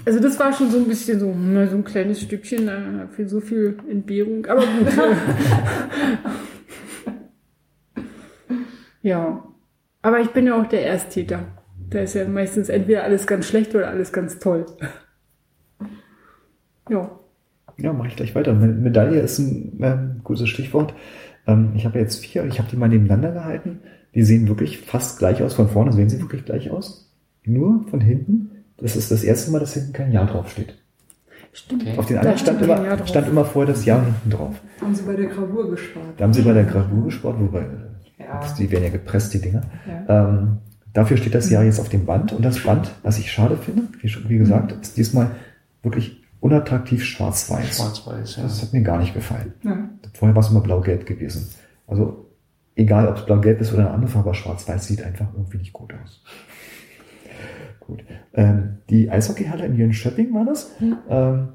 Also das war schon so ein bisschen so, na, so ein kleines Stückchen für so viel Entbehrung, aber gut. ja, aber ich bin ja auch der Ersttäter. Da ist ja meistens entweder alles ganz schlecht oder alles ganz toll. Ja. Ja, mache ich gleich weiter. Medaille ist ein äh, gutes Stichwort. Ähm, ich habe jetzt vier, ich habe die mal nebeneinander gehalten. Die sehen wirklich fast gleich aus. Von vorne sehen sie wirklich gleich aus. Nur von hinten. Das ist das erste Mal, dass hinten kein Jahr draufsteht. Stimmt. Auf den anderen stand immer, stand immer vorher das Jahr hinten drauf. Haben sie bei der Gravur gespart. Da haben sie bei der Gravur gespart, wobei, ja. die werden ja gepresst, die Dinger. Ja. Ähm, dafür steht das Jahr jetzt auf dem Band. Und das Band, was ich schade finde, wie, wie gesagt, ist diesmal wirklich unattraktiv schwarz-weiß. Schwarz-weiß, ja. Das hat mir gar nicht gefallen. Ja. Vorher war es immer blau-gelb gewesen. Also egal ob es blau-gelb ist oder eine andere Farbe, schwarz-weiß sieht einfach irgendwie nicht gut aus. gut. Ähm, die Eishockeyhalle in Jönköping war das. Mhm. Ähm,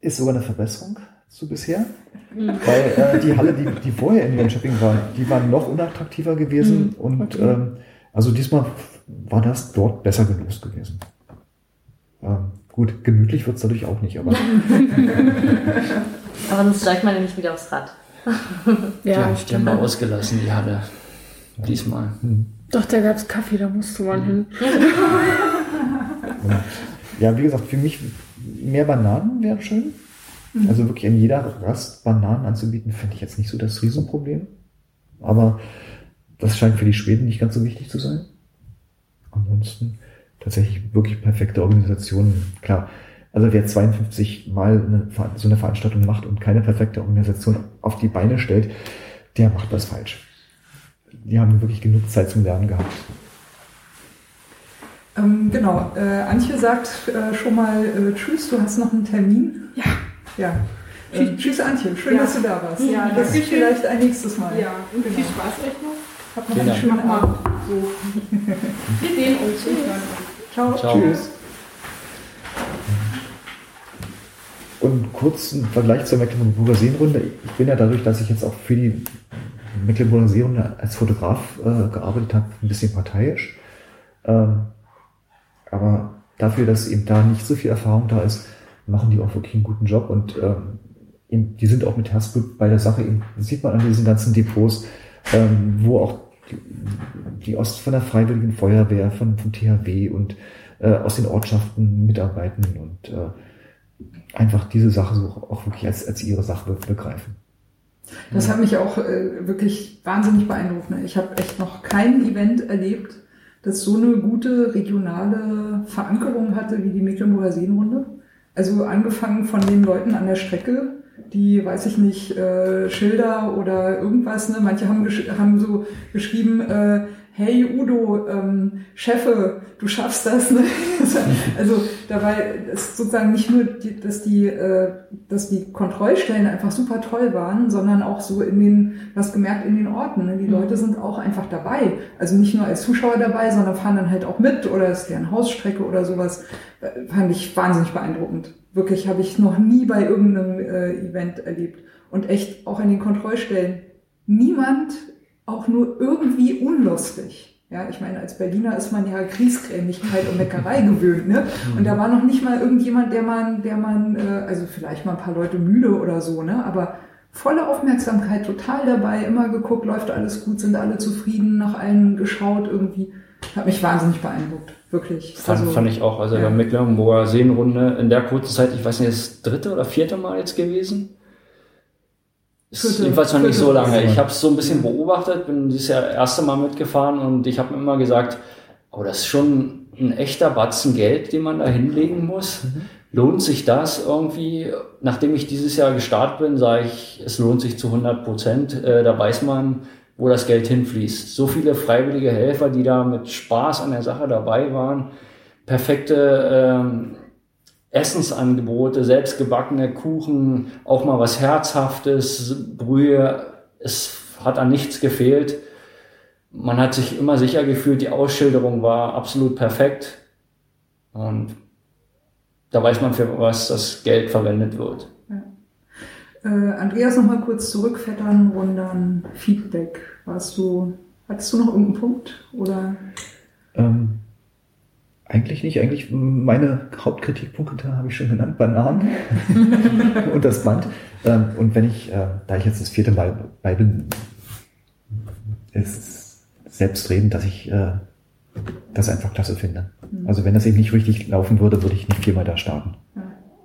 ist sogar eine Verbesserung zu bisher. Mhm. Weil äh, die Halle, die, die vorher in Jönköping war, die war noch unattraktiver gewesen. Mhm. Und okay. ähm, also diesmal war das dort besser gelöst gewesen. Ähm, gut, gemütlich wird es dadurch auch nicht, aber. aber sonst steigt man nämlich wieder aufs Rad. ja, ja die haben wir ausgelassen, die Halle. Diesmal. Hm. Doch, da gab es Kaffee, da musste man hin. ja, wie gesagt, für mich mehr Bananen wären schön. Mhm. Also wirklich in jeder Rast Bananen anzubieten, finde ich jetzt nicht so das Riesenproblem. Aber das scheint für die Schweden nicht ganz so wichtig zu sein. Ansonsten tatsächlich wirklich perfekte Organisation. Klar, also wer 52 Mal eine, so eine Veranstaltung macht und keine perfekte Organisation auf die Beine stellt, der macht was falsch. Die haben wirklich genug Zeit zum Lernen gehabt. Ähm, genau, äh, Antje sagt äh, schon mal äh, Tschüss, du hast noch einen Termin. Ja. Ja. Äh, tschüss Antje, schön, Ja. dass du da warst. Ja, das ist vielleicht ein nächstes Mal. Ja, und Genau. viel Spaß euch noch. Habt noch einen schönen Mach mal Abend. so. Wir sehen uns. Ciao. Ciao. Tschüss. Und kurz ein Vergleich zur Mecklenburger Seenrunde. Ich bin ja dadurch, dass ich jetzt auch für die Mecklenburger Seenrunde als Fotograf äh, gearbeitet habe, ein bisschen parteiisch. Ähm, aber dafür, dass eben da nicht so viel Erfahrung da ist, machen die auch wirklich einen guten Job und ähm, eben, die sind auch mit Herzblut bei der Sache. Eben, sieht man an diesen ganzen Depots, ähm, wo auch die, die Ost von der Freiwilligen Feuerwehr, von, vom THW und äh, aus den Ortschaften mitarbeiten und äh, einfach diese Sache so auch wirklich als, als ihre Sache be- begreifen. Das hat mich auch äh, wirklich wahnsinnig beeindruckt. Ne? Ich habe echt noch kein Event erlebt, das so eine gute regionale Verankerung hatte wie die Mecklenburger Seenrunde. Also angefangen von den Leuten an der Strecke, die, weiß ich nicht, äh, Schilder oder irgendwas, ne? Manche haben, haben so geschrieben, äh, hey Udo, ähm, Chefe, du schaffst das. Ne? also dabei ist sozusagen nicht nur, die, dass die, äh, dass die Kontrollstellen einfach super toll waren, sondern auch so in den, was gemerkt in den Orten. Ne? Die Leute sind auch einfach dabei. Also nicht nur als Zuschauer dabei, sondern fahren dann halt auch mit oder ist deren Hausstrecke oder sowas. Äh, fand ich wahnsinnig beeindruckend. Wirklich habe ich noch nie bei irgendeinem äh, Event erlebt. Und echt auch an den Kontrollstellen. Niemand auch nur irgendwie unlustig. Ja, ich meine, als Berliner ist man ja Kriegskrämigkeit und Neckerei gewöhnt, ne? Und da war noch nicht mal irgendjemand, der man, der man, äh, also vielleicht mal ein paar Leute müde oder so, ne? Aber volle Aufmerksamkeit, total dabei, immer geguckt, läuft alles gut, sind alle zufrieden, nach allen geschaut irgendwie. Hat mich wahnsinnig beeindruckt, wirklich. Fand, Also, fand ich auch. Also ja. der Mecklenburger Seenrunde in der kurzen Zeit, ich weiß nicht, das dritte oder vierte Mal jetzt gewesen. Ist Vierte. jedenfalls noch nicht so lange. Ich habe es so ein bisschen beobachtet, bin dieses Jahr das erste Mal mitgefahren und ich habe mir immer gesagt, oh, das ist schon ein echter Batzen Geld, den man da hinlegen muss. Lohnt sich das irgendwie? Nachdem ich dieses Jahr gestartet bin, sage ich, es lohnt sich zu 100 Prozent. Äh, da weiß man, wo das Geld hinfließt. So viele freiwillige Helfer, die da mit Spaß an der Sache dabei waren. Perfekte ähm, Essensangebote, selbstgebackene Kuchen, auch mal was Herzhaftes, Brühe. Es hat an nichts gefehlt. Man hat sich immer sicher gefühlt, die Ausschilderung war absolut perfekt. Und da weiß man, für was das Geld verwendet wird. Äh, Andreas, noch mal kurz zurückfettern, rundern, Feedback. Warst du, hattest du noch irgendeinen Punkt? Oder? Ähm, eigentlich nicht. Eigentlich meine Hauptkritikpunkte habe ich schon genannt. Bananen und das Band. Ähm, und wenn ich, äh, da ich jetzt das vierte Mal bei bin, ist selbstredend, dass ich äh, das einfach klasse finde. Also wenn das eben nicht richtig laufen würde, würde ich nicht viermal da starten.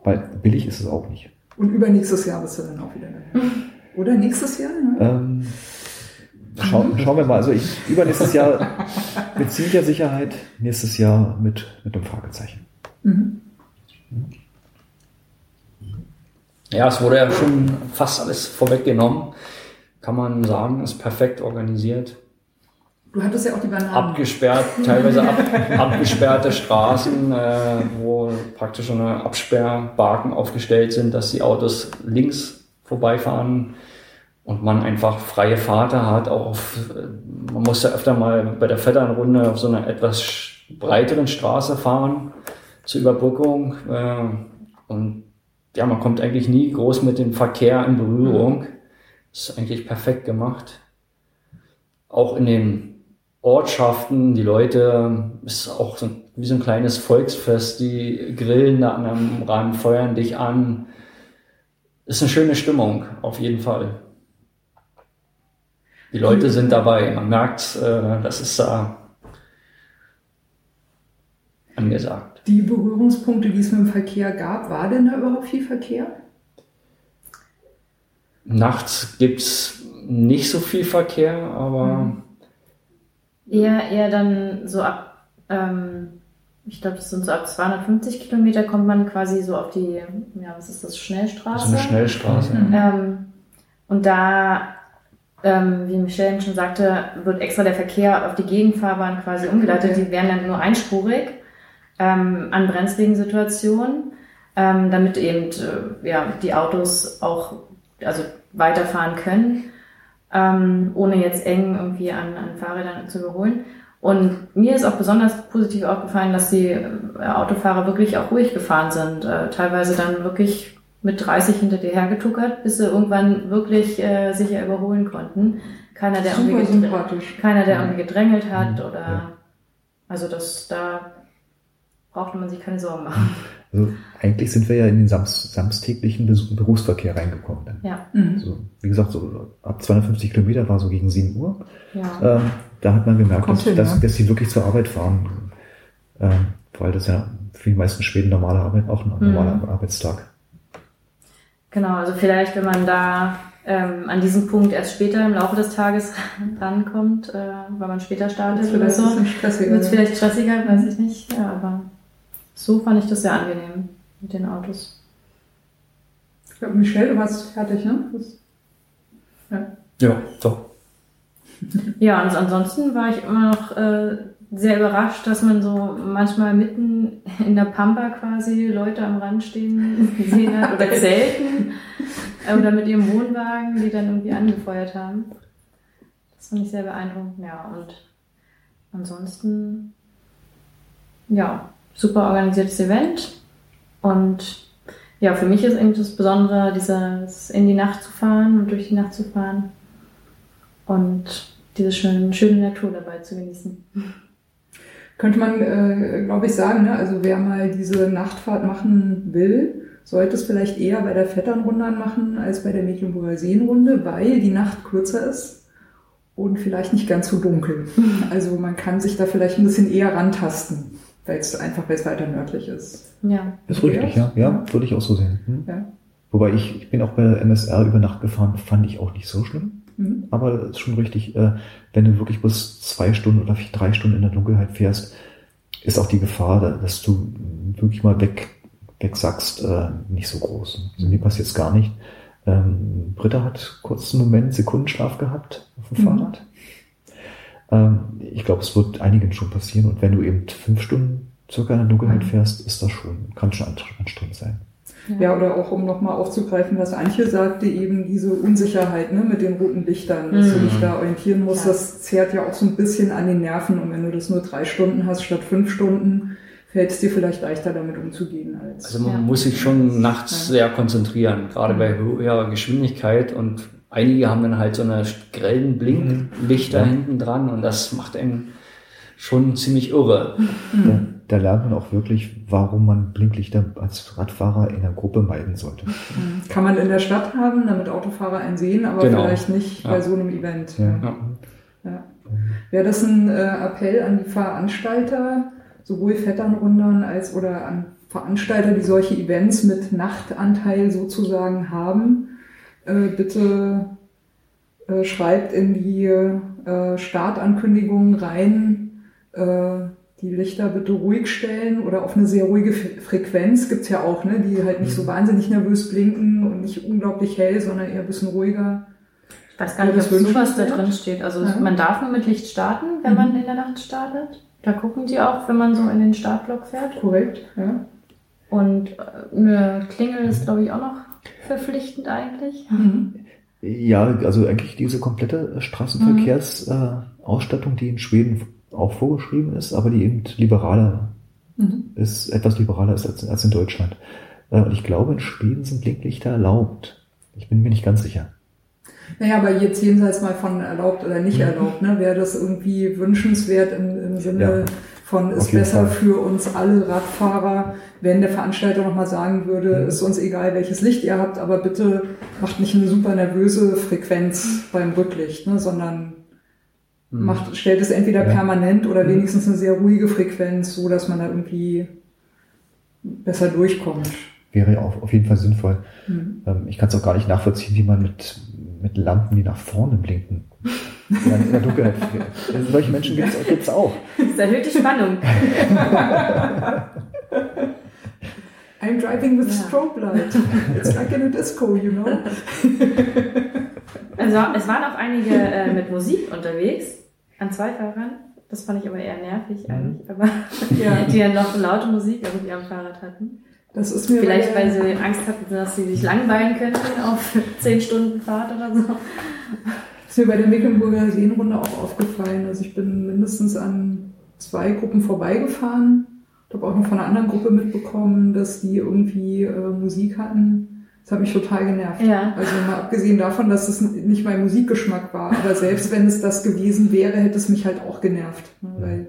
Weil billig ist es auch nicht. Und übernächstes Jahr bist du dann auch wieder dabei. Oder nächstes Jahr? Ne? Ähm, schau, schauen wir mal. Also ich übernächstes Jahr mit ziemlicher Sicherheit, nächstes Jahr mit, mit einem Fragezeichen. Mhm. Ja, es wurde ja schon fast alles vorweggenommen. Kann man sagen, ist perfekt organisiert. Du hattest ja auch die Bananen. abgesperrt, teilweise ab, abgesperrte Straßen, äh, wo praktisch eine Absperrbarken aufgestellt sind, dass die Autos links vorbeifahren und man einfach freie Fahrter hat. Auch auf, man muss ja öfter mal bei der Vetternrunde auf so einer etwas breiteren Straße fahren zur Überbrückung. Äh, und ja, man kommt eigentlich nie groß mit dem Verkehr in Berührung. Ist eigentlich perfekt gemacht. Auch in den Ortschaften, die Leute, ist auch so, wie so ein kleines Volksfest, die grillen da an einem Rand, feuern dich an. Ist eine schöne Stimmung, auf jeden Fall. Die Leute sind dabei, man merkt, äh, das ist da angesagt. Die Berührungspunkte, die es mit dem Verkehr gab, war denn da überhaupt viel Verkehr? nachts gibt es nicht so viel Verkehr, aber. Mhm. Eher, eher dann so ab, ähm, ich glaube, das sind so ab 250 Kilometer kommt man quasi so auf die, ja, was ist das, Schnellstraße? Das ist eine Schnellstraße. Mhm. Ähm, und da ähm, wie Michelle schon sagte, wird extra der Verkehr auf die Gegenfahrbahn quasi umgeleitet. Die werden dann nur einspurig ähm, an brenzligen Situationen, ähm, damit eben äh, ja, die Autos auch also weiterfahren können, ähm, ohne jetzt eng irgendwie an, an Fahrrädern zu überholen. Und mir ist auch besonders positiv aufgefallen, dass die äh, Autofahrer wirklich auch ruhig gefahren sind, äh, teilweise dann wirklich mit 30 hinter dir hergetuckert, bis sie irgendwann wirklich äh, sicher überholen konnten. Keiner, der, irgendwie, sympathisch. keiner, der irgendwie gedrängelt hat mhm. oder ja. also das da brauchte man sich keine Sorgen machen. Also eigentlich sind wir ja in den samst, samstäglichen Berufsverkehr reingekommen. Dann. Ja. Mhm. Also, wie gesagt, so ab 250 Kilometer war so gegen 7 Uhr. Ja. Ähm, da hat man gemerkt, dass, hin, dass, ja. dass sie wirklich zur Arbeit fahren. Ähm, weil das ja für die meisten Schweden normale Arbeit, auch ein normaler mhm. Arbeitstag. Genau, also vielleicht, wenn man da ähm, an diesem Punkt erst später im Laufe des Tages rankommt, äh, weil man später startet oder so, wird es vielleicht stressiger, weiß ich nicht. Ja, aber so fand ich das sehr angenehm mit den Autos. Ich glaube, Michelle, du warst fertig, ne? Das, ja. ja, doch. Ja, und ansonsten war ich immer noch äh, sehr überrascht, dass man so manchmal mitten in der Pampa quasi Leute am Rand stehen gesehen hat oder zelten oder mit ihrem Wohnwagen, die dann irgendwie angefeuert haben. Das fand ich sehr beeindruckend, ja. Und ansonsten, ja, super organisiertes Event. Und ja, für mich ist eben das Besondere, dieses in die Nacht zu fahren und durch die Nacht zu fahren und diese schöne, schöne Natur dabei zu genießen könnte man, äh, glaube ich, sagen, ne? also wer mal diese Nachtfahrt machen will, sollte es vielleicht eher bei der Vetternrunde machen als bei der Mecklenburger Seenrunde, weil die Nacht kürzer ist und vielleicht nicht ganz so dunkel. Also man kann sich da vielleicht ein bisschen eher rantasten, weil es einfach, weil es weiter nördlich ist. Ja. Ist richtig, ja. ja. würde ich auch so sehen. Hm? Ja. Wobei ich, ich bin auch bei der MSR über Nacht gefahren, fand ich auch nicht so schlimm. Mhm. Aber das ist schon richtig, äh, wenn du wirklich bis zwei Stunden oder drei Stunden in der Dunkelheit fährst, ist auch die Gefahr, dass du wirklich mal weg, wegsackst, äh, nicht so groß. Also mir passiert es gar nicht. Ähm, Britta hat kurz einen Moment Sekundenschlaf gehabt auf dem mhm. Fahrrad. Ähm, ich glaube, es wird einigen schon passieren. Und wenn du eben fünf Stunden circa in der Dunkelheit mhm. fährst, ist das schon, kann schon anstrengend sein. Ja, oder auch um nochmal aufzugreifen, was Antje sagte, eben diese Unsicherheit ne, mit den roten Lichtern, dass mhm. du dich da orientieren musst, ja. das zehrt ja auch so ein bisschen an den Nerven. Und wenn du das nur drei Stunden hast statt fünf Stunden, fällt es dir vielleicht leichter damit umzugehen. Als, also man ja. muss sich schon nachts ja. sehr konzentrieren, gerade mhm. bei höherer Geschwindigkeit und einige haben dann halt so eine grellen Blinklichter mhm. hinten dran und das macht einen schon ziemlich irre. Mhm da lernt man auch wirklich, warum man Blinklichter als Radfahrer in der Gruppe meiden sollte. Mhm. Kann man in der Stadt haben, damit Autofahrer einen sehen, aber genau. vielleicht nicht ja. bei so einem Event. Ja. Ja. Wäre das ein äh, Appell an die Veranstalter, sowohl Vetternrundern als oder an Veranstalter, die solche Events mit Nachtanteil sozusagen haben, äh, bitte äh, schreibt in die äh, Startankündigungen rein, äh, die Lichter bitte ruhig stellen oder auf eine sehr ruhige Frequenz gibt's ja auch, ne, die halt nicht so mhm. wahnsinnig nervös blinken und nicht unglaublich hell, sondern eher ein bisschen ruhiger. Ich weiß gar nicht, ob sowas da drin steht. Also ja. man darf nur mit Licht starten, wenn mhm. man in der Nacht startet. Da gucken die auch, wenn man so in den Startblock fährt. Korrekt, ja. Und äh, eine Klingel ist, glaube ich, auch noch verpflichtend eigentlich. Mhm. Ja, also eigentlich diese komplette Straßenverkehrsausstattung, die in Schweden auch vorgeschrieben ist, aber die eben liberaler mhm. ist, etwas liberaler ist als, als in Deutschland. Äh, und ich glaube, in Schweden sind Blinklichter erlaubt. Ich bin mir nicht ganz sicher. Naja, aber jetzt jenseits mal von erlaubt oder nicht mhm. erlaubt, ne, wäre das irgendwie wünschenswert im, im Sinne ja, von, ist besser Fall. für uns alle Radfahrer, wenn der Veranstalter nochmal sagen würde, mhm. ist uns egal, welches Licht ihr habt, aber bitte macht nicht eine super nervöse Frequenz beim Rücklicht, ne, sondern. Macht, stellt es entweder ja. permanent oder hm. wenigstens eine sehr ruhige Frequenz, so dass man da irgendwie besser durchkommt. wäre auf, auf jeden Fall sinnvoll. Mhm. Ähm, ich kann es auch gar nicht nachvollziehen, wie man mit, mit Lampen, die nach vorne blinken, in der Dunkelheit. Also solche Menschen gibt es auch. Das erhöht die Spannung. I'm driving with ja. strobe light. It's like in a disco, you know. Also es waren auch einige äh, mit Musik unterwegs, an zwei Fahrern. Das fand ich aber eher nervig mhm. eigentlich. Aber ja. die dann noch laute Musik irgendwie am Fahrrad hatten. Das ist mir Vielleicht, weil sie Angst hatten, dass sie sich langweilen könnten auf zehn Stunden Fahrt oder so. Das ist mir bei der Mecklenburger Seenrunde auch aufgefallen. Also ich bin mindestens an zwei Gruppen vorbeigefahren. Ich habe auch noch von einer anderen Gruppe mitbekommen, dass die irgendwie äh, Musik hatten. Das hat mich total genervt. Ja. Also mal abgesehen davon, dass es nicht mein Musikgeschmack war, aber selbst wenn es das gewesen wäre, hätte es mich halt auch genervt. Ne? Weil,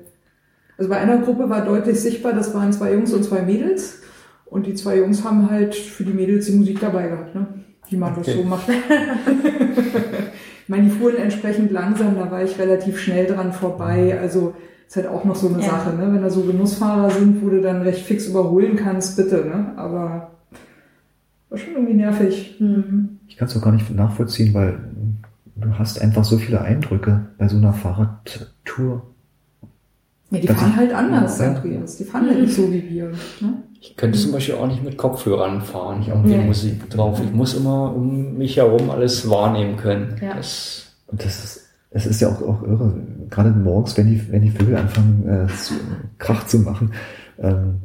also bei einer Gruppe war deutlich sichtbar, das waren zwei Jungs und zwei Mädels. Und die zwei Jungs haben halt für die Mädels die Musik dabei gehabt, ne? wie man okay. das so macht. ich meine, die fuhren entsprechend langsam, da war ich relativ schnell dran vorbei. Also ist halt auch noch so eine ja. Sache, ne? wenn da so Genussfahrer sind, wo du dann recht fix überholen kannst, bitte. Ne? Aber war schon irgendwie nervig. Mhm. Ich kann es auch gar nicht nachvollziehen, weil du hast einfach so viele Eindrücke bei so einer Fahrradtour. Ja, die fahren halt anders, ja. Andreas. Die fahren halt nicht so wie wir. Ne? Ich könnte zum Beispiel auch nicht mit Kopfhörern fahren, ich habe nee. Musik drauf. Ich muss immer um mich herum alles wahrnehmen können. Ja. Das, Und das ist, es ist ja auch, auch irre, gerade morgens, wenn die, wenn die Vögel anfangen, äh, zu, Krach zu machen. Ähm,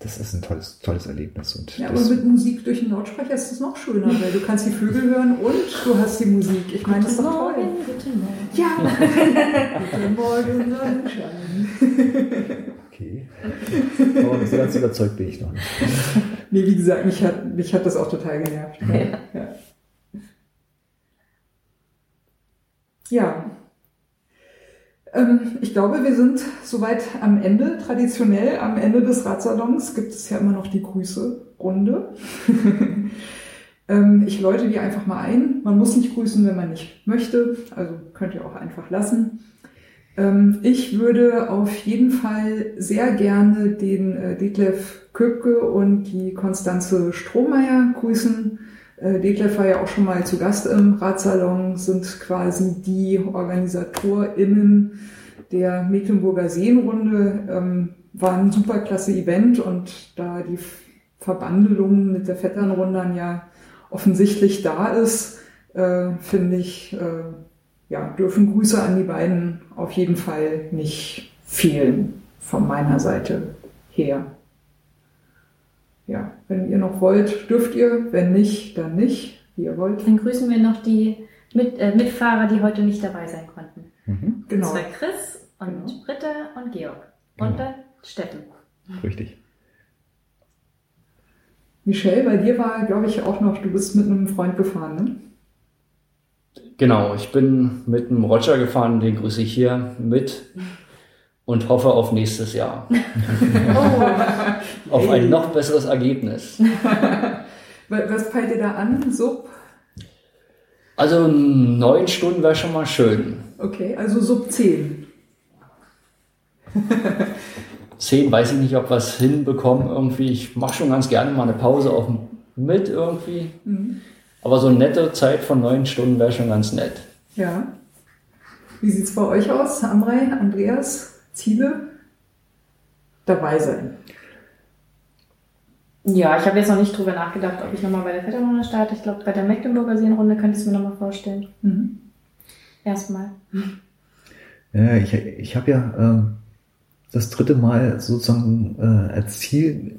das ist ein tolles, tolles Erlebnis. Und ja, aber mit Musik durch den Lautsprecher ist es noch schöner, weil du kannst die Vögel hören und du hast die Musik. Ich meine, das ist doch toll. Guten Morgen. Ja. Guten Morgen, Sonnenschein. Okay. Aber so ganz überzeugt bin ich noch nicht. nee, wie gesagt, mich hat, mich hat das auch total genervt. Ja. ja. ja. Ähm, ich glaube, wir sind soweit am Ende. Traditionell am Ende des Radsalons gibt es ja immer noch die Grüße-Runde. ähm, ich läute die einfach mal ein. Man muss nicht grüßen, wenn man nicht möchte. Also könnt ihr auch einfach lassen. Ähm, ich würde auf jeden Fall sehr gerne den äh, Detlef Köpke und die Konstanze Strohmeier grüßen. Äh, Detlef war ja auch schon mal zu Gast im Radsalon, sind quasi die OrganisatorInnen der Mecklenburger Seenrunde. Ähm, war ein super klasse Event und da die Verbandelung mit der Vetternrundern ja offensichtlich da ist, äh, finde ich, äh, ja, dürfen Grüße an die beiden auf jeden Fall nicht fehlen von meiner Seite her. Ja, wenn ihr noch wollt, dürft ihr. Wenn nicht, dann nicht, wie ihr wollt. Dann grüßen wir noch die Mit, äh, Mitfahrer, die heute nicht dabei sein konnten. Mhm. Genau. Das war Chris und genau. Britta und Georg. Genau. Und dann Steffen. Richtig. Michelle, bei dir war, glaube ich, auch noch, du bist mit einem Freund gefahren, ne? Genau, ich bin mit einem Roger gefahren, den grüße ich hier mit und hoffe auf nächstes Jahr. Oh. auf ein noch besseres Ergebnis. Was peilt ihr da an? Sub? Also neun Stunden wäre schon mal schön. Okay, also Sub 10. Zehn weiß ich nicht, ob wir es hinbekommen irgendwie. Ich mache schon ganz gerne mal eine Pause auch mit irgendwie. Mhm. Aber so eine nette Zeit von neun Stunden wäre schon ganz nett. Ja. Wie sieht es bei euch aus, Amrei, Andreas? Ziele? Dabei sein. Ja, ich habe jetzt noch nicht drüber nachgedacht, ob ich nochmal bei der Vetterrunde starte. Ich glaube, bei der Mecklenburger Seenrunde könnte ich es mir nochmal vorstellen. Mhm. Erstmal. Ja, ich, ich habe ja äh, das dritte Mal sozusagen äh, als Ziel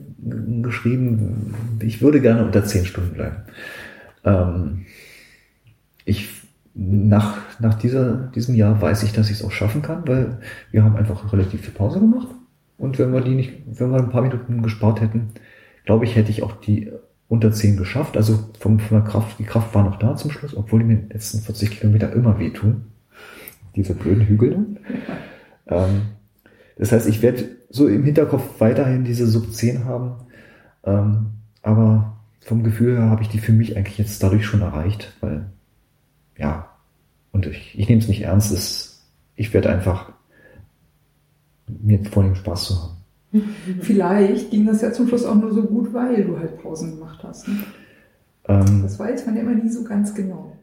geschrieben, ich würde gerne unter zehn Stunden bleiben. Ähm, ich, nach, nach dieser, diesem Jahr weiß ich, dass ich es auch schaffen kann, weil wir haben einfach relativ viel Pause gemacht. Und wenn wir die nicht, wenn wir ein paar Minuten gespart hätten, glaube ich, hätte ich auch die unter 10 geschafft. Also vom, von der Kraft, die Kraft war noch da zum Schluss, obwohl die mir die letzten 40 Kilometer immer wehtun. Diese blöden Hügel. Ähm, das heißt, ich werde so im Hinterkopf weiterhin diese Sub 10 haben. Ähm, aber vom Gefühl her habe ich die für mich eigentlich jetzt dadurch schon erreicht, weil ja, und ich, ich nehme es nicht ernst, es, ich werde einfach mir vornehmen, Spaß zu haben. Vielleicht ging das ja zum Schluss auch nur so gut, weil du halt Pausen gemacht hast. Ne? Ähm, Das weiß man ja immer nie so ganz genau.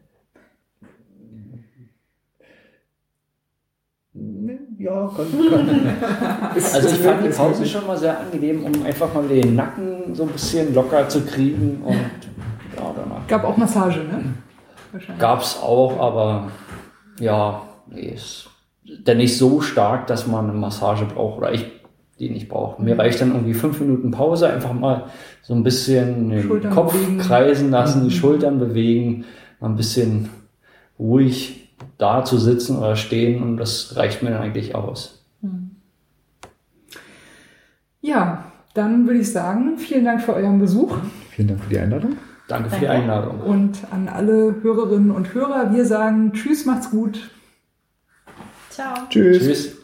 ja, kann, kann. Also ich fand die Pause schon mal sehr angenehm, um einfach mal den Nacken so ein bisschen locker zu kriegen und ja, danach Gab auch Massage, ne? Wahrscheinlich. gab's auch, aber ja, nee, ist denn nicht so stark, dass man eine Massage braucht oder ich die nicht brauche. Mir reicht dann irgendwie fünf Minuten Pause, einfach mal so ein bisschen den Schultern Kopf bewegen. kreisen lassen, die Schultern bewegen, mal ein bisschen ruhig da zu sitzen oder stehen und das reicht mir dann eigentlich aus. Ja, dann würde ich sagen, vielen Dank für euren Besuch Vielen Dank für die Einladung. Danke für die. Einladung. und an alle Hörerinnen und Hörer. Wir sagen Tschüss, macht's gut. Ciao. Tschüss. Tschüss.